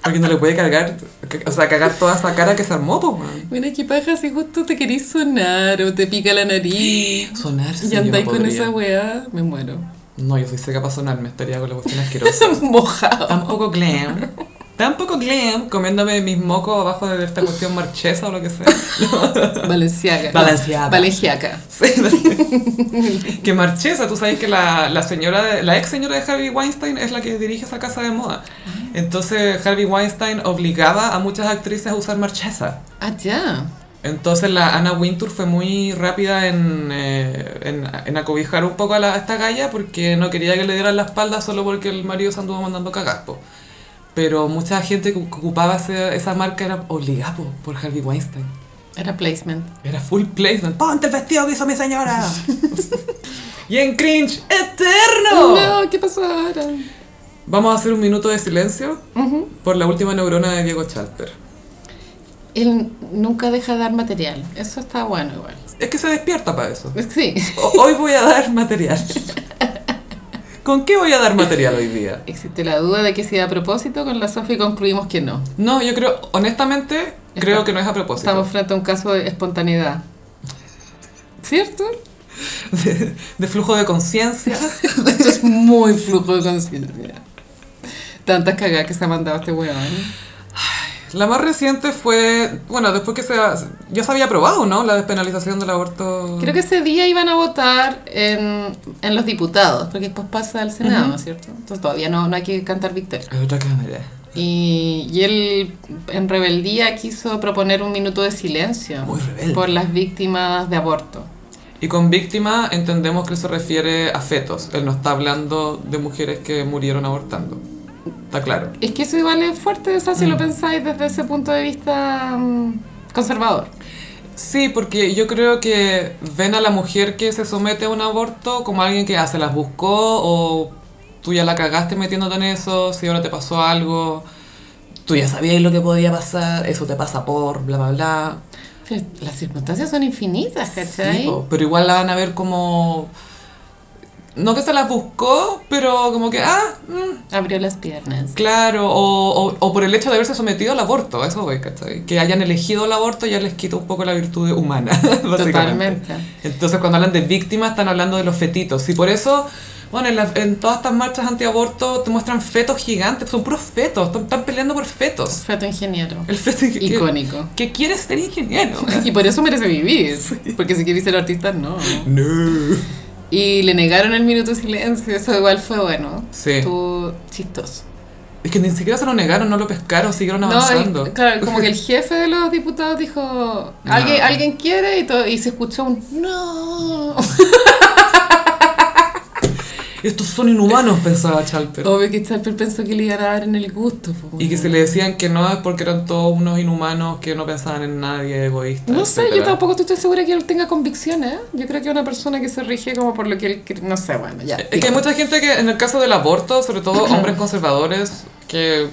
Porque no le puede cargar, o sea, cagar toda esa cara que se armó, pues, man. Mira qué paja si justo te querís sonar o te pica la nariz. Sonar, sí, y andáis con esa weá, me muero. No, yo soy seca para sonar, me estaría con la cuestión asquerosa. Mojado. Tampoco glam. Tampoco glam, comiéndome mis mocos abajo de esta cuestión marchesa o lo que sea. Valenciaga. Valenciaga. Valenciaga. Sí. que marchesa, tú sabes que la, la señora, la ex señora de Harvey Weinstein es la que dirige esa casa de moda. Entonces Harvey Weinstein obligaba a muchas actrices a usar marchesa. Ah, ya. Entonces la Anna Wintour fue muy rápida en, eh, en, en acobijar un poco a, la- a esta galla porque no quería que le dieran la espalda solo porque el marido se anduvo mandando cagar, po. Pero mucha gente que ocupaba ese- esa marca era obligada po, por Harvey Weinstein. Era placement. Era full placement. ¡Ponte el vestido que hizo mi señora! y en cringe eterno. No, ¿qué pasó ahora? Vamos a hacer un minuto de silencio por la última neurona de Diego Chalper. Él nunca deja de dar material. Eso está bueno igual. Es que se despierta para eso. Sí. O- hoy voy a dar material. ¿Con qué voy a dar material hoy día? Existe la duda de que si a propósito, con la Sofi concluimos que no. No, yo creo, honestamente, creo que no es a propósito. Estamos frente a un caso de espontaneidad. ¿Cierto? De, de flujo de conciencia. Esto es muy flujo de conciencia. Tantas cagadas que se ha mandado este weón. La más reciente fue, bueno, después que se, ya se había aprobado, ¿no? La despenalización del aborto. Creo que ese día iban a votar en, en los diputados, porque después pasa al Senado. ¿no es cierto? Entonces todavía no, no hay que cantar victoria. Otra cámara. Y, y él, en rebeldía, quiso proponer un minuto de silencio Muy rebelde. por las víctimas de aborto. Y con víctima entendemos que se refiere a fetos. Él no está hablando de mujeres que murieron abortando. Está claro. Es que eso igual es fuerte, o sea, si Mm. lo pensáis desde ese punto de vista mm, conservador. Sí, porque yo creo que ven a la mujer que se somete a un aborto como alguien que ah, se las buscó o tú ya la cagaste metiéndote en eso, si ahora te pasó algo, tú ya sabías lo que podía pasar, eso te pasa por, bla, bla, bla. Pero las circunstancias son infinitas, ¿cachai? pero igual la van a ver como... No que se las buscó, pero como que, ah, mm, Abrió las piernas. claro, o, o, o por el hecho de haberse sometido al aborto, eso voy, ¿cachai? Que hayan elegido el aborto ya les quita un poco la virtud humana, básicamente. Totalmente. Entonces cuando hablan de víctimas están hablando de los fetitos. Y por eso, bueno, en, la- en todas estas marchas antiaborto te muestran fetos gigantes, son puros fetos, están, están peleando por fetos. Feto ingeniero. El feto Icónico. que quiere ser ingeniero. Y por eso merece vivir. Porque si quiere ser artista, no. No. Y le negaron el minuto de silencio. Eso igual fue bueno. Sí. Estuvo chistoso. Es que ni siquiera se lo negaron, no lo pescaron, siguieron No, avanzando. el- claro, como que el jefe de los diputados dijo, ¿alguien, No. ¿alguien quiere? Y, todo, y se escuchó un no. Estos son inhumanos, pensaba Chalper. Obvio que Chalper pensó que le iban a dar en el gusto. po, Y que se le decían que no es porque eran todos unos inhumanos que no pensaban en nadie, egoístas. No sé, yo tampoco estoy segura que él tenga convicciones. ¿eh? Yo creo que es una persona que se rige como por lo que él... No sé, bueno, ya. Es que hay mucha gente que en el caso del aborto, sobre todo hombres conservadores, que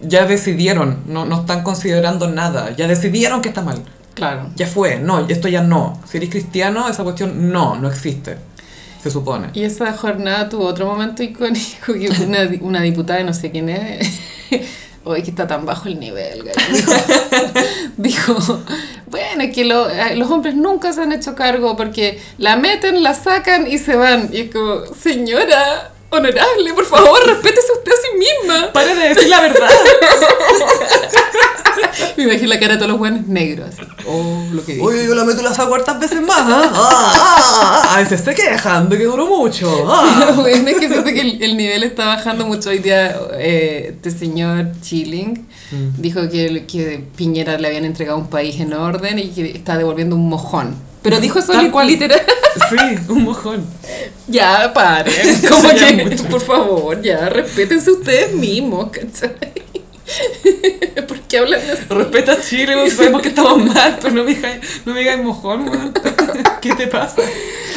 ya decidieron, no, no están considerando nada, ya decidieron que está mal. Claro. Ya fue, no, esto ya no. Si eres cristiano, esa cuestión no, no existe. Supone. Y esa jornada tuvo otro momento icónico que una, una diputada, no sé quién es, hoy que está tan bajo el nivel, dijo, dijo, bueno, es que lo- eh, los hombres nunca se han hecho cargo porque la meten, la sacan y se van. Y es como, señora, honorable, por favor, respétese usted a sí misma. ¡Pare de decir la verdad! Me imagino la cara de todos los buenos negros. así. Oh, lo que. Oye, yo la meto las cuartas veces más, ¿ah? Ah, ah, ah, A veces se quejan de que duró mucho. ah. Bueno, es que siento que el, el nivel está bajando mucho. Hoy día eh, este señor Chilling Mm. dijo que, que Piñera le habían entregado un país en orden y que está devolviendo un mojón. Pero dijo eso li- cual. literal. Sí, un mojón. Ya, paren. Como que, mucho. por favor, ya, respétense ustedes mismos, ¿cachai? ¿Por qué hablan así? Respeta a Chile, weón, sabemos que estamos mal, pero no me digáis, no me mojón, weón. ¿Qué te pasa?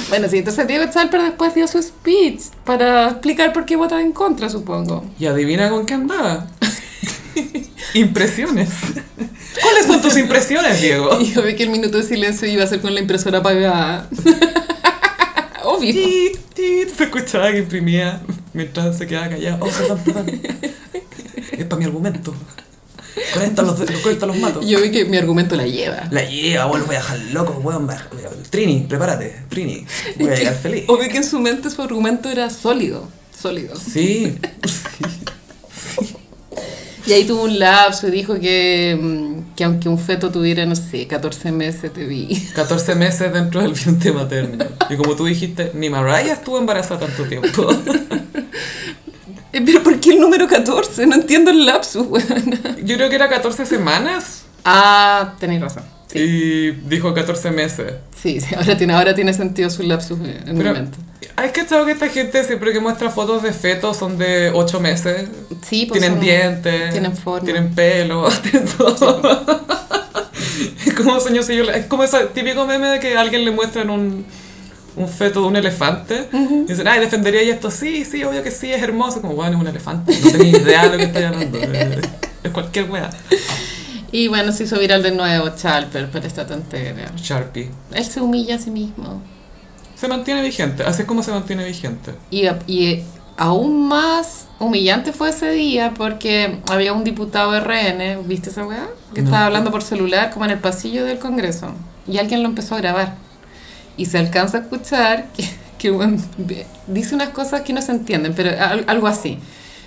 Bueno, sí, entonces Diego Chalper después dio su speech para explicar por qué votaba en contra, supongo. Y adivina con qué andaba. Impresiones. ¿Cuáles son tus impresiones, Diego? Y yo vi que el minuto de silencio iba a ser con la impresora apagada. Obvio. Tit, tit, se escuchaba que imprimía mientras se quedaba callado. Oh, perdón, perdón. Es para mi argumento. Con esto los, con los mato. Yo vi que mi argumento la lleva. La lleva, weón, voy a dejar loco, weón. Trini, prepárate, Trini. Voy a llegar feliz. Obvio que en su mente su argumento era sólido. Sólido. Sí. Y ahí tuvo un lapso y dijo que, mm, que aunque un feto tuviera, no sé, 14 meses, te vi. 14 meses dentro del vientre materno. Y como tú dijiste, ni Mariah estuvo embarazada tanto tiempo. Eh, Pero ¿por qué el número 14? No entiendo el lapsus, weón. Yo creo que era 14 semanas Ah, tenéis razón. Sí, y dijo 14 meses. sí, sí, ahora, tiene, ahora tiene sentido su lapsus en mi Pero mente. hay que que esta gente siempre que muestra fotos de fetos son de 8 meses. Sí, pues tienen son- dientes, tienen forma. tienen pelo, tienen todo. es como si yo le- es como ese típico meme de que a alguien le muestran un, un feto de un elefante y dicen, ay, defendería y esto, sí, sí, obvio que sí, es hermoso, como bueno, es un elefante, no tenía idea de lo que estoy hablando, es es cualquier wea. Y bueno, se hizo viral de nuevo Chalper por esta tontería. Sharpie. Él se humilla a sí mismo. Se mantiene vigente, así es como se mantiene vigente. Y, y aún más humillante fue ese día porque había un diputado RN, ¿viste esa weá? Que No. estaba hablando por celular como en el pasillo del Congreso. Y alguien lo empezó a grabar. Y se alcanza a escuchar que, que dice unas cosas que no se entienden, pero al- algo así.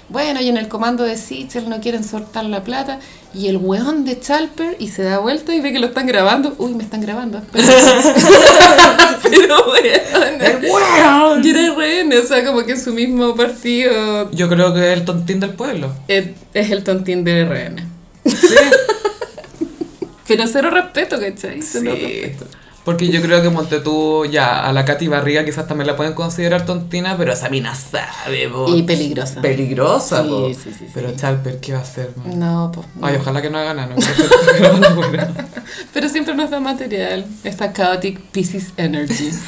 Bueno, y en el comando de Sichel no quieren soltar la plata. Y el weón de Chalper y se da vuelta y ve que lo están grabando. Uy, me están grabando. espera. pero weón. ¡El weón! Era RN, o sea, como que en su mismo partido Yo creo que es el tontín del pueblo. es, es el tontín de RN. Sí. Pero cero respeto, ¿cachai? Cero Sí. respeto. Porque yo creo que Montetú, ya, a la Katy Barriga quizás también la pueden considerar tontina, pero esa mina sabe, po. Y peligrosa. Peligrosa, Sí, po. sí, sí, sí. Pero Chalper, ¿qué va a hacer, man? No, pues. Ay, ojalá que no haga nada, no. Pero siempre nos da material. Esta chaotic Pisces energy.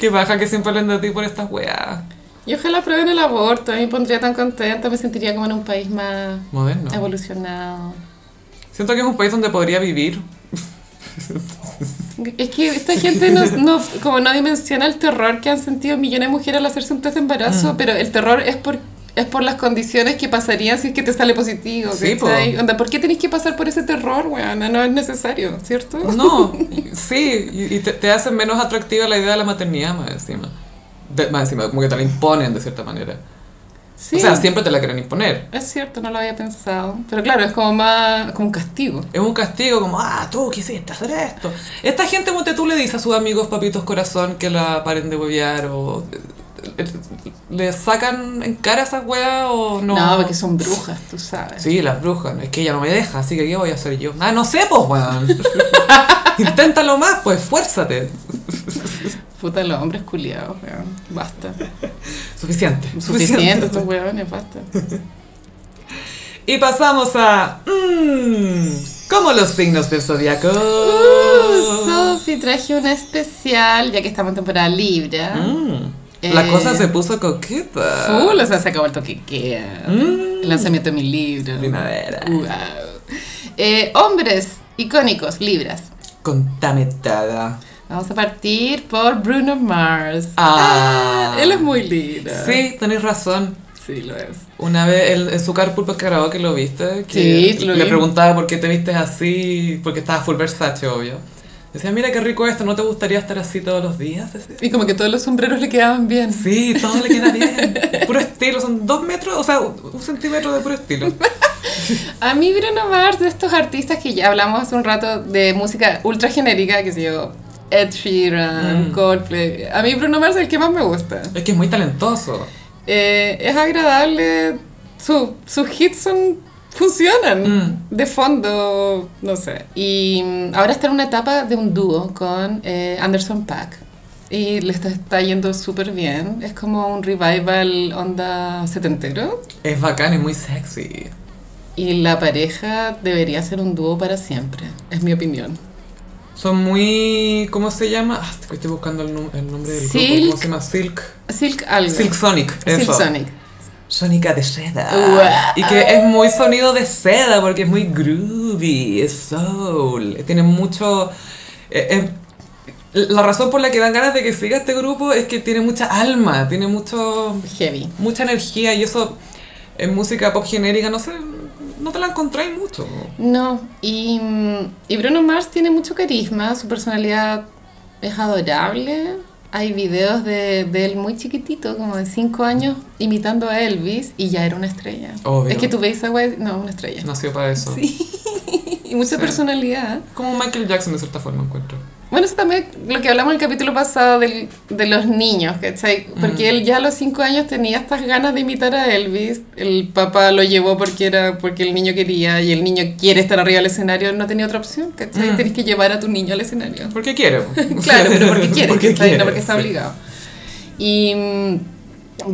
Qué baja que siempre hablan de ti por estas weas. Y ojalá prueben el aborto. A mí me pondría tan contenta. Me sentiría como en un país más Moderno. evolucionado. Siento que es un país donde podría vivir. Es que esta gente no, no- como no dimensiona el terror que han sentido millones de mujeres al hacerse un test de embarazo, Mm. pero el terror es por es por las condiciones que pasarían si es que te sale positivo. Sí, po. Onda, ¿Por qué tenés que pasar por ese terror, weona? No es necesario, ¿cierto? No, sí, y y te, te hacen menos atractiva la idea de la maternidad más encima. De- más encima, como que te la imponen de cierta manera. Sí, O sea, siempre te la quieren imponer. es cierto, no lo había pensado. Pero claro, es como más como un castigo. Es un castigo como, ah, tú quisiste hacer esto. Esta gente, como tú le dices a sus amigos papitos corazón que la paren de huevear o... eh, ¿Le sacan en cara a esas weas o no? No, porque son brujas, tú sabes. Sí, las brujas. Es que ella no me deja, así que ¿qué voy a hacer yo? Ah, no sé, pues, weón. Inténtalo más, pues, esfuérzate. Puta, los hombres culiados, weón. Basta. Suficiente. Suficiente estos weones, basta. Y pasamos a... Mmm, como los signos del zodiaco. Uh, Sofi, traje una especial, ya que estamos en temporada Libra. Mm, La Eh, cosa se puso coqueta. Full, o sea, se acabó el toquequea. Mm. El lanzamiento de mi libro. Primavera. Wow. Eh, hombres icónicos, Libras. Contame todo. Vamos a partir por Bruno Mars. Ah. él es muy lindo. Sí, tenés razón. Sí, lo es. Una vez él- en su carpool que grabó que lo viste, que Sí, lo le vi. preguntaba por qué te vistes así, porque estaba full Versace, obvio. Decía, mira qué rico esto, ¿no te gustaría estar así todos los días? Y como que todos los sombreros le quedaban bien. Sí, todo le queda bien. Puro estilo, son dos metros, o sea, un centímetro de puro estilo. A mí Bruno Mars, de estos artistas que ya hablamos hace un rato de música ultra genérica, que se yo, Ed Sheeran, Mm. Coldplay. A mí Bruno Mars es el que más me gusta. Es que es muy talentoso. Eh, es agradable, su- sus hits son funcionan Mm. de fondo, no sé. Y mm, ahora está en una etapa de un dúo con eh, Anderson Paak. Y le está, está yendo súper bien. Es como un revival onda setentero. Es bacán, es muy sexy. Y la pareja debería ser un dúo para siempre, es mi opinión. Son muy... ¿Cómo se llama? Ah, estoy buscando el, nom- el nombre del grupo. Silk. ¿Cómo se llama? Silk. Silk algo. Silk Sonic. Silk eso. Sonic. Sónica de seda. Wow. Y que es muy sonido de seda porque es muy groovy, es soul. Tiene mucho. eh, eh, la razón por la que dan ganas de que siga este grupo es que tiene mucha alma, tiene mucho Heavy. mucha energía y eso en música pop genérica no sé, no te la encontráis mucho. No, y, y Bruno Mars tiene mucho carisma, su personalidad es adorable. Hay videos de, de él muy chiquitito, como de 5 años, imitando a Elvis y ya era una estrella. Obvio. Es que tú ves a güey, no, una estrella. Nació para eso. Y mucha Sí. personalidad. Como Michael Jackson de cierta forma encuentro. Bueno, eso también lo que hablamos en el capítulo pasado del- de los niños, ¿cachai? Porque Mm. él ya a los cinco años tenía estas ganas de imitar a Elvis. El papá lo llevó porque era porque el niño quería y el niño quiere estar arriba del escenario. No tenía otra opción, ¿cachai? Mm. Tenés que llevar a tu niño al escenario. Porque quiere. claro, pero porque quiere, Porque ¿cachai? quiere, no porque está sí. obligado. Y mm,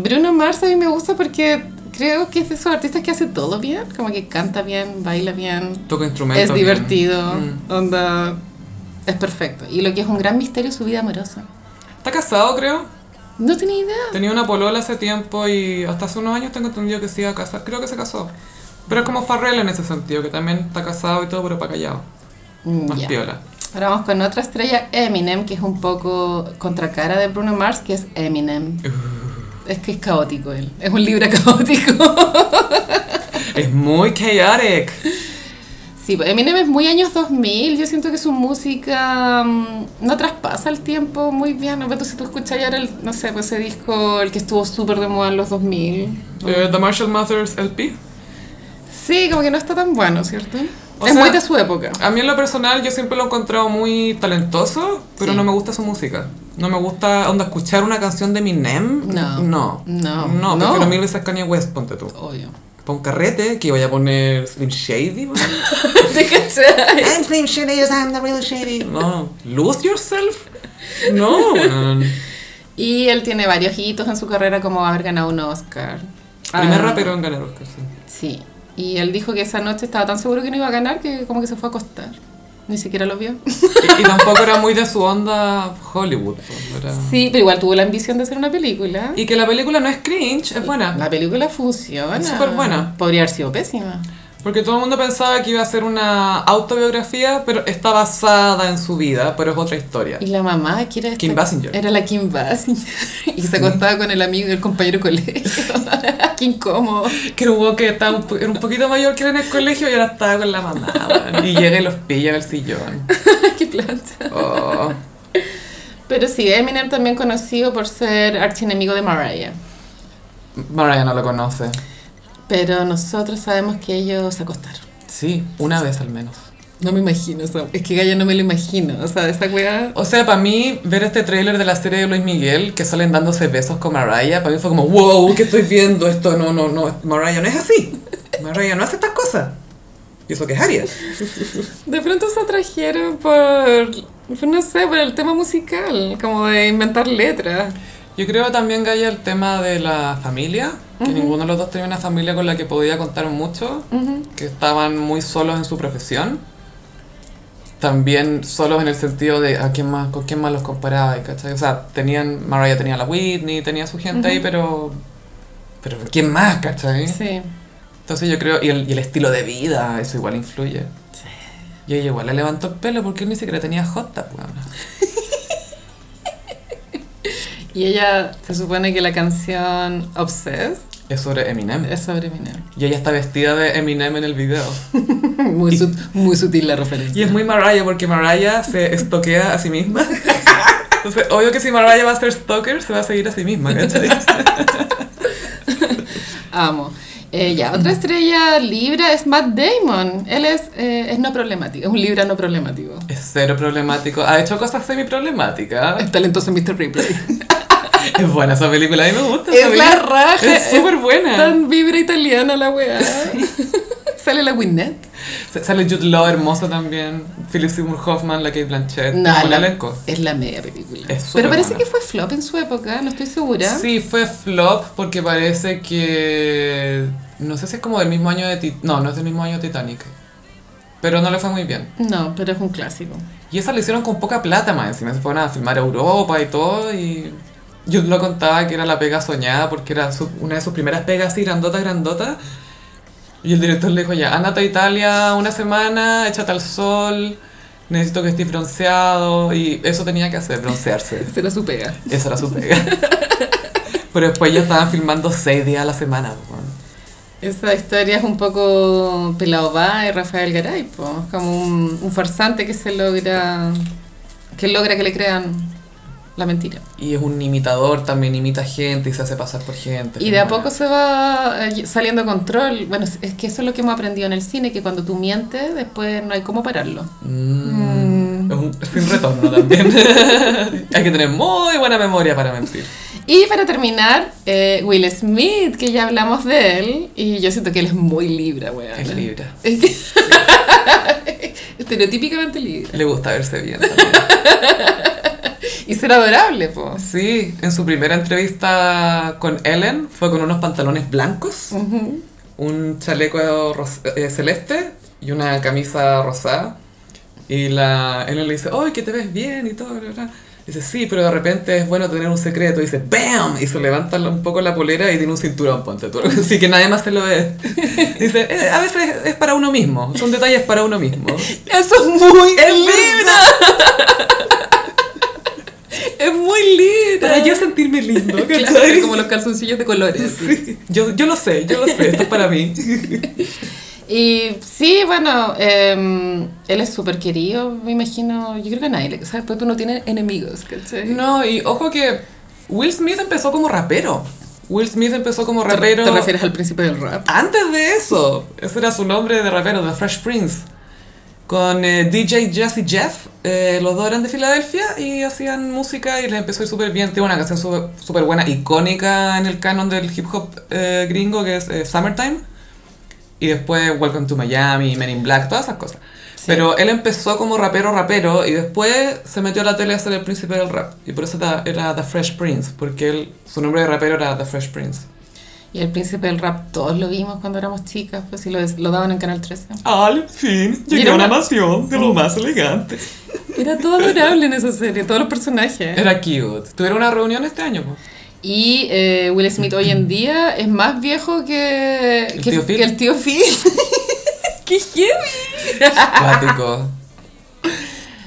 Bruno Mars a mí me gusta porque creo que es de esos artistas que hace todo bien. Como que canta bien, baila bien, Toca instrumentos. es bien. divertido, Mm. onda... Es perfecto. Y lo que es un gran misterio es su vida amorosa. Está casado, creo. No tenía idea. Tenía una polola hace tiempo y hasta hace unos años tengo entendido que se iba a casar. Creo que se casó. Pero es como Farrell en ese sentido, que también está casado y todo, pero para callado. Mm, Más ya. piola. Ahora vamos con otra estrella, Eminem, que es un poco contracara de Bruno Mars, que es Eminem. Uh. Es que es caótico él. Es un libro caótico. Es muy chaotic. Sí, pues Eminem es muy años 2000. Yo siento que su música mm, no traspasa el tiempo muy bien. ¿no? Pero si tú escuchas ahora, el, no sé, pues ese disco, el que estuvo súper de moda en los 2000. Eh, The Marshall Mathers LP. Sí, como que no está tan bueno, ¿cierto? O es sea, muy de su época. A mí en lo personal yo siempre lo he encontrado muy talentoso, pero Sí. no me gusta su música. No me gusta onda, escuchar una canción de Eminem. No. No. No. No, No. prefiero mil veces Kanye West, ponte tú. Obvio. Para un carrete, que voy a poner Slim Shady. weón. ¿Te cachai? I'm Slim Shady, I'm the real Shady. No. Lose yourself. No, weón. Y él tiene varios hitos en su carrera, como haber ganado un Oscar. Primer Ah, rapero en ganar Oscar, sí. Sí. Y él dijo que esa noche estaba tan seguro que no iba a ganar que como que se fue a acostar. Ni siquiera lo vio. Y, y tampoco era muy de su onda Hollywood. pues, era- Sí, pero igual tuvo la ambición de hacer una película. Y que la película no es cringe, es buena. La película funciona. Es súper buena. Podría haber sido pésima. Porque todo el mundo pensaba que iba a ser una autobiografía, pero está basada en su vida, pero es otra historia. Y la mamá, que era esta- Kim Basinger. Era la Kim Basinger. Y se acostaba con el amigo, el compañero de colegio. Qué incómodo. Que hubo que estaba un, era un poquito mayor que era en el colegio y ahora estaba con la mamá. Y llega y los pilla en el sillón. Qué plancha. Oh. Pero sí, Eminem también conocido por ser archienemigo de Mariah. Mariah no lo conoce. Pero nosotros sabemos que ellos se acostaron. Sí, una vez al menos. No me imagino, o sea, es que Gaya no me lo imagino, o sea, esa weá... O sea, para mí, ver este tráiler de la serie de Luis Miguel, que salen dándose besos con Mariah, para mí fue como, wow, ¿qué estoy viendo? Esto no, no, no, Mariah no es así. Mariah no hace estas cosas. Y eso que es Aries. De pronto se atrajeron por, por, no sé, por el tema musical, como de inventar letras. Yo creo también, Gaya, el tema de la familia, que ninguno de los dos tenía una familia con la que podía contar mucho, que estaban muy solos en su profesión. También solos en el sentido de a quién más, con quién más los comparaba, ¿cachai? O sea, tenían, Mariah tenía la Whitney, tenía su gente ahí, pero... Pero ¿quién más, cachai? Sí. Entonces yo creo, y el, y el estilo de vida, eso igual influye. Sí. Y ella igual le levantó el pelo porque él ni siquiera tenía tub, weón. Y ella, se supone que la canción Obsessed Es sobre Eminem. es sobre Eminem. Y ella está vestida de Eminem en el video. Muy, sut- muy sutil la referencia. Y es muy Mariah porque Mariah se estoquea a sí misma. Entonces, obvio que si Mariah va a ser stalker, se va a seguir a sí misma, ¿cachai? Amo. Eh, ya, otra estrella libra es Matt Damon. Él es, eh, es no problemático, es un libra no problemático. Es cero problemático. Ha hecho cosas semi-problemáticas. Es talentoso en Mr. Ripley. Es buena esa película, a mí me gusta. es la raja. Es súper buena. Tan vibra italiana la weá. Sale la Winnet. Sale Jude Law, hermoso también. Philip Seymour Hoffman, la Kate Blanchett. No, un la-. Es la media película. Es Pero parece buena. que fue flop en su época, no estoy segura. Sí, fue flop porque parece que... No sé si es como del mismo año de... Tit- No, no es del mismo año de Titanic. Pero no le fue muy bien. No, pero es un clásico. Y esa la hicieron con poca plata más encima. Se fueron a filmar a Europa y todo y... Yo lo contaba que era la pega soñada porque era su- una de sus primeras pegas así, grandota, grandota. Y el director le dijo, ya, ándate a Italia una semana, échate al sol, necesito que estés bronceado. Y eso tenía que hacer, broncearse. Se la supega. Esa era su pega. Pero después ya estaban filmando seis días a la semana. po. Esa historia es un poco Pelao y Rafael Garay, po. Es como un, un farsante que se logra que logra que le crean la mentira. Y es un imitador, también imita gente y se hace pasar por gente. Y de a poco se va eh, saliendo a control. Bueno, es- que eso es lo que hemos aprendido en el cine, que cuando tú mientes, después no hay cómo pararlo. Mm, Es un sin retorno también. Hay que tener muy buena memoria para mentir. Y para terminar, eh, Will Smith, que ya hablamos de él, y yo siento que él es muy libra, weón. Es libra. Es que- Estereotípicamente libra. Le gusta verse bien también. Y ser adorable, po. Sí, en su primera entrevista con Ellen fue con unos pantalones blancos, Ujú. un chaleco eh, celeste y una camisa rosada. Y la Ellen le dice, ¡ay, que te ves bien! y todo, bla, bla. Dice, sí, pero de repente es bueno tener un secreto. Y dice, ¡bam! Y se levanta un poco la polera y tiene un cinturón, ponte tú. Así que nadie más se lo ve. Dice, "Eh, a veces es para uno mismo. Son detalles para uno mismo. Eso es muy ¡Es libra. es muy libra. Para yo sentirme lindo, Claro, como los calzoncillos de colores. Sí, yo, yo lo sé, yo lo sé, esto es para mí. Y sí, bueno, eh, él es súper querido, me imagino. Yo creo que nadie le. ¿Sabes? Pues tú no tienes enemigos, ¿cachai? No, y ojo que Will Smith empezó como rapero. Will Smith empezó como ¿Te- rapero. ¿Te refieres al príncipe del rap? Antes de eso, ese era su nombre de rapero, The Fresh Prince. Con eh, DJ Jazzy Jeff, eh, los dos eran de Filadelfia y hacían música y les empezó a ir súper bien. Tiene una canción súper buena, icónica en el canon del hip hop eh, gringo que es Summertime. Y después Welcome to Miami, Men in Black, todas esas cosas. Pero él empezó como rapero, rapero, y después se metió a la tele a ser el príncipe del rap. Y por eso era The Fresh Prince, porque él, su nombre de rapero era The Fresh Prince. Y el príncipe del rap todos lo vimos cuando éramos chicas, pues sí lo, lo daban en Canal 13. Al fin, llegué a una nación de lo más elegante. Era todo adorable en esa serie, todos los personajes. Era cute. Tuvieron una reunión este año, po? Y eh, Will Smith hoy en día es más viejo que, ¿El que, tío Phil? que el tío Phil. ¡Qué heavy! Cuático.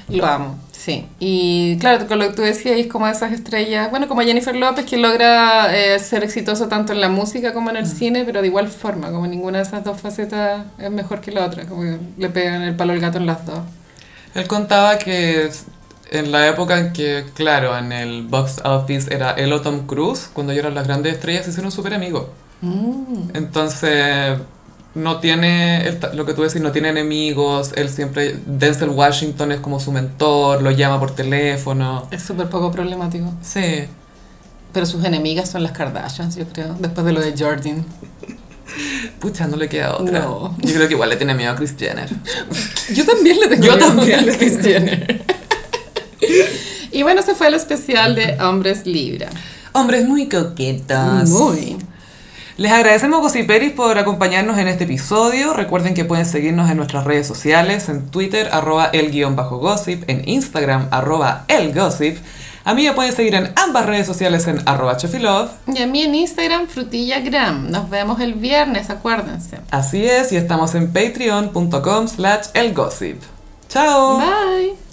Lo amo, sí. Y claro, con lo que tú decías, es como esas estrellas, bueno, como Jennifer López, que logra eh, ser exitoso tanto en la música como en el cine, pero de igual forma, como ninguna de esas dos facetas es mejor que la otra, como que le pegan el palo al gato en las dos. Él contaba que en la época en que, claro, en el box office era él o Tom Cruise, cuando ellos eran las grandes estrellas, se hicieron súper amigos. Mm. Entonces, no tiene, ta- lo que tú decís, no tiene enemigos, él siempre, Denzel Washington es como su mentor, lo llama por teléfono. Es súper poco problemático. Sí. Pero sus enemigas son las Kardashians, yo creo, después de lo de Jordan. Pucha, no le queda otra. No. Yo creo que igual le tiene miedo a Kris Jenner. Yo también le tengo Yo miedo también. a Kris Jenner. y bueno, se fue el especial de Hombres Libra. Hombres muy coquetos. Muy. Les agradecemos Gossiperis por acompañarnos en este episodio. Recuerden que pueden seguirnos en nuestras redes sociales, en Twitter, arroba el guion bajo gossip, en Instagram, arroba el gossip. A mí me pueden seguir en ambas redes sociales en arroba chofilove. Y a mí en Instagram, frutillagram. Nos vemos el viernes, acuérdense. Así es, y estamos en patreon.com slash el gossip. ¡Chao! Bye.